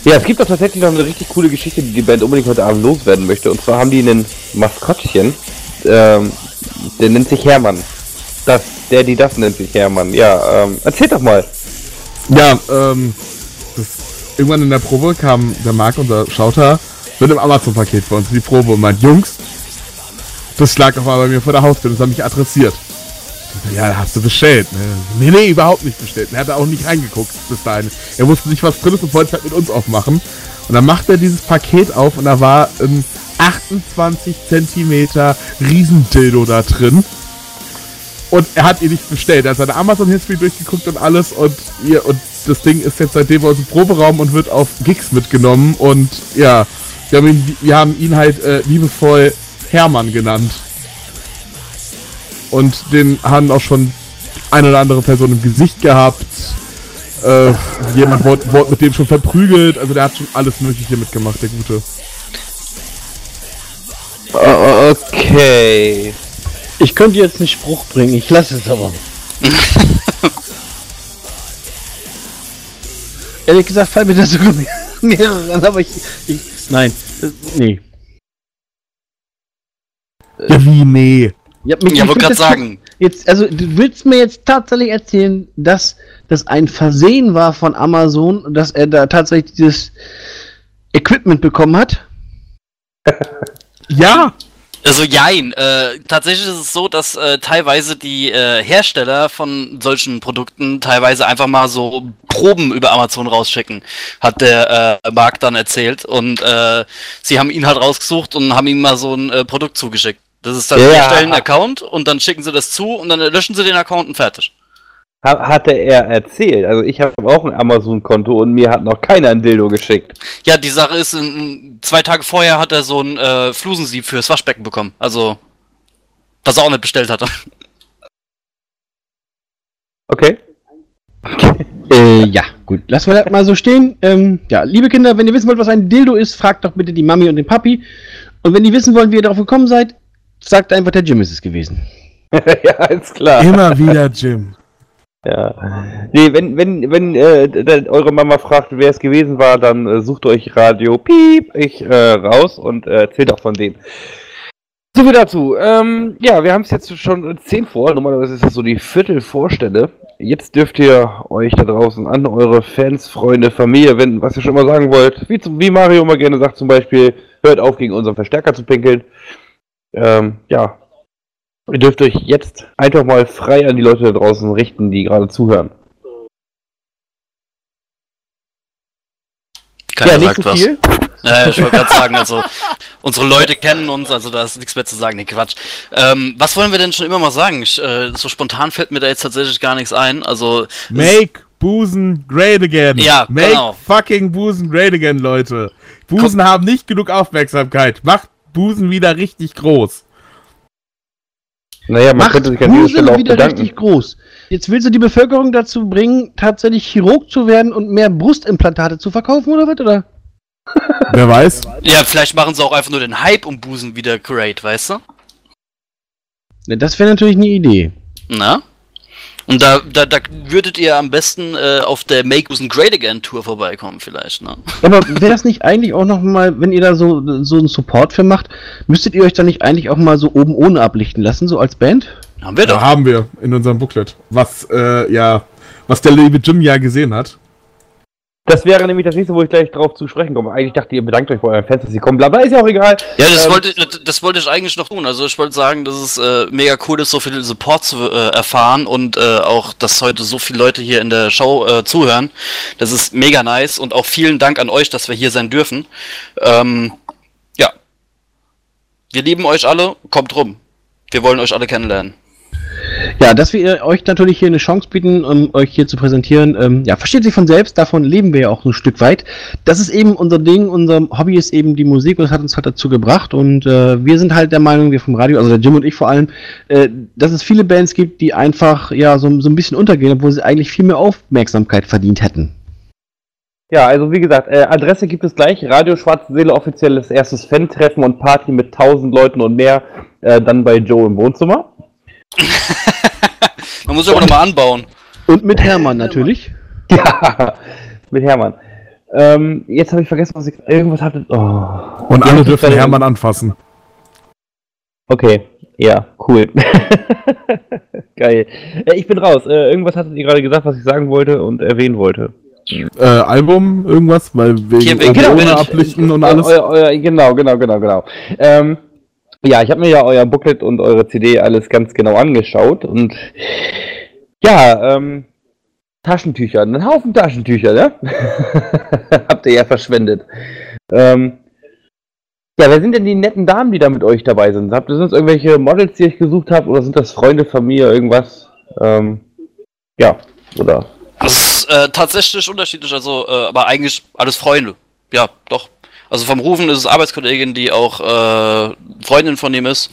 Ja, es gibt auch tatsächlich noch eine richtig coole Geschichte, die die Band unbedingt heute Abend loswerden möchte. Und zwar haben die einen Maskottchen, ähm, der nennt sich Hermann. Das, der, die das nennt sich Hermann. Ja, ähm, erzähl doch mal. Ja, ähm, irgendwann in der Probe kam der Marc, unser Schauter, mit einem Amazon-Paket bei uns in die Probe und meint, Jungs, das lag auf einmal bei mir vor der Haustür, das hat mich adressiert. Ja, hast du bestellt. Ne? Nee, nee, überhaupt nicht bestellt. Er hat da auch nicht reingeguckt bis dahin. Er wusste nicht, was drin ist und wollte es halt mit uns aufmachen. Und dann macht er dieses Paket auf und da war ein 28 Zentimeter Riesendildo da drin. Und er hat ihn nicht bestellt. Er hat seine Amazon-History durchgeguckt und alles und ihr und das Ding ist jetzt seitdem bei uns im Proberaum und wird auf Gigs mitgenommen und ja, wir haben ihn, wir haben ihn halt äh, liebevoll Hermann genannt. Und den haben auch schon eine oder andere Person im Gesicht gehabt. Äh, jemand wurde, wurde mit dem schon verprügelt. Also der hat schon alles Mögliche mitgemacht, der Gute. O- Okay. Ich könnte jetzt einen Spruch bringen, ich lasse es aber. Ehrlich gesagt fallen mir da sogar mehr- mehrere an, aber ich, ich nein, das, nee. Ja, wie? Nee. Ja, mich- Ja, ich wollte gerade sagen. Jetzt, also du willst mir jetzt tatsächlich erzählen, dass das ein Versehen war von Amazon, dass er da tatsächlich dieses Equipment bekommen hat? Ja! Also jein. Äh, tatsächlich ist es so, dass äh, teilweise die äh, Hersteller von solchen Produkten teilweise einfach mal so Proben über Amazon rausschicken, hat der äh, Marc dann erzählt. Und äh, sie haben ihn halt rausgesucht und haben ihm mal so ein äh, Produkt zugeschickt. Das ist dann, Ja, sie ja. erstellen einen Account und dann schicken sie das zu und dann löschen sie den Account und fertig. Ha hatte er erzählt. Also ich habe auch ein Amazon-Konto und mir hat noch keiner ein Dildo geschickt. Ja, die Sache ist, zwei Tage vorher hat er so ein äh, Flusensieb fürs Waschbecken bekommen. Also, was er auch nicht bestellt hatte. Okay. Äh, ja, gut. Lassen wir das mal so stehen. Ähm, ja, liebe Kinder, wenn ihr wissen wollt, was ein Dildo ist, fragt doch bitte die Mami und den Papi. Und wenn ihr wissen wollt, wie ihr darauf gekommen seid, sagt einfach, der Jim ist es gewesen. ja, ist klar. Immer wieder Jim. Ja. Nee, wenn, wenn, wenn äh, eure Mama fragt, wer es gewesen war, dann äh, sucht euch Radio Piep ich äh, raus und äh, erzählt auch von denen. So viel dazu. Ähm, ja, wir haben es jetzt schon 10 vor. Normalerweise ist das so die Viertelvorstelle. Jetzt dürft ihr euch da draußen an eure Fans, Freunde, Familie wenden, was ihr schon mal sagen wollt. Wie, zum, wie Mario immer gerne sagt zum Beispiel, hört auf, gegen unseren Verstärker zu pinkeln. Ähm, ja, Ihr dürft euch jetzt einfach mal frei an die Leute da draußen richten, die gerade zuhören. Keiner nicht sagt so was. viel. Ja, ich wollte gerade sagen, also unsere Leute kennen uns, also da ist nichts mehr zu sagen, nee, Quatsch. Ähm, was wollen wir denn schon immer mal sagen? Ich, äh, so spontan fällt mir da jetzt tatsächlich gar nichts ein. Also Make Busen great again. Ja, Make genau. fucking Busen great again, Leute. Busen haben nicht genug Aufmerksamkeit. Macht Busen wieder richtig groß. Naja, man Macht könnte sich an dieser Busen Stelle auch wieder bedanken. richtig groß. Jetzt willst du die Bevölkerung dazu bringen, tatsächlich Chirurg zu werden und mehr Brustimplantate zu verkaufen, oder was? Oder? Wer weiß? ja, vielleicht machen sie auch einfach nur den Hype um Busen wieder great, weißt du? Das wäre natürlich eine Idee. Na? Und da, da, da würdet ihr am besten äh, auf der Make Busen Great Again Tour vorbeikommen, vielleicht, ne? Aber wäre das nicht eigentlich auch noch mal, wenn ihr da so, so einen Support für macht, müsstet ihr euch da nicht eigentlich auch mal so oben ohne ablichten lassen, so als Band? Haben wir Da doch. haben wir in unserem Booklet. Was, äh, ja, was der liebe Jim ja gesehen hat. Das wäre nämlich das nächste, wo ich gleich drauf zu sprechen komme. Eigentlich dachte ihr bedankt euch bei euren Fans, dass sie kommen. Bla, bla, ist ja auch egal. Ja, das, Ähm, wollte, das wollte ich eigentlich noch tun. Also ich wollte sagen, dass es äh, mega cool ist, so viel Support zu äh, erfahren und äh, auch, dass heute so viele Leute hier in der Show äh, zuhören. Das ist mega nice und auch vielen Dank an euch, dass wir hier sein dürfen. Ähm, ja. Wir lieben euch alle, kommt rum. Wir wollen euch alle kennenlernen. Ja, dass wir euch natürlich hier eine Chance bieten, um euch hier zu präsentieren, ähm, ja, versteht sich von selbst, davon leben wir ja auch ein Stück weit. Das ist eben unser Ding, unser Hobby ist eben die Musik und das hat uns halt dazu gebracht und äh, wir sind halt der Meinung, wir vom Radio, also der Jim und ich vor allem, äh, dass es viele Bands gibt, die einfach, ja, so, so ein bisschen untergehen, obwohl sie eigentlich viel mehr Aufmerksamkeit verdient hätten. Ja, also wie gesagt, äh, Adresse gibt es gleich. Radio Schwarze Seele, offizielles erstes Fan-Treffen und Party mit 1000 Leuten und mehr. Äh, dann bei Joe im Wohnzimmer. Man muss aber nochmal anbauen. Und mit Hermann natürlich. Ja, mit Hermann. Ähm, jetzt habe ich vergessen, was ich. Irgendwas hatte. Oh. Und Ja, alle dürfen Hermann anfassen. Okay, ja, cool. Geil. Äh, ich bin raus. Äh, irgendwas hattet ihr gerade gesagt, was ich sagen wollte und erwähnen wollte. äh, Album, irgendwas, weil wegen Hier, wegen- genau, ablichten und Eu- alles. Euer, euer, genau, genau, genau, genau. Ähm, ja, ich habe mir ja euer Booklet und eure CD alles ganz genau angeschaut und ja, ähm, Taschentücher, einen Haufen Taschentücher, ne? Habt ihr ja verschwendet. Ähm, ja, wer sind denn die netten Damen, die da mit euch dabei sind? Habt ihr sonst irgendwelche Models, die ihr gesucht habt, oder sind das Freunde, Familie, irgendwas? Ähm, ja, oder? Das ist äh, tatsächlich unterschiedlich, also, äh, aber eigentlich alles Freunde. Ja, doch. Also vom Rufen ist es Arbeitskollegin, die auch äh, Freundin von ihm ist.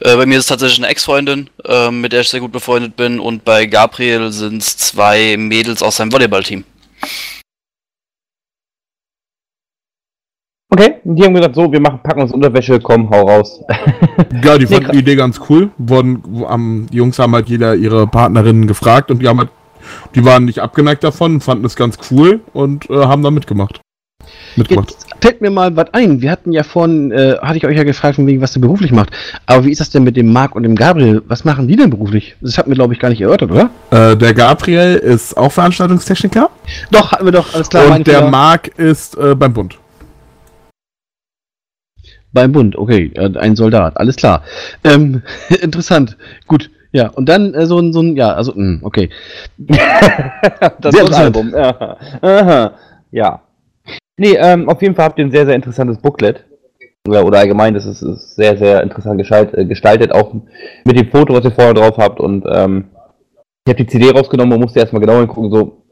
Äh, bei mir ist es tatsächlich eine Ex-Freundin, äh, mit der ich sehr gut befreundet bin. Und bei Gabriel sind es zwei Mädels aus seinem Volleyballteam. Okay, die haben gesagt, so, wir machen, packen uns Unterwäsche, komm, hau raus. Ja, die fanden die Idee ganz cool. Wurden, am, die Jungs haben halt jeder ihre Partnerinnen gefragt und die haben halt, die waren nicht abgeneigt davon, fanden es ganz cool und äh, haben da mitgemacht. Mitgemacht. Jetzt fällt mir mal was ein. Wir hatten ja vorhin, äh, hatte ich euch ja gefragt, von wegen, was ihr beruflich macht. Aber wie ist das denn mit dem Marc und dem Gabriel? Was machen die denn beruflich? Das hatten wir, glaube ich, gar nicht erörtert, oder? Äh, der Gabriel ist auch Veranstaltungstechniker Doch, hatten wir doch, alles klar. und der. Marc ist äh, beim Bund. Beim Bund, okay, äh, ein Soldat, alles klar. Ähm, interessant, gut. Ja, und dann äh, so ein, so ein, ja, also, mh, okay. das Sehr ist das interessant. Album. Ja. Aha. ja. Nee, ähm, auf jeden Fall habt ihr ein sehr, sehr interessantes Booklet. Oder, oder allgemein, das ist, ist sehr, sehr interessant äh, gestaltet, auch mit dem Foto, was ihr vorher drauf habt. Und ähm, ich habe die CD rausgenommen und musste erstmal genau hingucken, so,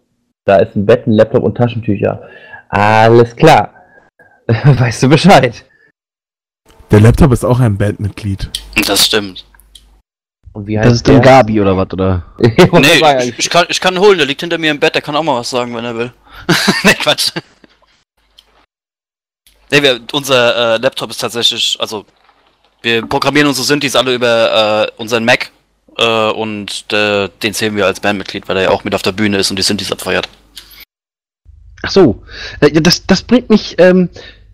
da ist ein Bett, ein Laptop und Taschentücher. Alles klar. weißt du Bescheid. Der Laptop ist auch ein Bandmitglied. Das stimmt. Und wie Das ist dann Gabi oder was, oder? Nee, ich, ich, kann, ich kann ihn holen, der liegt hinter mir im Bett, der kann auch mal was sagen, wenn er will. nee, Quatsch. Nee, wir, unser äh, Laptop ist tatsächlich, also wir programmieren unsere Synthes alle über äh, unseren Mac äh, und äh, den zählen wir als Bandmitglied, weil er ja auch mit auf der Bühne ist und die Synthes abfeuert. Ach so, äh, das, das bringt mich, ähm,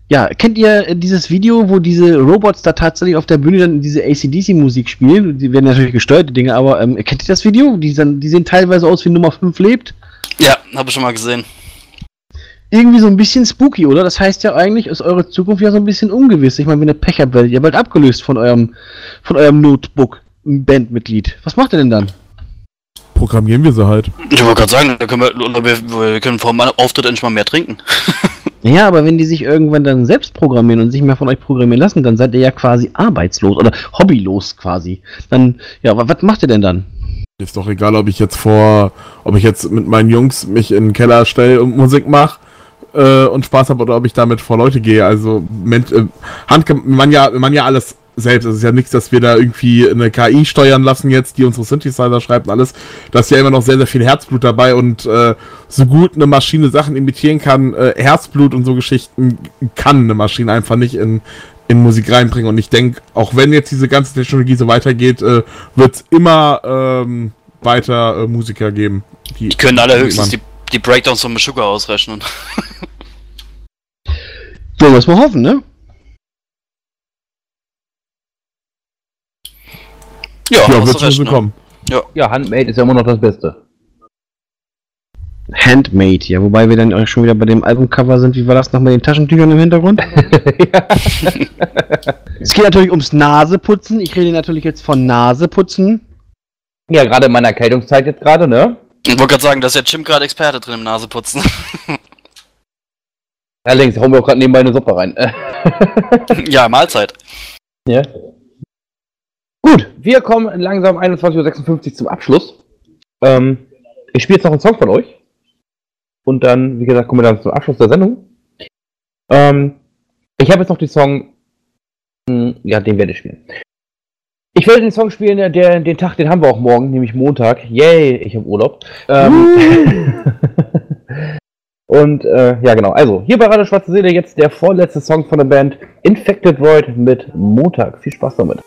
ja, kennt ihr äh, dieses Video, wo diese Robots da tatsächlich auf der Bühne dann diese ACDC-Musik spielen? Die werden natürlich gesteuerte Dinge, aber ähm, kennt ihr das Video? Die, dann, die sehen teilweise aus wie Nummer 5 lebt. Ja, habe ich schon mal gesehen. Irgendwie so ein bisschen spooky, oder? Das heißt ja eigentlich, ist eure Zukunft ja so ein bisschen ungewiss. Ich meine, wenn ihr Pech habt, werdet ihr bald abgelöst von eurem, von eurem Notebook-Bandmitglied. Was macht ihr denn dann? Programmieren wir sie halt. Ich wollte gerade sagen, da können wir, wir, wir können vor dem Auftritt endlich mal mehr trinken. Ja, aber wenn die sich irgendwann dann selbst programmieren und sich mehr von euch programmieren lassen, dann seid ihr ja quasi arbeitslos oder hobbylos quasi. Dann, ja, wa- was macht ihr denn dann? Ist doch egal, ob ich jetzt vor, ob ich jetzt mit meinen Jungs mich in den Keller stelle und Musik mache äh, und Spaß habe oder ob ich damit vor Leute gehe. Also Ment äh, Hand man ja, man ja alles selbst. Es ist ja nichts, dass wir da irgendwie eine KI steuern lassen jetzt, die unsere Synthesizer schreibt und alles. Da ist ja immer noch sehr, sehr viel Herzblut dabei und äh, so gut eine Maschine Sachen imitieren kann, äh, Herzblut und so Geschichten kann eine Maschine einfach nicht in in Musik reinbringen und ich denke, auch wenn jetzt diese ganze Technologie so weitergeht, äh, wird es immer ähm, weiter äh, Musiker geben. Die können alle höchstens man- die, die Breakdowns von Meshuggah ausrechnen. Wir es mal hoffen, ne? Ja, Ja, wird du schon ne? kommen. Ja, Handmade ist ja immer noch das Beste. Handmade, ja, wobei wir dann auch schon wieder bei dem Albumcover sind. Wie war das noch mit den Taschentüchern im Hintergrund? es geht natürlich ums Naseputzen. Ich rede natürlich jetzt von Naseputzen. Ja, gerade in meiner Erkältungszeit jetzt gerade, ne? Ich wollte gerade sagen, da ist ja Jim gerade Experte drin im Naseputzen. Allerdings, hauen wir auch gerade nebenbei eine Suppe rein. ja, Mahlzeit. ja. Gut, wir kommen langsam 21.56 Uhr zum Abschluss. Ähm, ich spiele jetzt noch einen Song von euch. Und dann, wie gesagt, kommen wir dann zum Abschluss der Sendung. Ähm, ich habe jetzt noch den Song. Hm, ja, den werde ich spielen. Ich werde den Song spielen, der, der, den Tag, den haben wir auch morgen, nämlich Montag. Yay, ich habe Urlaub. Ähm, und äh, ja, genau. Also, hier bei Radio Schwarze Seele jetzt der vorletzte Song von der Band Infected Void mit Montag. Viel Spaß damit.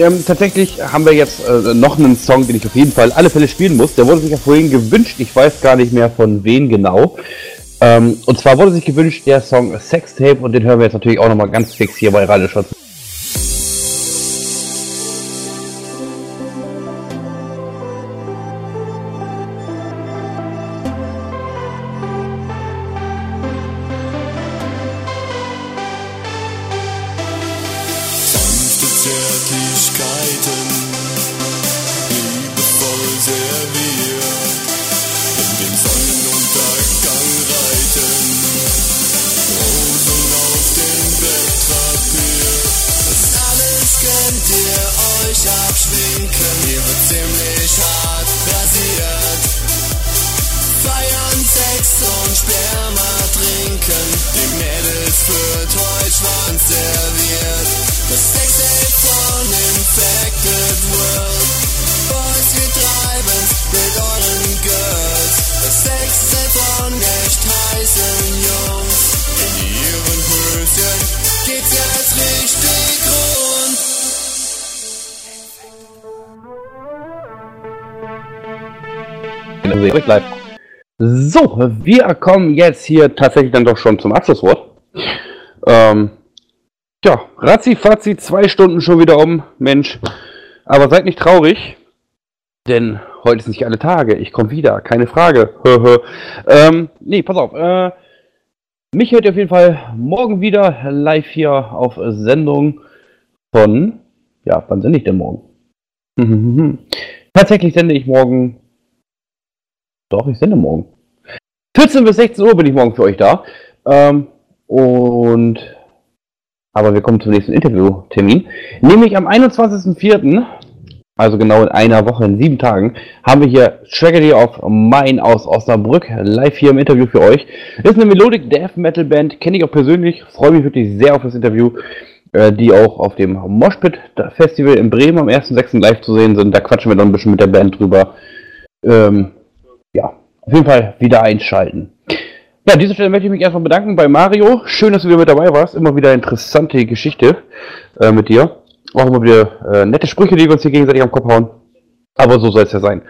Ähm, tatsächlich haben wir jetzt äh, noch einen Song, den ich auf jeden Fall alle Fälle spielen muss. Der wurde sich ja vorhin gewünscht, ich weiß gar nicht mehr von wen genau. Ähm, und zwar wurde sich gewünscht der Song Sextape und den hören wir jetzt natürlich auch nochmal ganz fix hier bei Radio Schwarz. Wird heute Schwanz serviert. Das Sextape von Infected World. Boys, wir treiben's mit euren Girls. Das Sextape von echt heißen Jungs. In ihren Höschen geht's jetzt richtig rund. So, wir kommen jetzt hier tatsächlich dann doch schon zum Abschlusswort. Ähm, ja, ratzi fatzi, zwei Stunden schon wieder um, Mensch. Aber seid nicht traurig, denn heute sind nicht alle Tage. Ich komme wieder, keine Frage. ähm, nee, pass auf. Äh, mich hört ihr auf jeden Fall morgen wieder live hier auf Sendung von. Ja, wann sende ich denn morgen? Tatsächlich sende ich morgen doch, ich sende morgen. 14 bis 16 Uhr bin ich morgen für euch da. Ähm, und aber wir kommen zum nächsten Interviewtermin. Nämlich am 21.04., also genau in einer Woche, in sieben Tagen, haben wir hier Tragedy of Mine aus Osnabrück live hier im Interview für euch. Ist eine Melodic Death Metal Band, kenne ich auch persönlich, freue mich wirklich sehr auf das Interview, äh, die auch auf dem Moshpit Festival in Bremen am 1.06. live zu sehen sind. Da quatschen wir dann ein bisschen mit der Band drüber. Ähm, ja, auf jeden Fall wieder einschalten. Ja, an dieser Stelle möchte ich mich erstmal bedanken bei Mario. Schön, dass du wieder mit dabei warst. Immer wieder interessante Geschichte äh, mit dir. Auch immer wieder äh, nette Sprüche, die wir uns hier gegenseitig am Kopf hauen. Aber so soll es ja sein.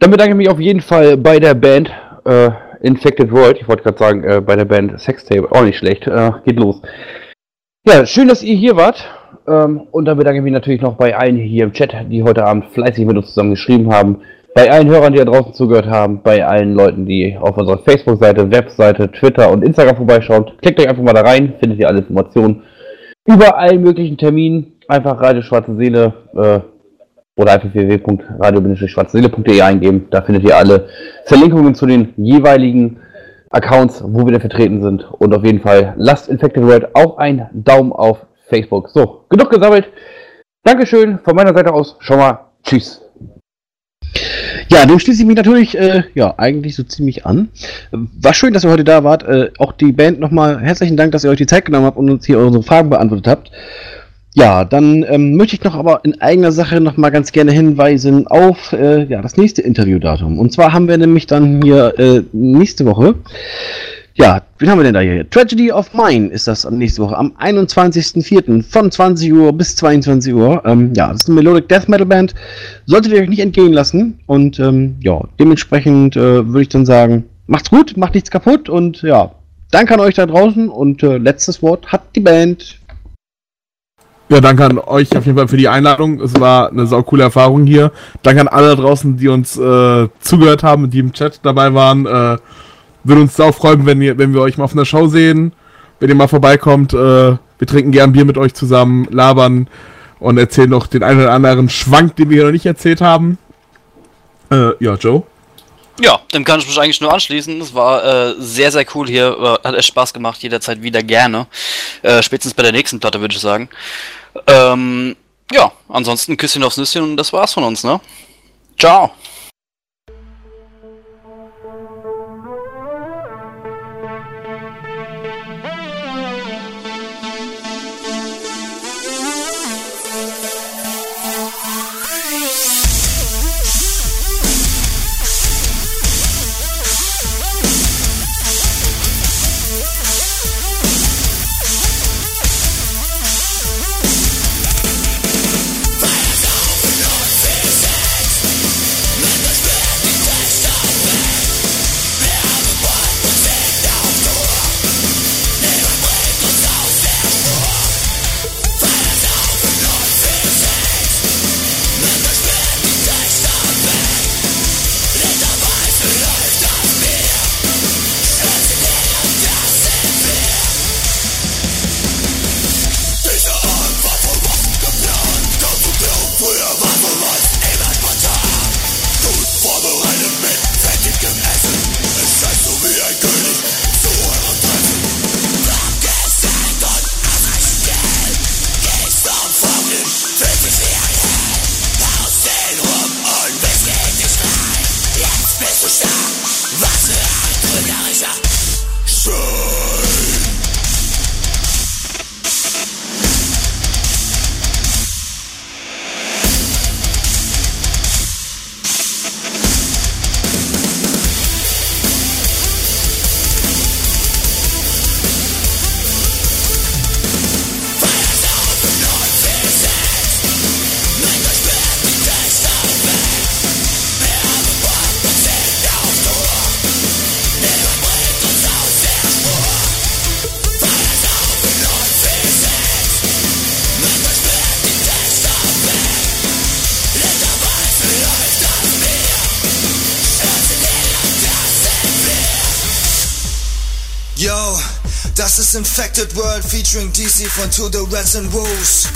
Dann bedanke ich mich auf jeden Fall bei der Band äh, Infected World. Ich wollte gerade sagen, äh, bei der Band Sextape. Auch nicht schlecht. Äh, geht los. Ja, schön, dass ihr hier wart. Ähm, und dann bedanke ich mich natürlich noch bei allen hier im Chat, die heute Abend fleißig mit uns zusammen geschrieben haben. Bei allen Hörern, die da draußen zugehört haben. Bei allen Leuten, die auf unserer Facebook-Seite, Webseite, Twitter und Instagram vorbeischaut. Klickt euch einfach mal da rein, findet ihr alle Informationen über allen möglichen Terminen. Einfach Radio Schwarze Seele äh, oder einfach www.radio-schwarzeseele.de eingeben. Da findet ihr alle Verlinkungen zu den jeweiligen Accounts, wo wir denn vertreten sind. Und auf jeden Fall lasst Infected World auch einen Daumen auf Facebook. So, genug gesammelt. Dankeschön von meiner Seite aus. Schon mal. Tschüss. Ja, dem schließe ich mich natürlich, äh, ja, eigentlich so ziemlich an. War schön, dass ihr heute da wart. Äh, auch die Band nochmal herzlichen Dank, dass ihr euch die Zeit genommen habt und uns hier unsere Fragen beantwortet habt. Ja, dann ähm, möchte ich noch aber in eigener Sache noch mal ganz gerne hinweisen auf äh, ja, das nächste Interviewdatum. Und zwar haben wir nämlich dann hier äh, nächste Woche, ja, wen haben wir denn da hier? Tragedy of Mine ist das nächste Woche, am 21.04. von 20 Uhr bis 22 Uhr. Ähm, ja, das ist eine Melodic Death Metal Band. Solltet ihr euch nicht entgehen lassen. Und ähm, ja, dementsprechend äh, würde ich dann sagen, macht's gut, macht nichts kaputt und ja, danke an euch da draußen und äh, letztes Wort hat die Band. Ja, danke an euch auf jeden Fall für die Einladung. Es war eine saukoole Erfahrung hier. Danke an alle da draußen, die uns äh, zugehört haben die im Chat dabei waren. Würde uns auch freuen, wenn, ihr, wenn wir euch mal auf einer Show sehen. Wenn ihr mal vorbeikommt. Äh, wir trinken gern Bier mit euch zusammen, labern und erzählen noch den einen oder anderen Schwank, den wir hier noch nicht erzählt haben. Äh, ja, Joe. Ja, dem kann ich mich eigentlich nur anschließen. Es war äh, sehr, sehr cool hier. Äh, hat echt Spaß gemacht, jederzeit wieder gerne. Äh, spätestens bei der nächsten Platte, würde ich sagen. Ähm, ja, ansonsten Küsschen aufs Nüsschen und das war's von uns, ne? Ciao. Infected World featuring DC von To The Reds and Wolves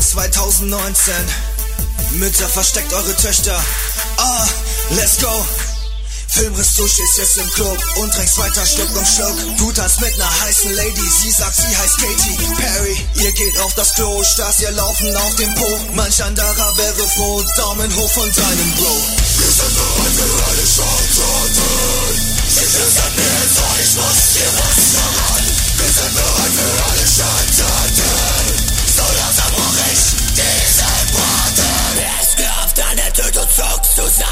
2019. Mütter, versteckt eure Töchter. Ah, let's go. Filmriss, du stehst jetzt im Club und trinkst weiter Schluck um Schluck. Du tanzt mit ner heißen Lady, sie sagt, sie heißt Katy Perry. Ihr geht auf das Klo, Stars, ihr laufen auf dem Po. Manch anderer wäre froh, Daumen hoch von deinem Bro. Wir sind bereit für alle Schalltaten. Sicher seid mir ins Ohr, ich muss dir was. Tür, du